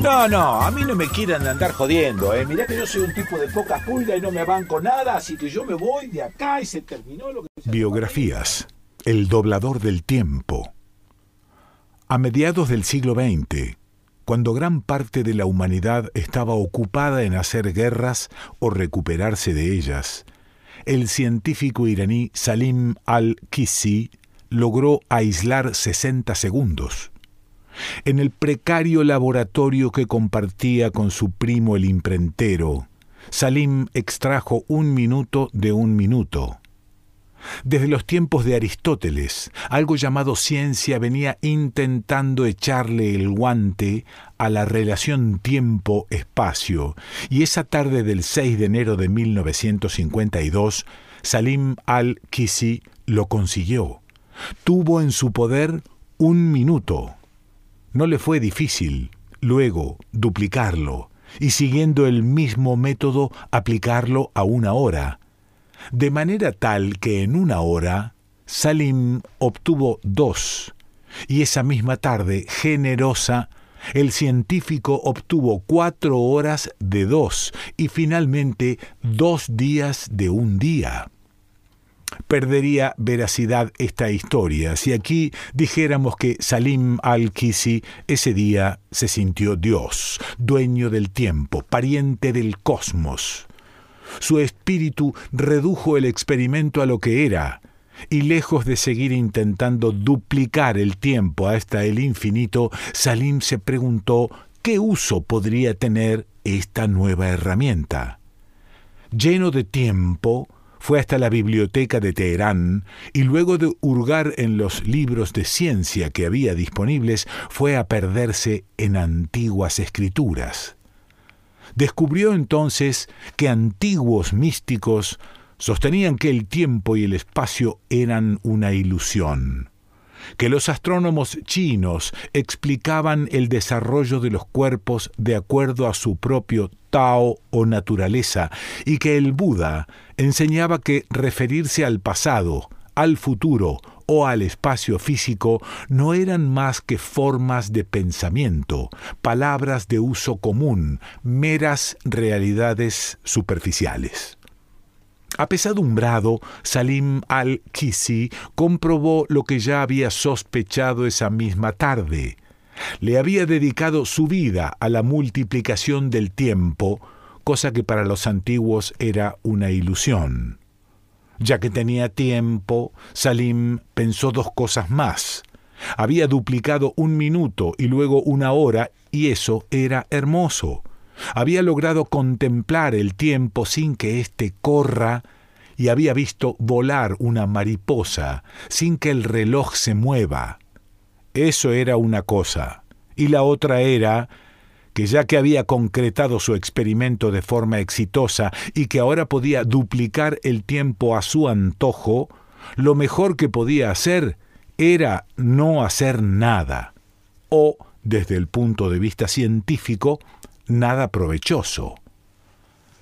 No, no, a mí no me quieran andar jodiendo, ¿eh? Mirá que yo soy un tipo de poca pulga y no me banco nada, así que yo me voy de acá y se terminó lo que... Biografías. El doblador del tiempo. A mediados del siglo XX, cuando gran parte de la humanidad estaba ocupada en hacer guerras o recuperarse de ellas, el científico iraní Salim al-Kisi logró aislar 60 segundos. En el precario laboratorio que compartía con su primo el imprentero, Salim extrajo un minuto de un minuto. Desde los tiempos de Aristóteles, algo llamado ciencia venía intentando echarle el guante a la relación tiempo-espacio, y esa tarde del 6 de enero de 1952, Salim al-Kisi lo consiguió. Tuvo en su poder un minuto. No le fue difícil, luego, duplicarlo, y siguiendo el mismo método, aplicarlo a una hora de manera tal que en una hora Salim obtuvo dos, y esa misma tarde, generosa, El científico obtuvo cuatro horas de dos y finalmente dos días de un día. Perdería veracidad esta historia si aquí dijéramos que Salim al-Kisi ese día se sintió Dios, dueño del tiempo, pariente del cosmos. Su espíritu redujo el experimento a lo que era, y lejos de seguir intentando duplicar el tiempo hasta el infinito, Salim se preguntó qué uso podría tener esta nueva herramienta. Lleno de tiempo, fue hasta la biblioteca de Teherán y luego de hurgar en los libros de ciencia que había disponibles, fue a perderse en antiguas escrituras. Descubrió entonces que antiguos místicos sostenían que el tiempo y el espacio eran una ilusión, que los astrónomos chinos explicaban el desarrollo de los cuerpos de acuerdo a su propio Tao o naturaleza, y que el Buda enseñaba que referirse al pasado, al futuro o al espacio físico no eran más que formas de pensamiento, palabras de uso común, meras realidades superficiales. Apesadumbrado, Salim al-Kisi comprobó lo que ya había sospechado esa misma tarde. Le había dedicado su vida a la multiplicación del tiempo, cosa que para los antiguos era una ilusión. Ya que tenía tiempo, Salim pensó dos cosas más. Había duplicado un minuto y luego una hora, y eso era hermoso. Había logrado contemplar el tiempo sin que éste corra y había visto volar una mariposa sin que el reloj se mueva. Eso era una cosa. Y la otra era que ya que había concretado su experimento de forma exitosa y que ahora podía duplicar el tiempo a su antojo, lo mejor que podía hacer era no hacer nada, o, desde el punto de vista científico, nada provechoso.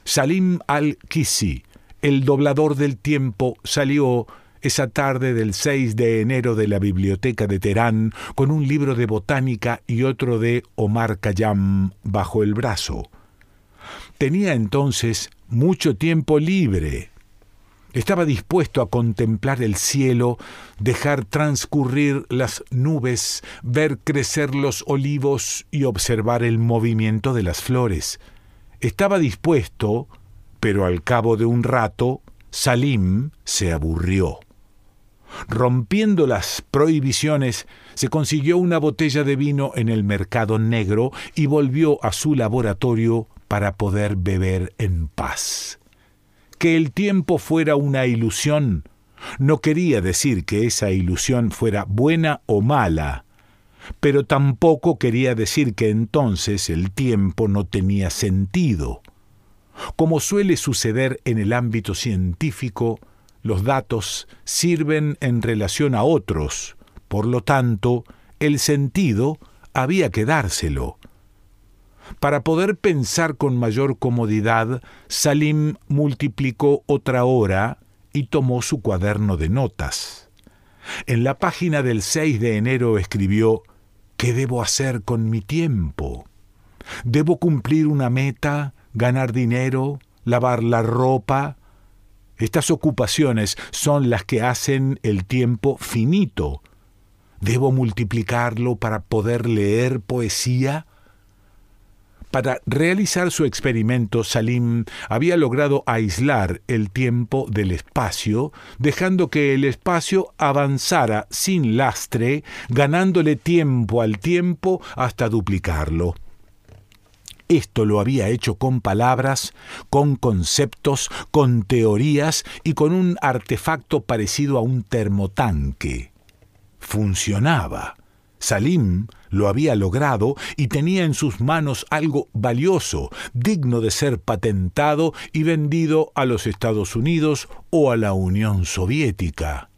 Salim al-Kisi, el doblador del tiempo, salió esa tarde del 6 de enero de la biblioteca de Teherán con un libro de botánica y otro de Omar Khayyam bajo el brazo. Tenía entonces mucho tiempo libre. Estaba dispuesto a contemplar el cielo, dejar transcurrir las nubes, ver crecer los olivos y observar el movimiento de las flores. Estaba dispuesto, pero al cabo de un rato, Salim se aburrió. Rompiendo las prohibiciones, se consiguió una botella de vino en el mercado negro y volvió a su laboratorio para poder beber en paz. Que el tiempo fuera una ilusión no quería decir que esa ilusión fuera buena o mala, pero tampoco quería decir que entonces el tiempo no tenía sentido. Como suele suceder en el ámbito científico, los datos sirven en relación a otros, por lo tanto, el sentido había que dárselo. Para poder pensar con mayor comodidad, Salim multiplicó otra hora y tomó su cuaderno de notas. En la página del 6 de enero escribió ¿Qué debo hacer con mi tiempo? ¿Debo cumplir una meta, ganar dinero, lavar la ropa? Estas ocupaciones son las que hacen el tiempo finito. ¿Debo multiplicarlo para poder leer poesía? Para realizar su experimento, Salim había logrado aislar el tiempo del espacio, dejando que el espacio avanzara sin lastre, ganándole tiempo al tiempo hasta duplicarlo. Esto lo había hecho con palabras, con conceptos, con teorías y con un artefacto parecido a un termotanque. Funcionaba. Salim lo había logrado y tenía en sus manos algo valioso, digno de ser patentado y vendido a los Estados Unidos o a la Unión Soviética.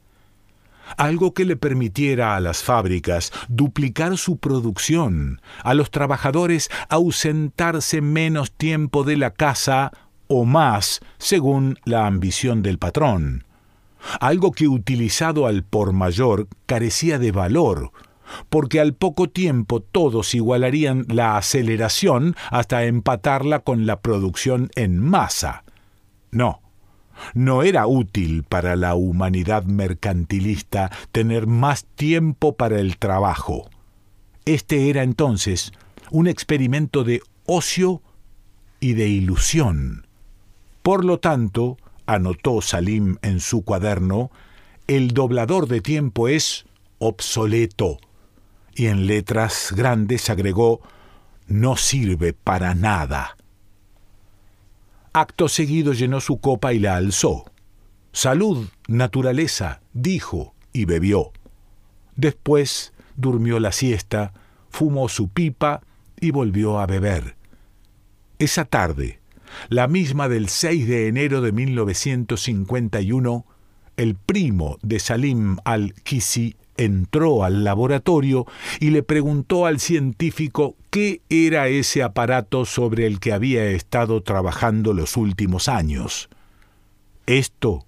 Algo que le permitiera a las fábricas duplicar su producción, a los trabajadores ausentarse menos tiempo de la casa o más, según la ambición del patrón. Algo que utilizado al por mayor carecía de valor, porque al poco tiempo todos igualarían la aceleración hasta empatarla con la producción en masa. No, no era útil para la humanidad mercantilista tener más tiempo para el trabajo. Este era entonces un experimento de ocio y de ilusión. Por lo tanto, anotó Salim en su cuaderno, el doblador de tiempo es obsoleto. Y en letras grandes agregó, no sirve para nada. Acto seguido llenó su copa y la alzó. Salud, naturaleza, dijo y bebió. Después durmió la siesta, fumó su pipa y volvió a beber. Esa tarde, la misma del 6 de enero de 1951, el primo de Salim al-Kisi entró al laboratorio y le preguntó al científico qué era ese aparato sobre el que había estado trabajando los últimos años. Esto,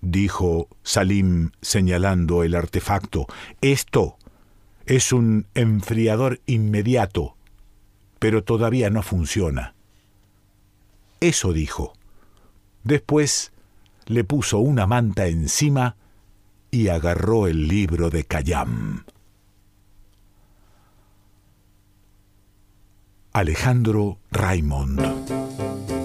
dijo Salim señalando el artefacto, esto es un enfriador inmediato, pero todavía no funciona. Eso dijo. Después le puso una manta encima y agarró el libro de Cayam. Alejandro Raymond.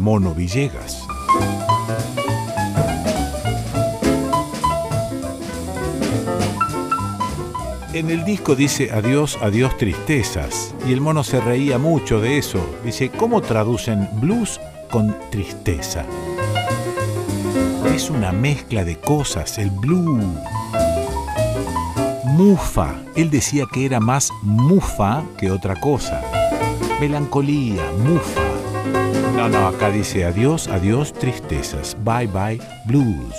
Mono Villegas. En el disco dice adiós, adiós tristezas, y el mono se reía mucho de eso. Dice, ¿cómo traducen blues con tristeza? Es una mezcla de cosas, el blues. Mufa, él decía que era más mufa que otra cosa. Melancolía, mufa. No, no, acá dice adiós, adiós, tristezas. Bye, bye, blues.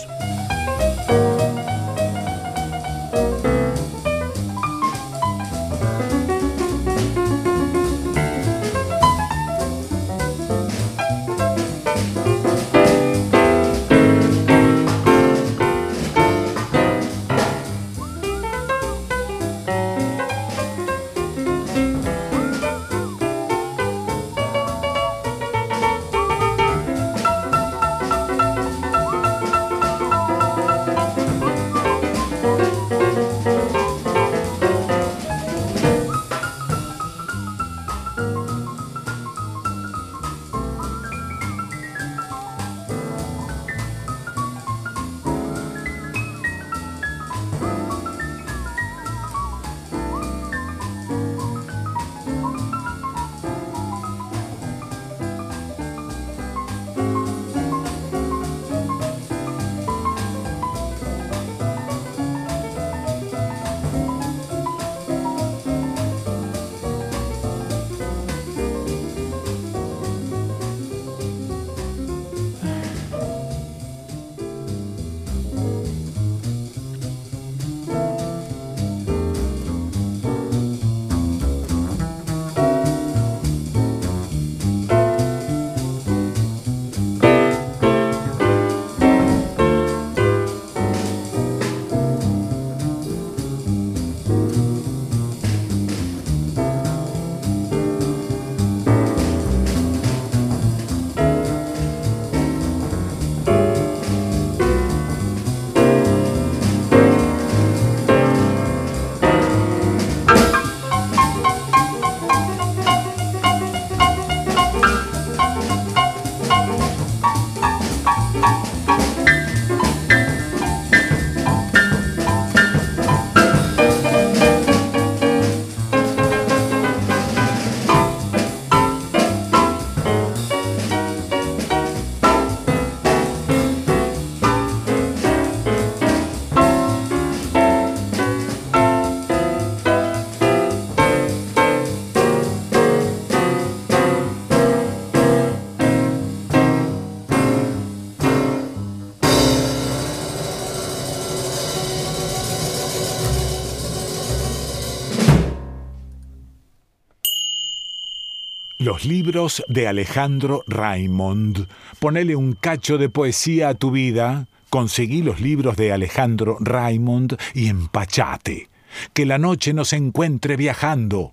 Los libros de Alejandro Raimond. Ponele un cacho de poesía a tu vida. Conseguí los libros de Alejandro Raimond y empachate. Que la noche nos encuentre viajando.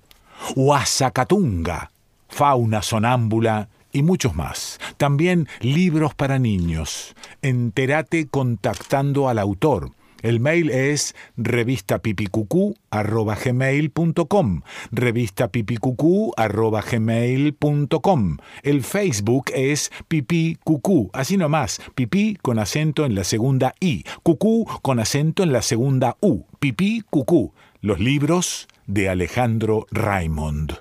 Huasacatunga, fauna sonámbula y muchos más. También libros para niños. Entérate contactando al autor. El mail es revistapipicucú.gmail.com revistapipicucú.gmail.com El Facebook es pipí cucú, así nomás, pipí con acento en la segunda I, cucú con acento en la segunda U, pipí cucú. Los libros de Alejandro Raimond.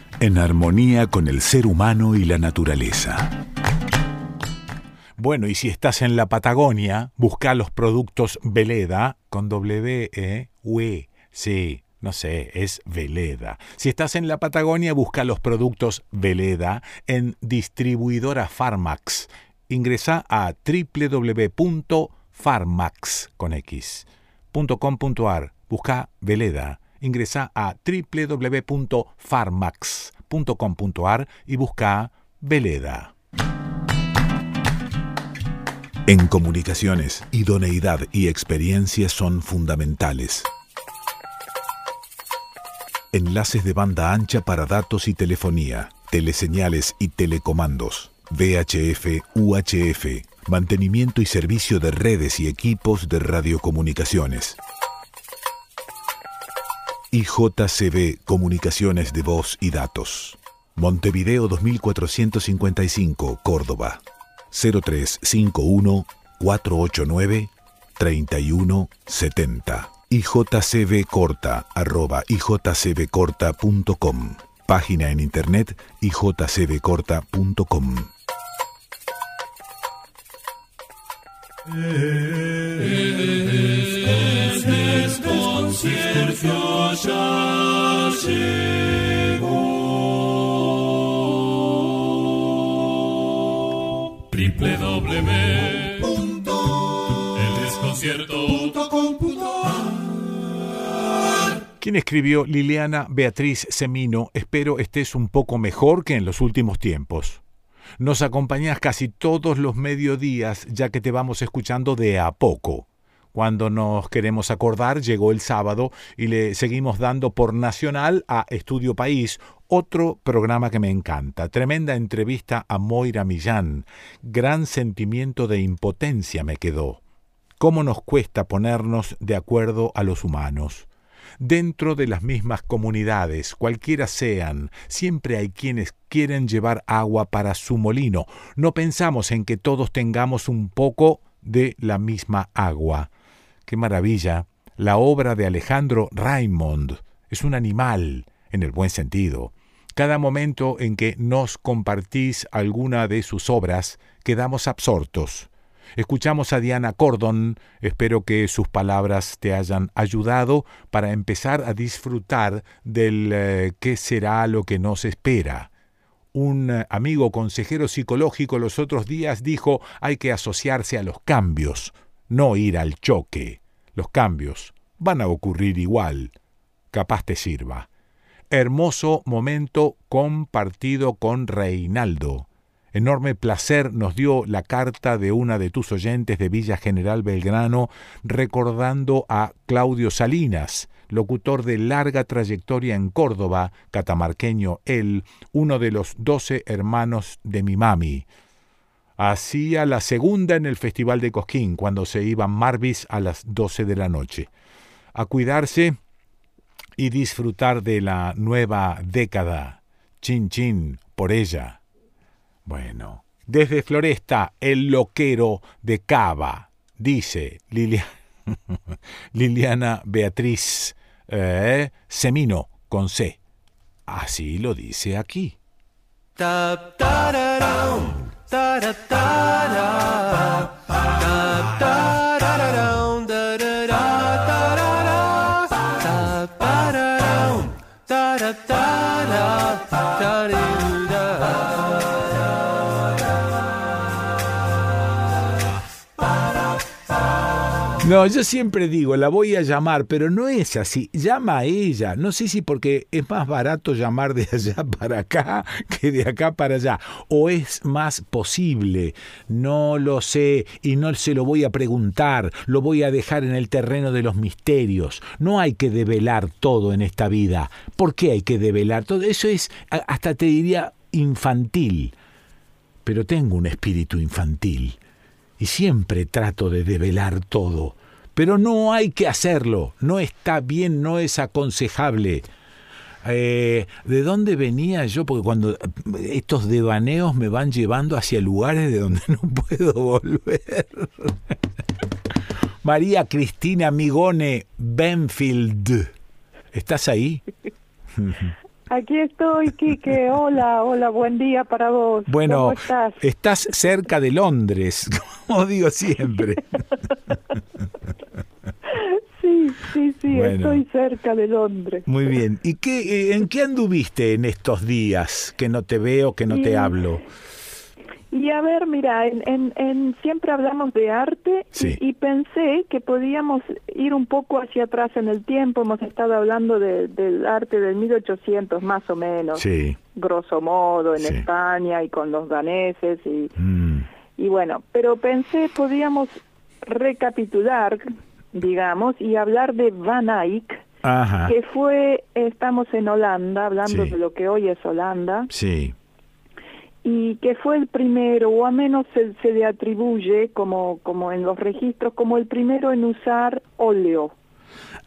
en armonía con el ser humano y la naturaleza. Bueno, y si estás en la Patagonia, busca los productos Veleda con W, E, UE. Sí, no sé, es Veleda. Si estás en la Patagonia, busca los productos Veleda en distribuidora Farmax. Ingresa a www.farmax.com.ar. Busca Veleda. Ingresa a www.farmax.com.ar y busca Veleda. En comunicaciones, idoneidad y experiencia son fundamentales. Enlaces de banda ancha para datos y telefonía, teleseñales y telecomandos, VHF, UHF, mantenimiento y servicio de redes y equipos de radiocomunicaciones. IJCB Comunicaciones de Voz y Datos. Montevideo 2455, Córdoba. 0351 489 3170 ijcbcorta arroba ijcbcorta.com Página en internet ijcbcorta.com ¿Quién escribió Liliana Beatriz Semino? Espero estés un poco mejor que en los últimos tiempos. Nos acompañas casi todos los mediodías ya que te vamos escuchando de a poco. Cuando nos queremos acordar, llegó el sábado y le seguimos dando por nacional a Estudio País, otro programa que me encanta. Tremenda entrevista a Moira Millán. Gran sentimiento de impotencia me quedó. ¿Cómo nos cuesta ponernos de acuerdo a los humanos? Dentro de las mismas comunidades, cualquiera sean, siempre hay quienes quieren llevar agua para su molino. No pensamos en que todos tengamos un poco de la misma agua. Qué maravilla. La obra de Alejandro Raimond es un animal, en el buen sentido. Cada momento en que nos compartís alguna de sus obras, quedamos absortos. Escuchamos a Diana Cordon, espero que sus palabras te hayan ayudado para empezar a disfrutar del eh, qué será lo que nos espera. Un eh, amigo consejero psicológico los otros días dijo hay que asociarse a los cambios, no ir al choque. Los cambios van a ocurrir igual. Capaz te sirva. Hermoso momento compartido con Reinaldo. Enorme placer nos dio la carta de una de tus oyentes de Villa General Belgrano recordando a Claudio Salinas, locutor de larga trayectoria en Córdoba, catamarqueño él, uno de los doce hermanos de mi mami. Hacía la segunda en el Festival de Cosquín, cuando se iba Marvis a las 12 de la noche. A cuidarse y disfrutar de la nueva década. Chin chin por ella. Bueno, desde Floresta, el loquero de Cava, dice Lilia- [LAUGHS] Liliana Beatriz eh, Semino con C. Así lo dice aquí. No, yo siempre digo, la voy a llamar, pero no es así. Llama a ella. No sé si porque es más barato llamar de allá [LAUGHS] para acá que de acá para allá. O es más posible. No lo sé y no se lo voy a preguntar. Lo voy a dejar en el terreno de los misterios. No hay que develar todo en esta vida. ¿Por qué hay que develar todo? Eso es, hasta te diría, infantil. Pero tengo un espíritu infantil y siempre trato de develar todo. Pero no hay que hacerlo, no está bien, no es aconsejable. Eh, ¿De dónde venía yo? Porque cuando estos devaneos me van llevando hacia lugares de donde no [LAUGHS] puedo volver. María Cristina Migone Benfield, ¿estás ahí? [LAUGHS] Aquí estoy, Quique. Hola, hola, buen día para vos. Bueno, ¿Cómo estás? estás cerca de Londres, [LAUGHS] como digo siempre. Sí, sí, sí, Bueno. estoy cerca de Londres. Muy bien. ¿Y qué, eh, en qué anduviste en estos días que no te veo, que no te hablo? Y a ver, mira, en, en, en- siempre hablamos de arte y- Sí. y, pensé que podíamos ir un poco hacia atrás en el tiempo. Hemos estado hablando de- del arte del 1800 más o menos, Sí. grosso modo, en Sí. España y con los daneses y, Mm, y bueno, pero pensé podíamos recapitular, digamos, y hablar de Van Eyck, Ajá. que fue, estamos en Holanda, hablando Sí. de lo que hoy es Holanda, Sí. y que fue el primero, o a menos se, se le atribuye, como, como en los registros, como el primero en usar óleo.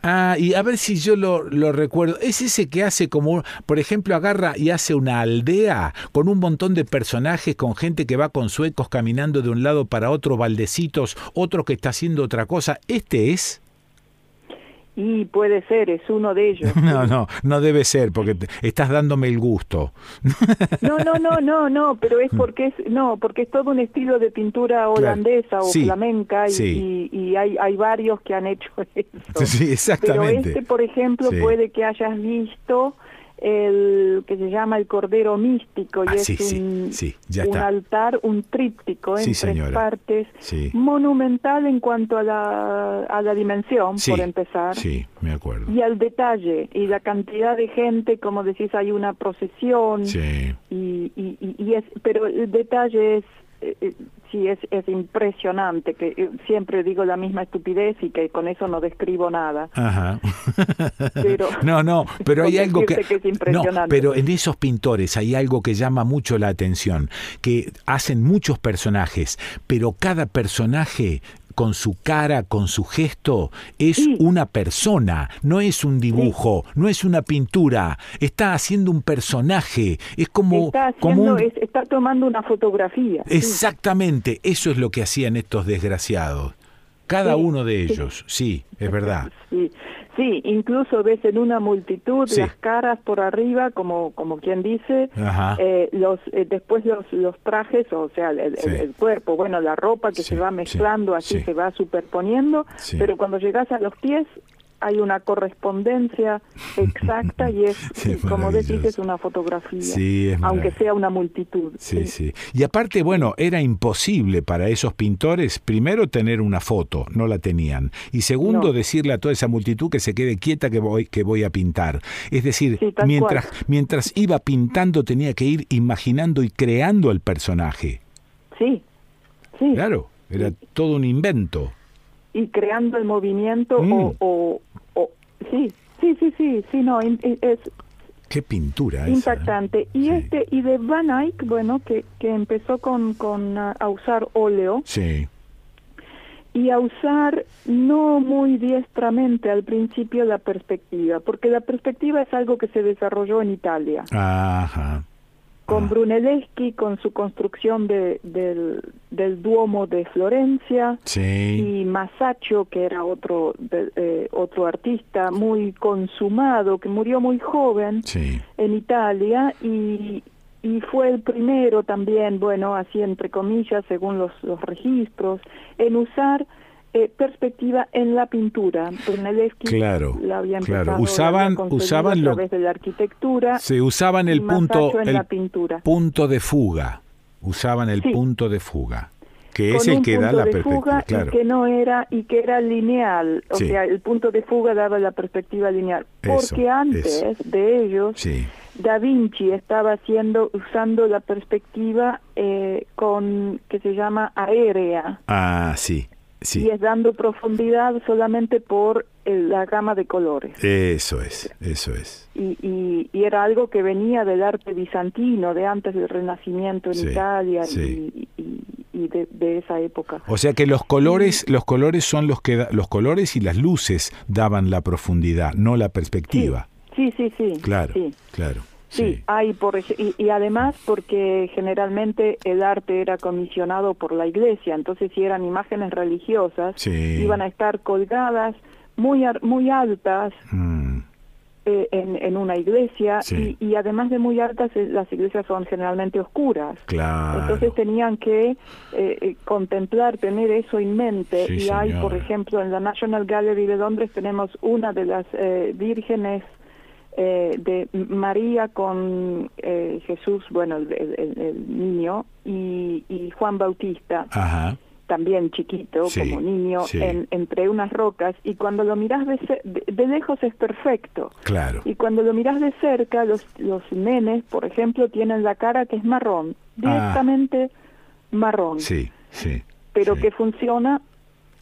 Ah, y a ver si yo lo, lo recuerdo. Es ese que hace como, por ejemplo, agarra y hace una aldea con un montón de personajes, con gente que va con suecos caminando de un lado para otro, baldecitos, otro que está haciendo otra cosa. ¿Este es? Y puede ser, es uno de ellos. [LAUGHS] No, no, no debe ser, porque te- estás dándome el gusto. No, no, no, no, no, pero es porque es, no, porque es todo un estilo de pintura holandesa o Sí, flamenca y, sí. y, y hay, hay varios que han hecho [LAUGHS] eso. Sí, exactamente. Pero este, por ejemplo, puede que hayas visto el que se llama el Cordero Místico y Ah, es sí, un, sí, un altar, un tríptico en tres partes, monumental en cuanto a la, a la dimensión, por empezar. Sí, me acuerdo. Y al detalle y la cantidad de gente, como decís, hay una procesión y, y- y es, pero el detalle es, eh, eh, sí, es, es impresionante, que eh, siempre digo la misma estupidez y que con eso no describo nada. Ajá. Pero- [LAUGHS] no, no, pero hay algo que, es no, pero en esos pintores hay algo que llama mucho la atención, que hacen muchos personajes, pero cada personaje con su cara, con su gesto, es una persona, no es un dibujo, no es una pintura, está haciendo un personaje, es como, está, como haciendo, un- es- está tomando una fotografía. sí. Exactamente, eso es lo que hacían estos desgraciados. Cada uno de ellos, sí, es verdad. [LAUGHS] Sí, incluso ves en una multitud Sí. las caras por arriba, como como quien dice, eh, los eh, después los los trajes, o sea, el, el- Sí. el cuerpo, bueno, la ropa que se va mezclando, así sí. se va superponiendo, pero cuando llegas a los pies hay una correspondencia exacta y es, [LAUGHS] Sí, como decís, es una fotografía, Sí, es aunque sea una multitud. Sí, sí. Y aparte, bueno, era imposible para esos pintores, primero, tener una foto, no la tenían. Y segundo, No. decirle a toda esa multitud que se quede quieta que voy, que voy a pintar. Es decir, mientras, cual. mientras iba pintando, tenía que ir imaginando y creando el personaje. Sí, sí. Claro, era todo un invento. y creando el movimiento Mm. o- sí sí sí sí sí no es Qué pintura esa, ¿eh? impactante. Y este y de Van Eyck, bueno, que, que empezó con, con ah, a usar óleo Sí. y a usar no muy diestramente al principio la perspectiva, porque la perspectiva es algo que se desarrolló en Italia. Ajá. Con Brunelleschi, con su construcción de, del, del Duomo de Florencia, Sí. y Masaccio, que era otro, de- eh, otro artista muy consumado, que murió muy joven Sí. en Italia, y, y fue el primero también, bueno, así entre comillas, según los, los registros, en usar eh, perspectiva en la pintura. Brunelleschi Claro, la había claro. la Usaban- usaban a lo- través de la arquitectura. Se usaban el punto, el la pintura. punto de fuga. Usaban el Sí. punto de fuga, que es el que da la perspectiva. Claro. y que no era y que era lineal o Sí. sea el punto de fuga daba la perspectiva lineal Eso, porque antes eso. de ellos Sí. Da Vinci estaba haciendo usando la perspectiva eh, con que se llama aérea Ah, sí, y es dando profundidad solamente por eh, la gama de colores Eso es, eso es. y, y, y era algo que venía del arte bizantino de antes del Renacimiento en Sí, Italia sí. y, de, de esa época O sea que los colores, los colores son los que da- los colores y las luces daban la profundidad, no la perspectiva. Sí, sí, sí. Claro, claro. Sí. Hay por y, y además porque generalmente el arte era comisionado por la iglesia, entonces si eran imágenes religiosas, Sí. iban a estar colgadas muy muy altas Mm, eh, en, en una iglesia Sí. y, y además de muy altas eh, las iglesias son generalmente oscuras. claro. Entonces tenían que eh, eh, contemplar, tener eso en mente. Sí, y hay, por ejemplo, en la National Gallery de Londres tenemos una de las eh, vírgenes eh, de María con eh, Jesús, bueno, el, el- el- el niño, y, y Juan Bautista, Ajá. también chiquito, Sí, como niño, sí. en- entre unas rocas. Y cuando lo miras de, de- de lejos es perfecto. Claro. Y cuando lo miras de cerca, los, los nenes, por ejemplo, tienen la cara que es marrón, directamente marrón, Sí, sí. pero que funciona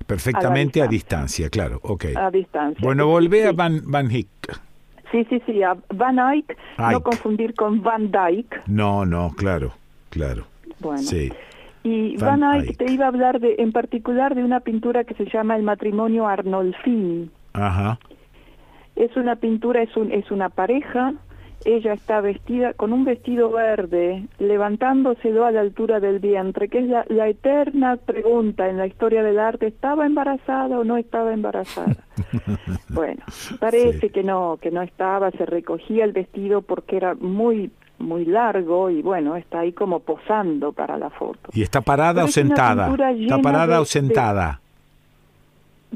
Perfectamente a, distancia, claro. Ok. a distancia. Bueno, volvé a Van, Van Hick. Sí, sí, sí, a Van Eyck, no confundir con Van Dyck. No, no, claro, claro. Bueno. Sí. Y Van Van, Eyck, Eyck. te iba a hablar de, en particular de una pintura que se llama El matrimonio Arnolfini. Ajá. Es una pintura, es, un, es una pareja, ella está vestida con un vestido verde, levantándoselo a la altura del vientre, que es la, la eterna pregunta en la historia del arte, ¿estaba embarazada o no estaba embarazada? [LAUGHS] Bueno, parece que no, que no estaba, se recogía el vestido porque era muy muy largo y bueno, está ahí como posando para la foto. ¿Y está parada Pero o es sentada? ¿Está parada de- o sentada?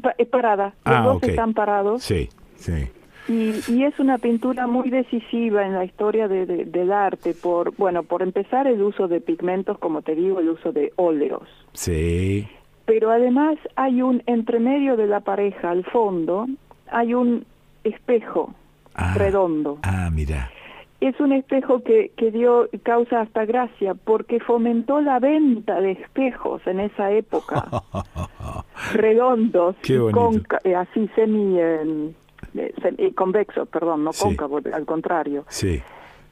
Pa- parada, los Ah, dos están parados. Sí, sí. Y, y es una pintura muy decisiva en la historia de- de- del arte por, bueno, por empezar el uso de pigmentos, como te digo, el uso de óleos. Sí. Pero además hay un, entre medio de la pareja, al fondo, hay un espejo redondo. Ah, mira. Es un espejo que, que dio, causa hasta gracia, porque fomentó la venta de espejos en esa época, [LAUGHS] redondos, Qué y bonito. conca- eh, así semi, eh, eh, convexos, perdón, no Sí. cóncavos, al contrario. Sí.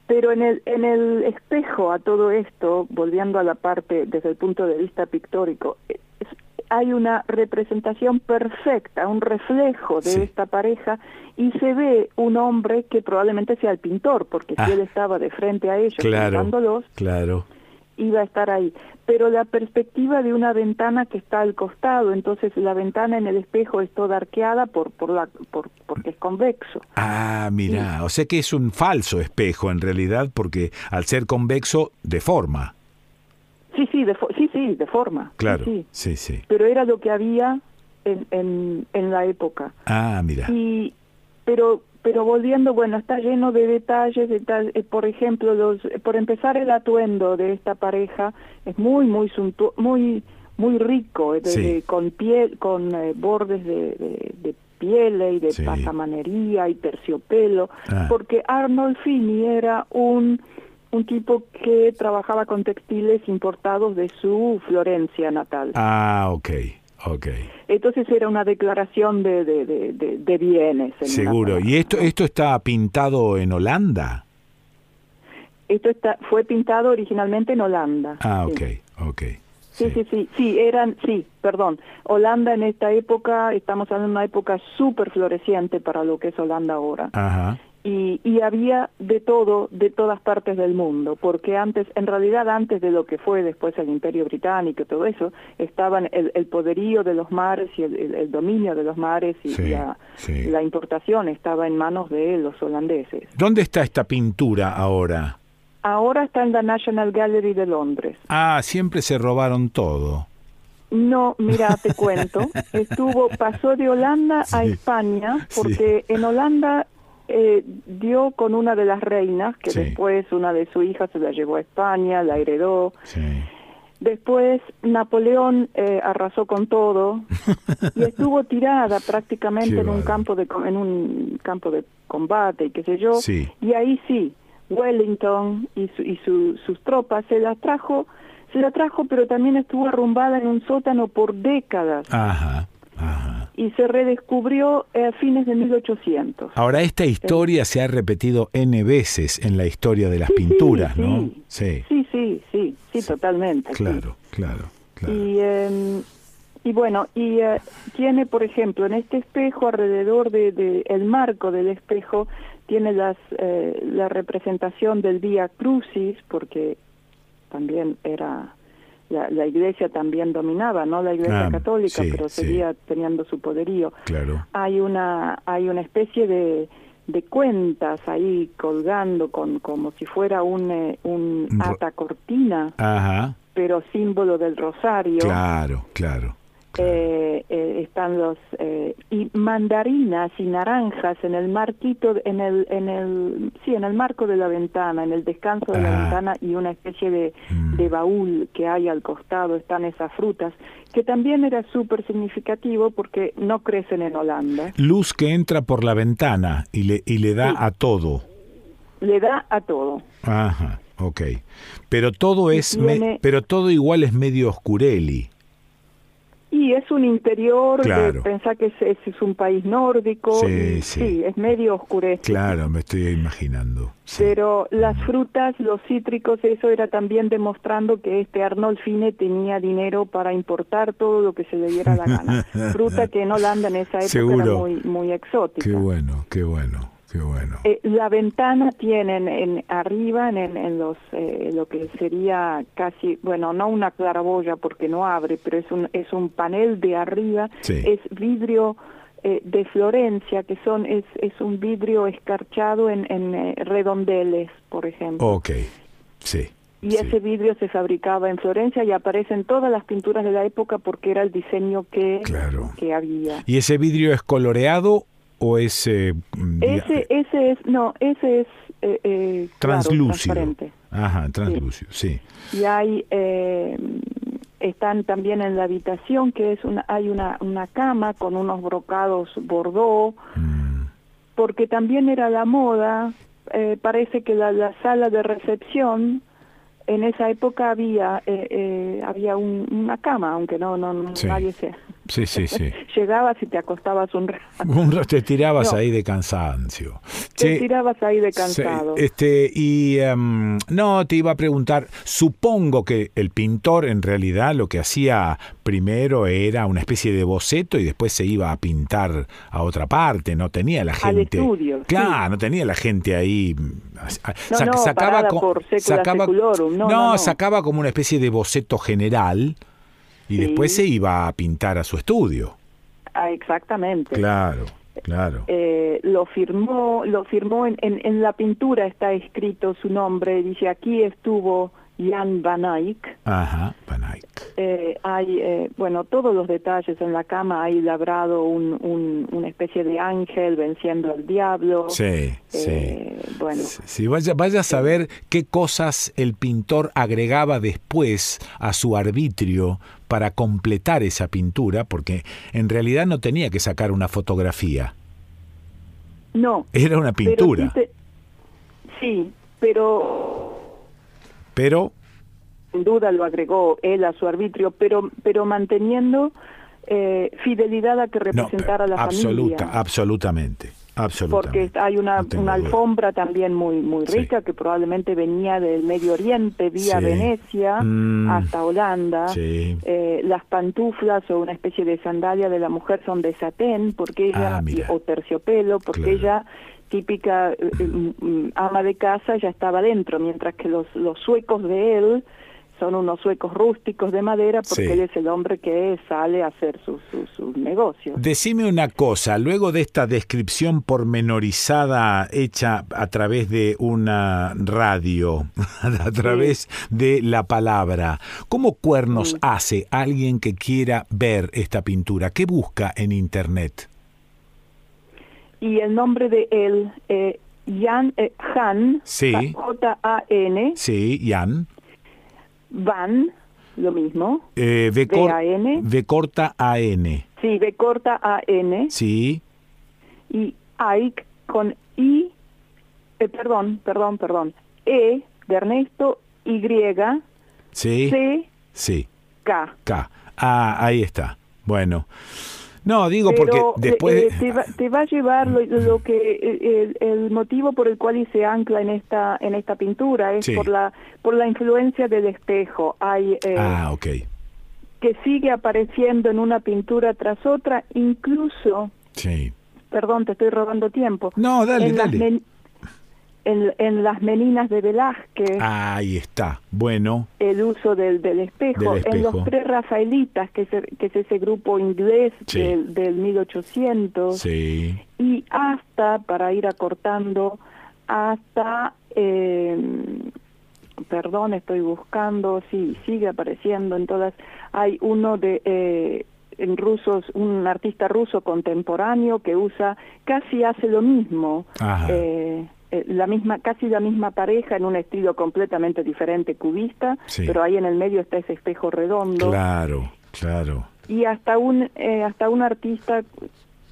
Pero en el, en el espejo a todo esto, volviendo a la parte desde el punto de vista pictórico, eh, es- hay una representación perfecta, un reflejo de Sí. esta pareja y se ve un hombre que probablemente sea el pintor, porque Ah. si él estaba de frente a ellos Claro. pintándolos, Claro. Iba a estar ahí. Pero la perspectiva de una ventana que está al costado, entonces la ventana en el espejo es toda arqueada por, por la, por, porque es convexo. Ah, mira. O sea que es un falso espejo en realidad porque al ser convexo deforma. Sí, sí, de, sí, sí, de forma. sí, Claro. sí. Sí, sí. pero era lo que había en, en, en la época. Ah, mira. Y pero pero volviendo, bueno, está lleno de detalles, detalles eh, por ejemplo, los por empezar el atuendo de esta pareja es muy muy suntu- muy muy rico, eh, de- Sí. de- con piel con eh, bordes de, de, de pieles y de Sí. pasamanería y terciopelo, Ah. porque Arnold Fini era un un tipo que trabajaba con textiles importados de su Florencia natal. Ah, ok, ok. Entonces era una declaración de, de, de, bienes. Seguro. ¿Y esto, esto está pintado en Holanda? Esto está, fue pintado originalmente en Holanda. Ah, Sí. ok, ok. Sí, sí, sí, sí, eran, sí, perdón. Holanda en esta época, estamos hablando de una época súper floreciente para lo que es Holanda ahora. Ajá. Y, y había de todo, de todas partes del mundo, porque antes, en realidad antes de lo que fue después el Imperio Británico y todo eso, estaban el, el poderío de los mares y el, el- el dominio de los mares y Sí, la, sí. la importación estaba en manos de los holandeses. ¿Dónde está esta pintura ahora? Ahora está en la National Gallery de Londres. Ah, siempre se robaron todo. No, mira, te [LAUGHS] cuento. Estuvo, pasó de Holanda a. España, porque en Holanda eh, dio con una de las reinas, que Sí. después una de sus hijas se la llevó a España, la heredó. Sí. Después Napoleón eh, arrasó con todo [LAUGHS] y estuvo tirada prácticamente Qué en un campo de en un campo de combate y qué sé yo. Sí. Y ahí sí, Wellington y, su- y su- sus tropas se la trajo, se la trajo, pero también estuvo arrumbada en un sótano por décadas Ajá. Y se redescubrió eh, a fines de 1800. Ahora, esta historia se ha repetido N veces en la historia de las pinturas, ¿no? Sí, Sí, sí, sí, sí, totalmente. claro, claro. Y, eh, y bueno, y eh, tiene, por ejemplo, en este espejo, alrededor de, de el marco del espejo, tiene las, eh, la representación del Vía Crucis, porque también era, la, la iglesia también dominaba, no la iglesia Ah, católica, sí, pero sí. seguía teniendo su poderío. Claro. Hay una, hay una especie de, de cuentas ahí colgando con como si fuera un, eh, un Un ro- ata cortina Ajá. pero símbolo del rosario. Claro, claro. Eh, eh, están los eh, y mandarinas y naranjas en el marquito, en el, en el, sí, en el marco de la ventana, en el descanso de la Ah. ventana y una especie de, Mm. de baúl que hay al costado están esas frutas que también era súper significativo porque no crecen en Holanda. Luz que entra por la ventana y le, y le da a todo. Le da a todo. Ajá, ok. Pero todo es, me- pero todo igual es medio oscureli. Y es un interior, Claro. pensá que es, es, es un país nórdico, Sí, y sí. es medio oscurecido. Claro, me estoy imaginando. Pero las frutas, los cítricos, eso era también demostrando que este Arnolfine tenía dinero para importar todo lo que se le diera la gana. [LAUGHS] Fruta que en Holanda en esa época Seguro. era muy, muy exótica. Qué bueno, qué bueno, qué bueno. Eh, la ventana tiene en, arriba, en, en- los eh, lo que sería casi, bueno, no una claraboya porque no abre, pero es un es un panel de arriba, Sí. es vidrio eh, de Florencia, que son es es un vidrio escarchado en, en eh, redondeles, por ejemplo. Ok, sí. Y ese vidrio se fabricaba en Florencia y aparece en todas las pinturas de la época porque era el diseño que, que había. ¿Y ese vidrio es coloreado o es eh, mm, dia- Ese, ese es, no, ese es eh, eh, claro, translúcido? transparente. Ajá, translúcido, sí. Y hay, eh, están también en la habitación que es una, hay una, una cama con unos brocados bordó, Mm. porque también era la moda, eh, parece que la, la sala de recepción en esa época había eh, eh, había un- una cama, aunque no, no, no- Sí. nadie se Sí, sí, sí. [LAUGHS] llegabas y te acostabas un rato. Un rato te tirabas No. ahí de cansancio. Te Che, tirabas ahí de Sí, cansado. este, y em, no, te iba a preguntar, supongo que el pintor en realidad lo que hacía primero era una especie de boceto y después se iba a pintar a otra parte, no tenía la Al gente. estudio, sí. Claro, no tenía la gente ahí. No, sac- no, parada por secula seculorum, no, no, no. sacaba como una especie de boceto general y Sí. después se iba a pintar a su estudio. Ah, exactamente. Claro, claro. Eh, lo firmó, lo firmó en, en, en la pintura está escrito su nombre, dice aquí estuvo Jan van Eyck. Ajá, Van Eyck. Eh, hay, eh, bueno, todos los detalles en la cama, hay labrado un, un- una especie de ángel venciendo al diablo. Sí, sí. Eh, bueno, Si vaya, vaya a saber qué cosas el pintor agregaba después a su arbitrio para completar esa pintura, porque en realidad no tenía que sacar una fotografía, no. era una pintura, sí sí, pero pero sin duda lo agregó él a su arbitrio, pero pero manteniendo eh, fidelidad a que no, representara a la absoluta, familia. absolutamente, Absolutamente. porque hay una, No una duda. alfombra también muy muy Sí. rica que probablemente venía del Medio Oriente vía Sí. Venecia Mm. hasta Holanda. Sí. Eh, las pantuflas o una especie de sandalia de la mujer son de satén porque ella Ah, o terciopelo porque Claro. ella típica eh, mm, mm, ama de casa ya estaba dentro mientras que los los suecos de él son unos suecos rústicos de madera porque Sí. él es el hombre que sale a hacer sus sus sus negocios. Decime una cosa, luego de esta descripción pormenorizada hecha a través de una radio, [LAUGHS] a través de la palabra, ¿cómo cuernos hace alguien que quiera ver esta pintura? ¿Qué busca en internet? Y el nombre de él, eh, Jan eh, Han, Sí. J-A-N, Sí, Jan. Van, lo mismo, Eh, cor- V-A-N. V corta A-N. sí, B corta A-N, Sí, y Ike con I, eh, perdón, perdón, perdón, E de Ernesto, Y, sí, C, sí. K. K. Ah, ahí está. Bueno. No, digo porque Pero, después... eh, eh, te, va, te va a llevar lo, lo que eh, el, el motivo por el cual se ancla en esta en esta pintura es Sí. por la por la influencia del espejo. Hay eh, Ah, ok. que sigue apareciendo en una pintura tras otra, incluso, Sí. perdón, te estoy robando tiempo. No, dale, en dale. En, en las meninas de Velázquez, Ahí está. Bueno, el uso del, del espejo. Del En los espejo. pre-rafaelitas, que, que es ese grupo inglés Sí. del, del 1800, sí. y hasta, para ir acortando, hasta, eh, perdón, estoy buscando, sí, sigue apareciendo en todas, hay uno de... Eh, en rusos, un artista ruso contemporáneo que usa, casi hace lo mismo, Ajá. eh, eh, la misma, casi la misma pareja en un estilo completamente diferente, cubista, Sí. pero ahí en el medio está ese espejo redondo Claro, claro. y hasta un eh, hasta un artista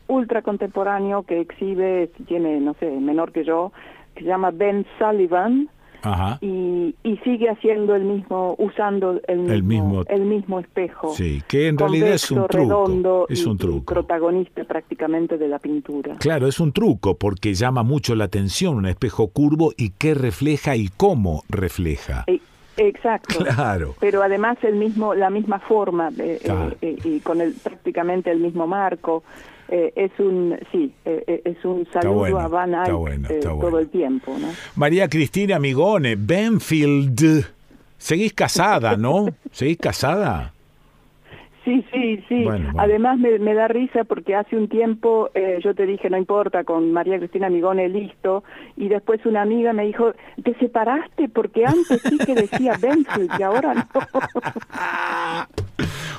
ultra contemporáneo que exhibe tiene no sé menor que yo que se llama Ben Sullivan Ajá. y, y sigue haciendo el mismo usando el mismo El mismo- el mismo espejo Sí, que en realidad es un truco. redondo Es y- un y truco. protagonista prácticamente de la pintura Claro, es un truco porque llama mucho la atención un espejo curvo y qué refleja y cómo refleja. E- exacto Claro. pero además el mismo la misma forma eh, Claro. eh, y con el prácticamente el mismo marco Eh, es un sí eh, eh, es un saludo bueno, a Van Eyck bueno, eh, todo el tiempo no María Cristina Migone, Benfield. Seguís casada, ¿no? ¿Seguís casada? Sí, sí, sí. Bueno, bueno. Además me, me da risa porque hace un tiempo eh, yo te dije, no importa, con María Cristina Migone listo, y después una amiga me dijo, ¿te separaste? Porque antes sí que decía Benfield y ahora no. [LAUGHS]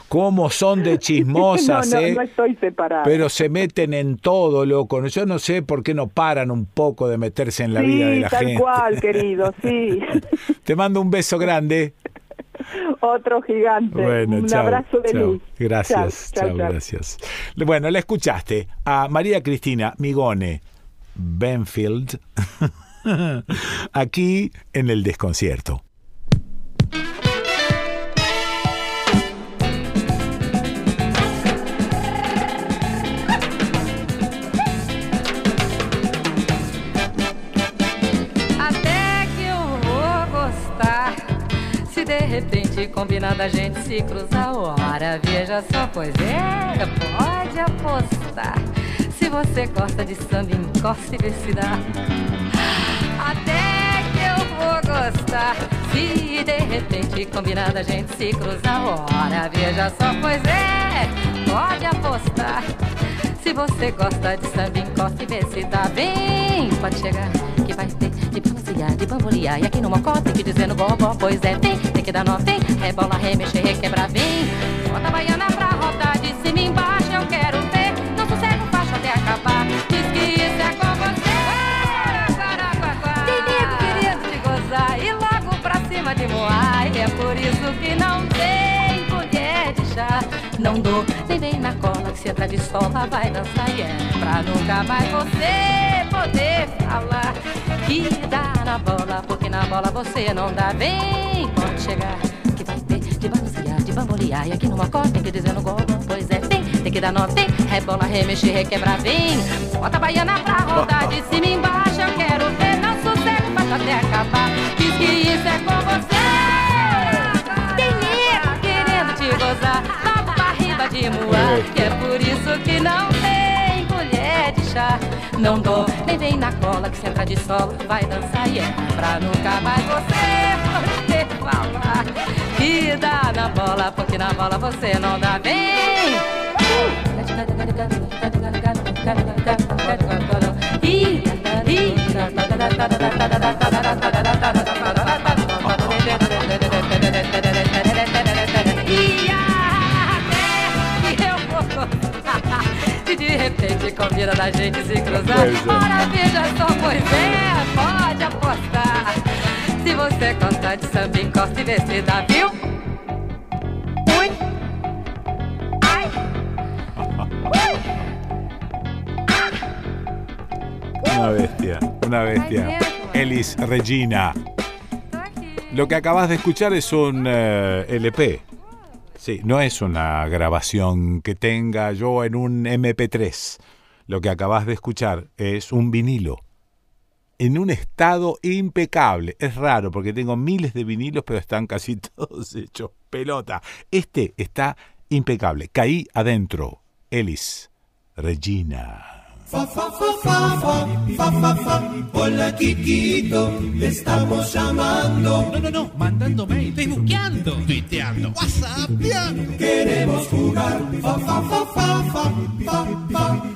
¿Cómo son de chismosas, [LAUGHS] no, no, eh? no estoy separada. Pero se meten en todo, loco. Yo no sé por qué no paran un poco de meterse en la sí, vida de la tal gente. cual, querido, sí. [LAUGHS] Te mando un beso grande. Otro gigante. Bueno, un abrazo de luz. Gracias, chao. gracias. Bueno, la escuchaste a María Cristina Migone Benfield [LAUGHS] aquí en el desconcierto. De repente combinar da gente se cruzar, ora, veja só, pois é, pode apostar. Se você gosta de samba, encosta e vê se dá. Até que eu vou gostar. Se de repente combinar da gente se cruzar, ora, veja só, pois é, pode apostar. Se você gosta de samba, encosta e vê se dá bem. Pode chegar, que vai ter de bambuciar, de bambolear. E aqui no mocó tem que dizer no gogó, pois é, vem, tem que dar nó, vem. Rebola, remexer, requebrar, vem. Bota a baiana pra rodar de cima embaixo, eu quero ver. Não sossego baixo até acabar. Diz que isso é com você. Inimigo querido de gozar e logo pra cima de moar. E é por isso que não tem colher de chá. Não dou, nem vem na cola que se entra de sola vai dançar. E é pra nunca mais você poder falar que dá na bola, porque na bola você não dá. Vem, pode chegar, que vai ter de balancear, de bambolear. E aqui no mocó tem que dizer no gogó, pois é, vem. tem que dar nó, vem. Rebola, remexe, requebra, vem. Bota a baiana pra rodar de cima embaixo. Eu quero ver, não sossego, mas até acabar. Diz que isso é com você. Gozar. Papo pra riba de moar. Que é por isso que não tem colher de chá. Não dou, nem vem na cola que senta de solo. Vai dançar e é pra nunca mais você poder falar. Que dá na bola, porque na bola você não dá bem. E de repente combina da gente se cruzar. Pois é. Ora, veja só, pois é, pode apostar. Se você gosta de samba, encosta e dá, viu? Ui. Ai. Una bestia, una bestia. Elis Regina. Lo que acabas de escuchar es un eh, LP. Sí, no es una grabación que tenga yo en un MP3. Lo que acabas de escuchar es un vinilo. En un estado impecable. Es raro porque tengo miles de vinilos, pero están casi [LAUGHS] todos hechos pelota. Este está impecable. Caí adentro. Elis Regina. Fa, fa, fa, fa, fa, fa, fa. Hola, Kikito, te estamos llamando. No, no, no, mandando mail, tuiteando. Queremos jugar. Fa, fa, fa, fa, fa, fa, fa.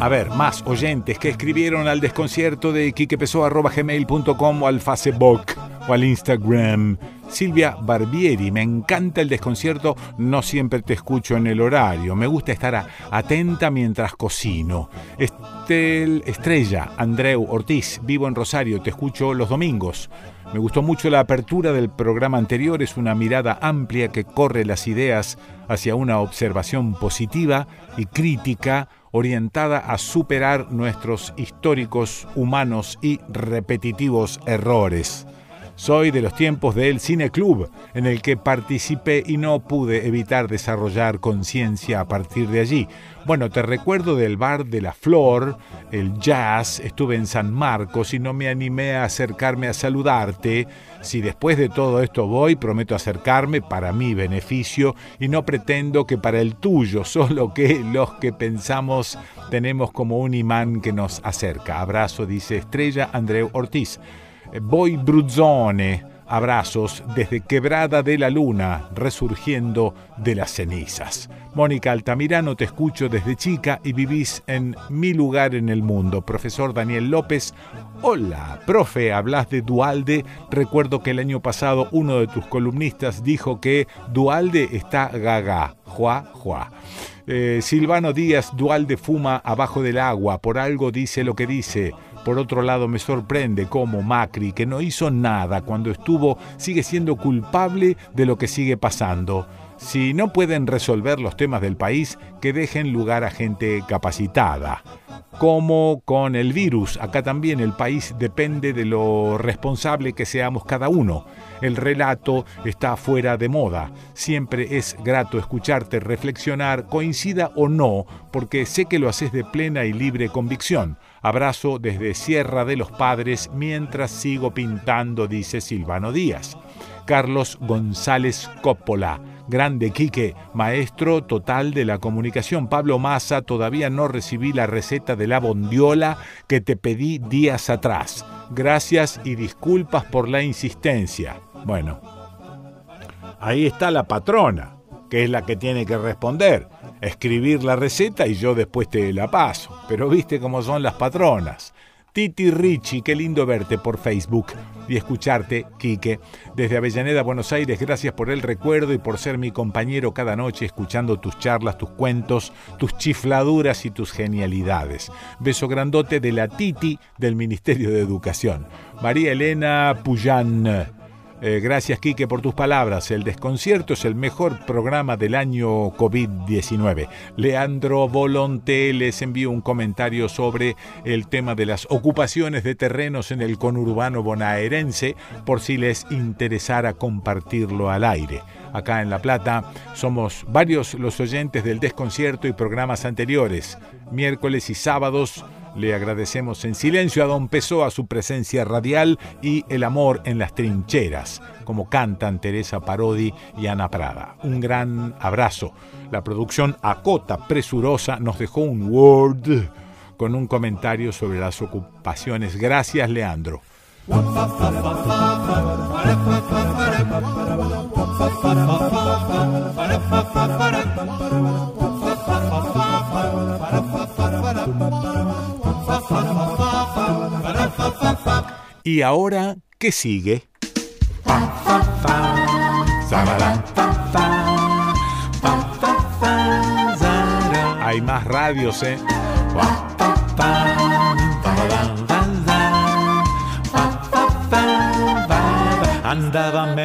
A ver, más oyentes que escribieron al desconcierto de quiquepesoa.gmail.com o al facebook al Instagram. Silvia Barbieri, me encanta el desconcierto, no siempre te escucho en el horario, me gusta estar atenta mientras cocino. Estel Estrella, Andreu Ortiz, vivo en Rosario, te escucho los domingos. Me gustó mucho la apertura del programa anterior, es una mirada amplia que corre las ideas hacia una observación positiva y crítica orientada a superar nuestros históricos, humanos y repetitivos errores. Soy de los tiempos del Cine Club, en el que participé y no pude evitar desarrollar conciencia a partir de allí. Bueno, te recuerdo del bar de la Flor, el jazz, estuve en San Marcos y no me animé a acercarme a saludarte. Si después de todo esto voy, prometo acercarme para mi beneficio y no pretendo que para el tuyo, [LAUGHS] solo que los que pensamos tenemos como un imán que nos acerca. Abrazo, dice Estrella Andreu Ortiz. Voy Bruzzone, abrazos desde Quebrada de la Luna, resurgiendo de las cenizas. Mónica Altamirano, te escucho desde chica y vivís en mi lugar en el mundo. Profesor Daniel López, hola, profe, hablas de Dualde. Recuerdo que el año pasado uno de tus columnistas dijo que Dualde está gaga. Juá, juá. Eh, Silvano Díaz, Dualde fuma abajo del agua, por algo dice lo que dice. Por otro lado, me sorprende cómo Macri, que no hizo nada cuando estuvo, sigue siendo culpable de lo que sigue pasando. Si no pueden resolver los temas del país, que dejen lugar a gente capacitada. Como con el virus, acá también el país depende de lo responsable que seamos cada uno. El relato está fuera de moda. Siempre es grato escucharte reflexionar, coincida o no, porque sé que lo haces de plena y libre convicción. Abrazo desde Sierra de los Padres mientras sigo pintando, dice Silvano Díaz. Carlos González Coppola. Grande Quique, maestro total de la comunicación. Pablo Massa, todavía no recibí la receta de la bondiola que te pedí días atrás. Gracias y disculpas por la insistencia. Bueno, ahí está la patrona, que es la que tiene que responder. Escribir la receta y yo después te la paso. Pero viste cómo son las patronas. Titi Ricci, qué lindo verte por Facebook y escucharte, Quique. Desde Avellaneda, Buenos Aires, gracias por el recuerdo y por ser mi compañero cada noche escuchando tus charlas, tus cuentos, tus chifladuras y tus genialidades. Beso grandote de la Titi del Ministerio de Educación. María Elena Puyán. Eh, gracias, Quique, por tus palabras. El desconcierto es el mejor programa del año COVID-19. Leandro Volonté les envió un comentario sobre el tema de las ocupaciones de terrenos en el conurbano bonaerense, por si les interesara compartirlo al aire. Acá en La Plata somos varios los oyentes del desconcierto y programas anteriores. Miércoles y sábados le agradecemos en silencio a Don Pessoa su presencia radial y el amor en las trincheras, como cantan Teresa Parodi y Ana Prada. Un gran abrazo. La producción Acota Presurosa nos dejó un Word con un comentario sobre las ocupaciones. Gracias, Leandro. Y ahora, ¿qué sigue? Hay más radios, ¿eh?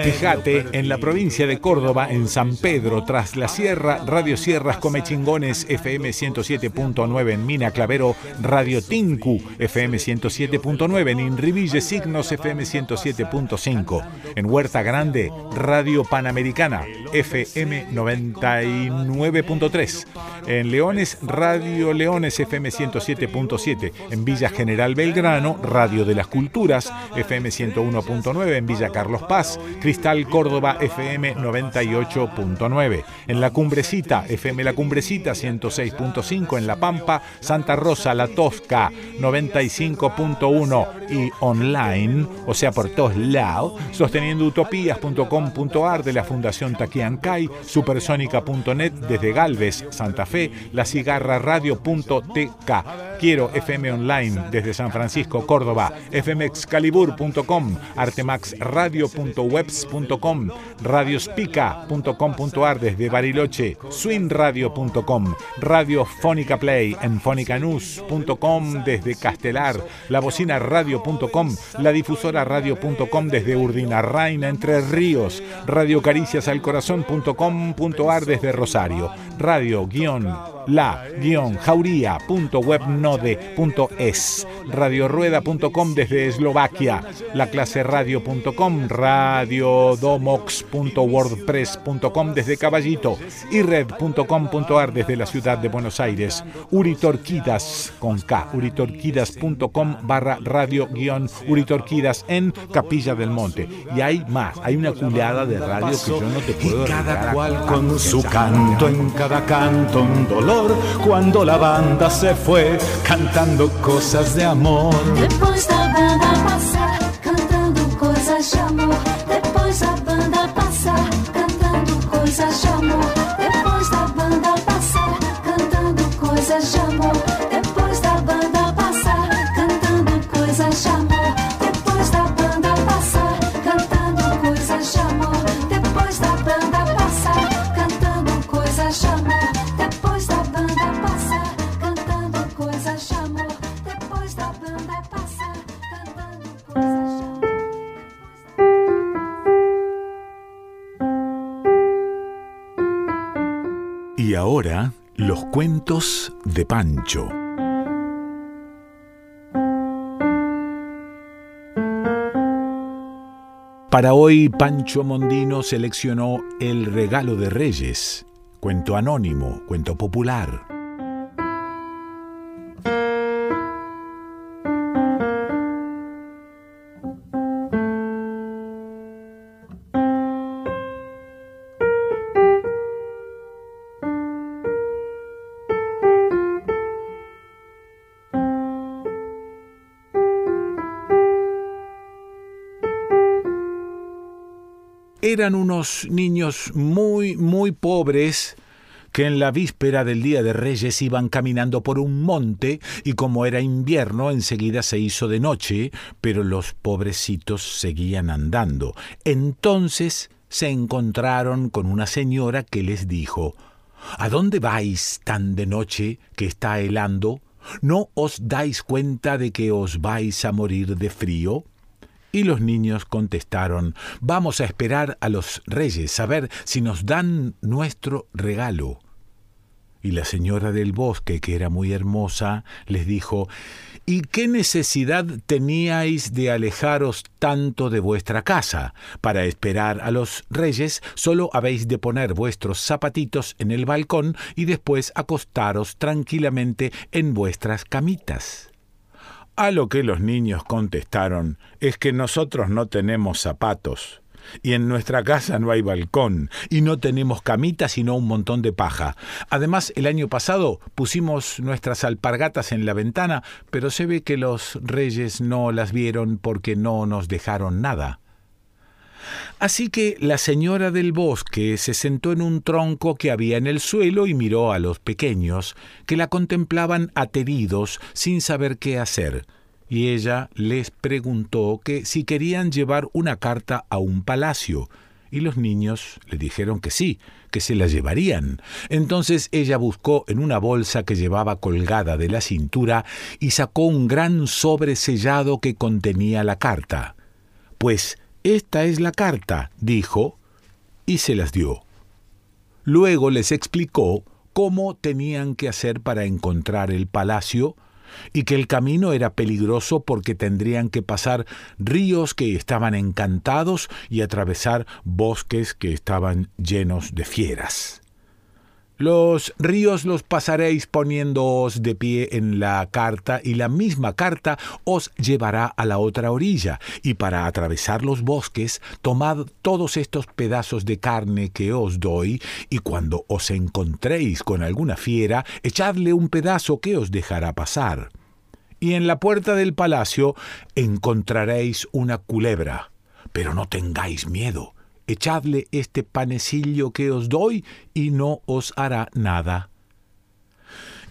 Fíjate, en la provincia de Córdoba, en San Pedro, tras la Sierra, Radio Sierras Come Chingones, FM 107.9 en Mina Clavero, Radio Tinku, FM 107.9 en Inriville Signos, FM 107.5. En Huerta Grande, Radio Panamericana, FM 99.3. En Leones, Radio Leones, FM 107.7. En Villa General Belgrano, Radio de las Culturas, FM 101.9. En Villa Carlos Paz, Cristal Córdoba FM 98.9. En La Cumbrecita, FM La Cumbrecita 106.5. En La Pampa, Santa Rosa, La Tosca 95.1. Y online, o sea, por todos lados, sosteniendo utopías.com.ar de la Fundación Taquiancay, supersónica.net desde Galvez, Santa Fe, la cigarra radio.tk. Quiero FM Online desde San Francisco, Córdoba, fmexcalibur.com, artemaxradio.webs.com, radiospica.com.ar desde Bariloche, swingradio.com, radiofónica play en fonicanus.com desde Castelar, la bocina radio.com, la difusora radio.com desde Urdinarraina, Entre Ríos, radiocaricias al corazón.com.ar desde Rosario, radio guion la guion jauría.webnode.es, radiorueda.com desde Eslovaquia, laclaseradio.com, radiodomox.wordpress.com desde Caballito y red.com.ar desde la ciudad de Buenos Aires, Uritorquidas con K, uritorquidas.com barra radio guion Uritorquidas en Capilla del Monte. Y hay más, hay una culeada de radio que yo no te puedo Y cada cual con su canto, en cada canto un dolor. Cuando la banda se fue cantando cosas de amor. Depois da banda passar, cantando coisas de amor. Depois da banda passar, cantando coisas de amor. Depois da banda passar, cantando coisas de amor. Depois da banda passar, cantando coisas de amor. Ahora, los cuentos de Pancho. Para hoy, Pancho Mondino seleccionó El regalo de Reyes, cuento anónimo, cuento popular. Eran unos niños muy, muy pobres que en la víspera del Día de Reyes iban caminando por un monte y como era invierno enseguida se hizo de noche, pero los pobrecitos seguían andando. Entonces se encontraron con una señora que les dijo ¿A dónde vais tan de noche que está helando? ¿No os dais cuenta de que os vais a morir de frío? Y los niños contestaron, vamos a esperar a los reyes, a ver si nos dan nuestro regalo. Y la señora del bosque, que era muy hermosa, les dijo, ¿Y qué necesidad teníais de alejaros tanto de vuestra casa? Para esperar a los reyes solo habéis de poner vuestros zapatitos en el balcón y después acostaros tranquilamente en vuestras camitas. A lo que los niños contestaron, es que nosotros no tenemos zapatos, y en nuestra casa no hay balcón, y no tenemos camita sino un montón de paja. Además, el año pasado pusimos nuestras alpargatas en la ventana, pero se ve que los reyes no las vieron porque no nos dejaron nada. Así que la señora del bosque se sentó en un tronco que había en el suelo y miró a los pequeños, que la contemplaban ateridos sin saber qué hacer. Y ella les preguntó que si querían llevar una carta a un palacio, y los niños le dijeron que sí, que se la llevarían. Entonces ella buscó en una bolsa que llevaba colgada de la cintura y sacó un gran sobre sellado que contenía la carta. Pues esta es la carta, dijo, y se las dio. Luego les explicó cómo tenían que hacer para encontrar el palacio, y que el camino era peligroso porque tendrían que pasar ríos que estaban encantados y atravesar bosques que estaban llenos de fieras. Los ríos los pasaréis poniéndoos de pie en la carta y la misma carta os llevará a la otra orilla. Y para atravesar los bosques, tomad todos estos pedazos de carne que os doy y cuando os encontréis con alguna fiera, echadle un pedazo que os dejará pasar. Y en la puerta del palacio encontraréis una culebra. Pero no tengáis miedo echadle este panecillo que os doy y no os hará nada.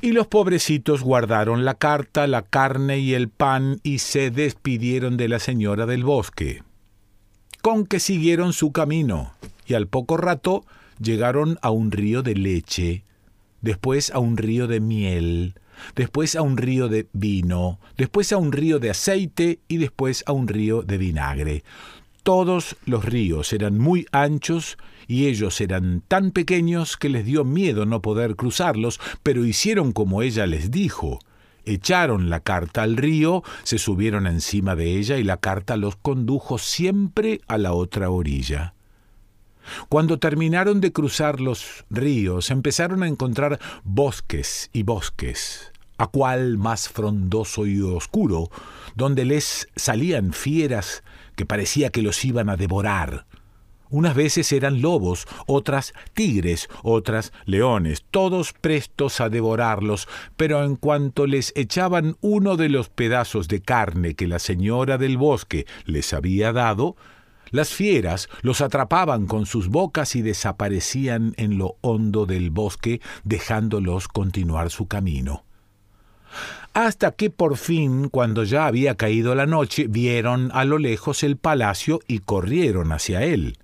Y los pobrecitos guardaron la carta, la carne y el pan y se despidieron de la señora del bosque. Con que siguieron su camino, y al poco rato llegaron a un río de leche, después a un río de miel, después a un río de vino, después a un río de aceite y después a un río de vinagre. Todos los ríos eran muy anchos y ellos eran tan pequeños que les dio miedo no poder cruzarlos, pero hicieron como ella les dijo. Echaron la carta al río, se subieron encima de ella y la carta los condujo siempre a la otra orilla. Cuando terminaron de cruzar los ríos, empezaron a encontrar bosques y bosques, a cual más frondoso y oscuro, donde les salían fieras que parecía que los iban a devorar. Unas veces eran lobos, otras tigres, otras leones, todos prestos a devorarlos, pero en cuanto les echaban uno de los pedazos de carne que la señora del bosque les había dado, las fieras los atrapaban con sus bocas y desaparecían en lo hondo del bosque, dejándolos continuar su camino hasta que por fin, cuando ya había caído la noche, vieron a lo lejos el palacio y corrieron hacia él.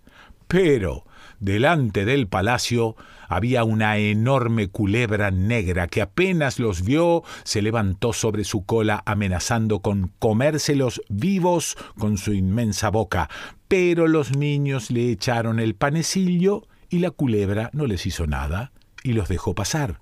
Pero delante del palacio había una enorme culebra negra que apenas los vio se levantó sobre su cola amenazando con comérselos vivos con su inmensa boca. Pero los niños le echaron el panecillo y la culebra no les hizo nada y los dejó pasar.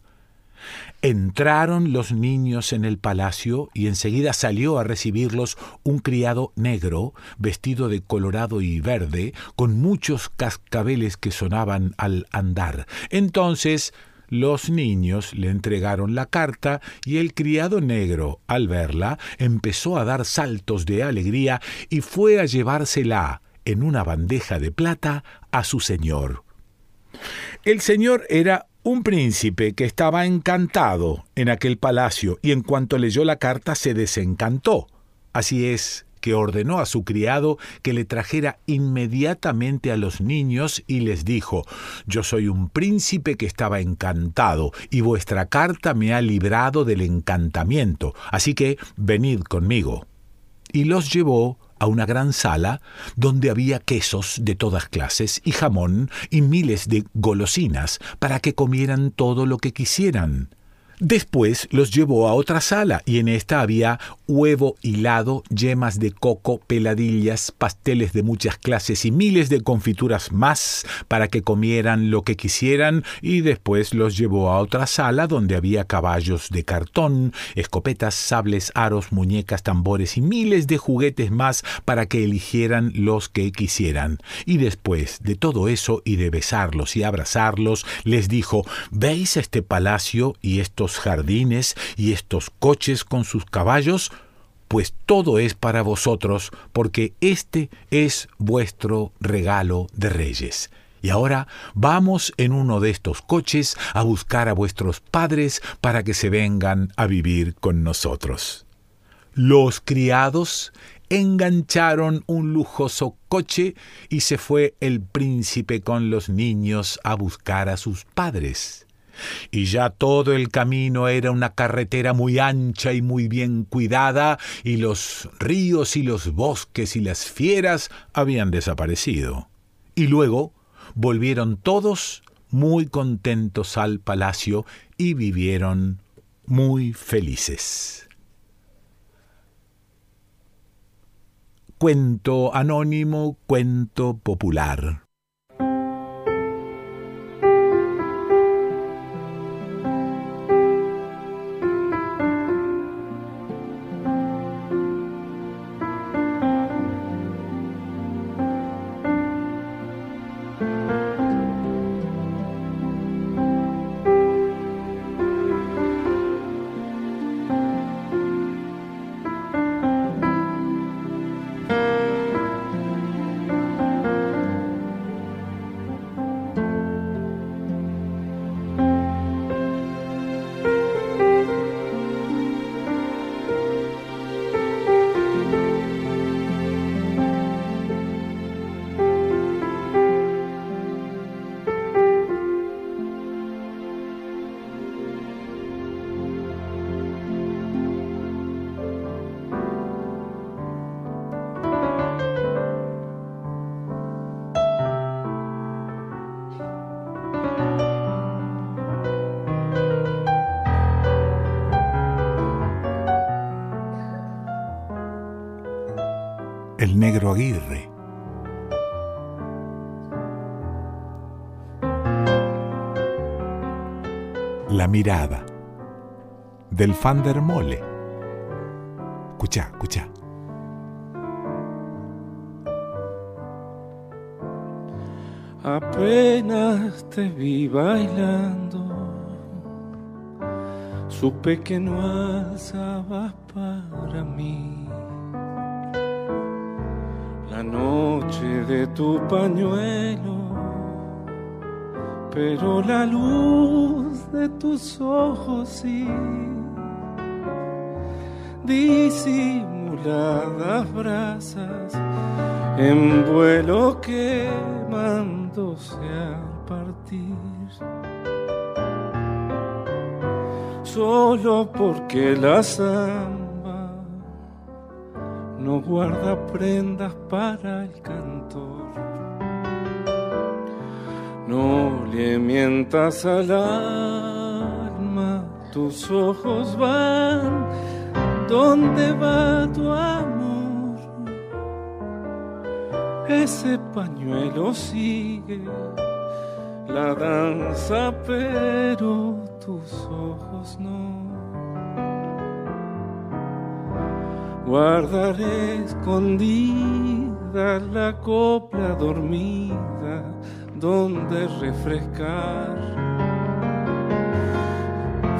Entraron los niños en el palacio y enseguida salió a recibirlos un criado negro, vestido de colorado y verde, con muchos cascabeles que sonaban al andar. Entonces los niños le entregaron la carta y el criado negro, al verla, empezó a dar saltos de alegría y fue a llevársela en una bandeja de plata a su señor. El señor era un príncipe que estaba encantado en aquel palacio y en cuanto leyó la carta se desencantó. Así es que ordenó a su criado que le trajera inmediatamente a los niños y les dijo, Yo soy un príncipe que estaba encantado, y vuestra carta me ha librado del encantamiento, así que venid conmigo. Y los llevó a una gran sala donde había quesos de todas clases y jamón y miles de golosinas para que comieran todo lo que quisieran. Después los llevó a otra sala y en esta había huevo hilado, yemas de coco, peladillas, pasteles de muchas clases y miles de confituras más para que comieran lo que quisieran y después los llevó a otra sala donde había caballos de cartón, escopetas, sables, aros, muñecas, tambores y miles de juguetes más para que eligieran los que quisieran. Y después de todo eso y de besarlos y abrazarlos, les dijo, ¿veis este palacio y estos jardines y estos coches con sus caballos? Pues todo es para vosotros, porque este es vuestro regalo de reyes. Y ahora vamos en uno de estos coches a buscar a vuestros padres para que se vengan a vivir con nosotros. Los criados engancharon un lujoso coche y se fue el príncipe con los niños a buscar a sus padres. Y ya todo el camino era una carretera muy ancha y muy bien cuidada, y los ríos y los bosques y las fieras habían desaparecido. Y luego volvieron todos muy contentos al palacio y vivieron muy felices. Cuento anónimo, cuento popular. Negro Aguirre. La mirada del Fandermole. Escucha, escucha. Apenas te vi bailando, supe que no alzabas para mí noche de tu pañuelo, pero la luz de tus ojos sí, disimuladas brasas en vuelo quemándose al partir. Solo porque la samba no guarda prendas para el cantor. No le mientas al alma, tus ojos van donde va tu amor. Ese pañuelo sigue la danza, pero tus ojos no. Guardaré escondida la copla dormida donde refrescar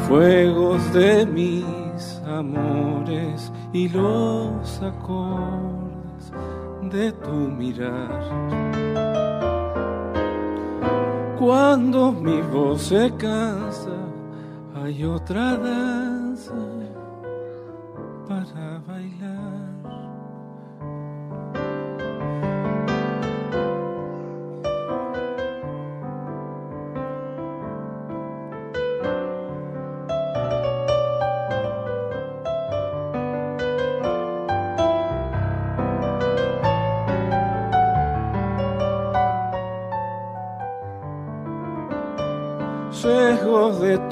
fuegos de mis amores y los acordes de tu mirar. Cuando mi voz se cansa, hay otra danza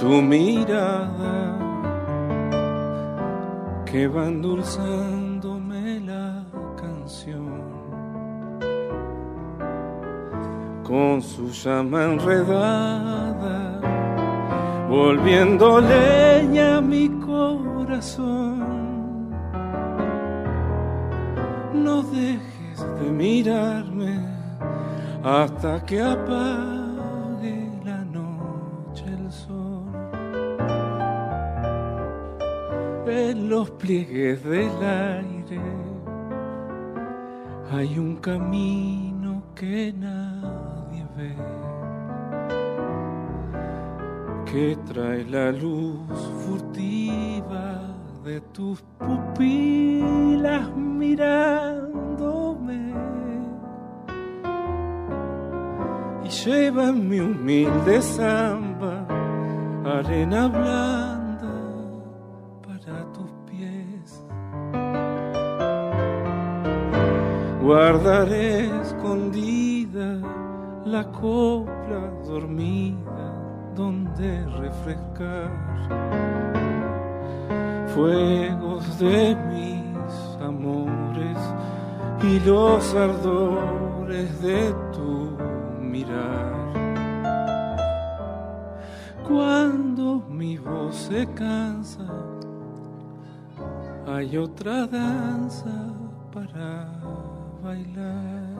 tu mirada que van dulzándome la canción con su llama enredada, volviendo leña a mi corazón. No dejes de mirarme hasta que apague pliegues del aire. Hay un camino que nadie ve, que trae la luz furtiva de tus pupilas mirándome. Y lleva mi humilde samba arena blanda Guardaré escondida la copla dormida donde refrescar fuegos de mis amores y los ardores de tu mirar. Cuando mi voz se cansa, hay otra danza para bailar.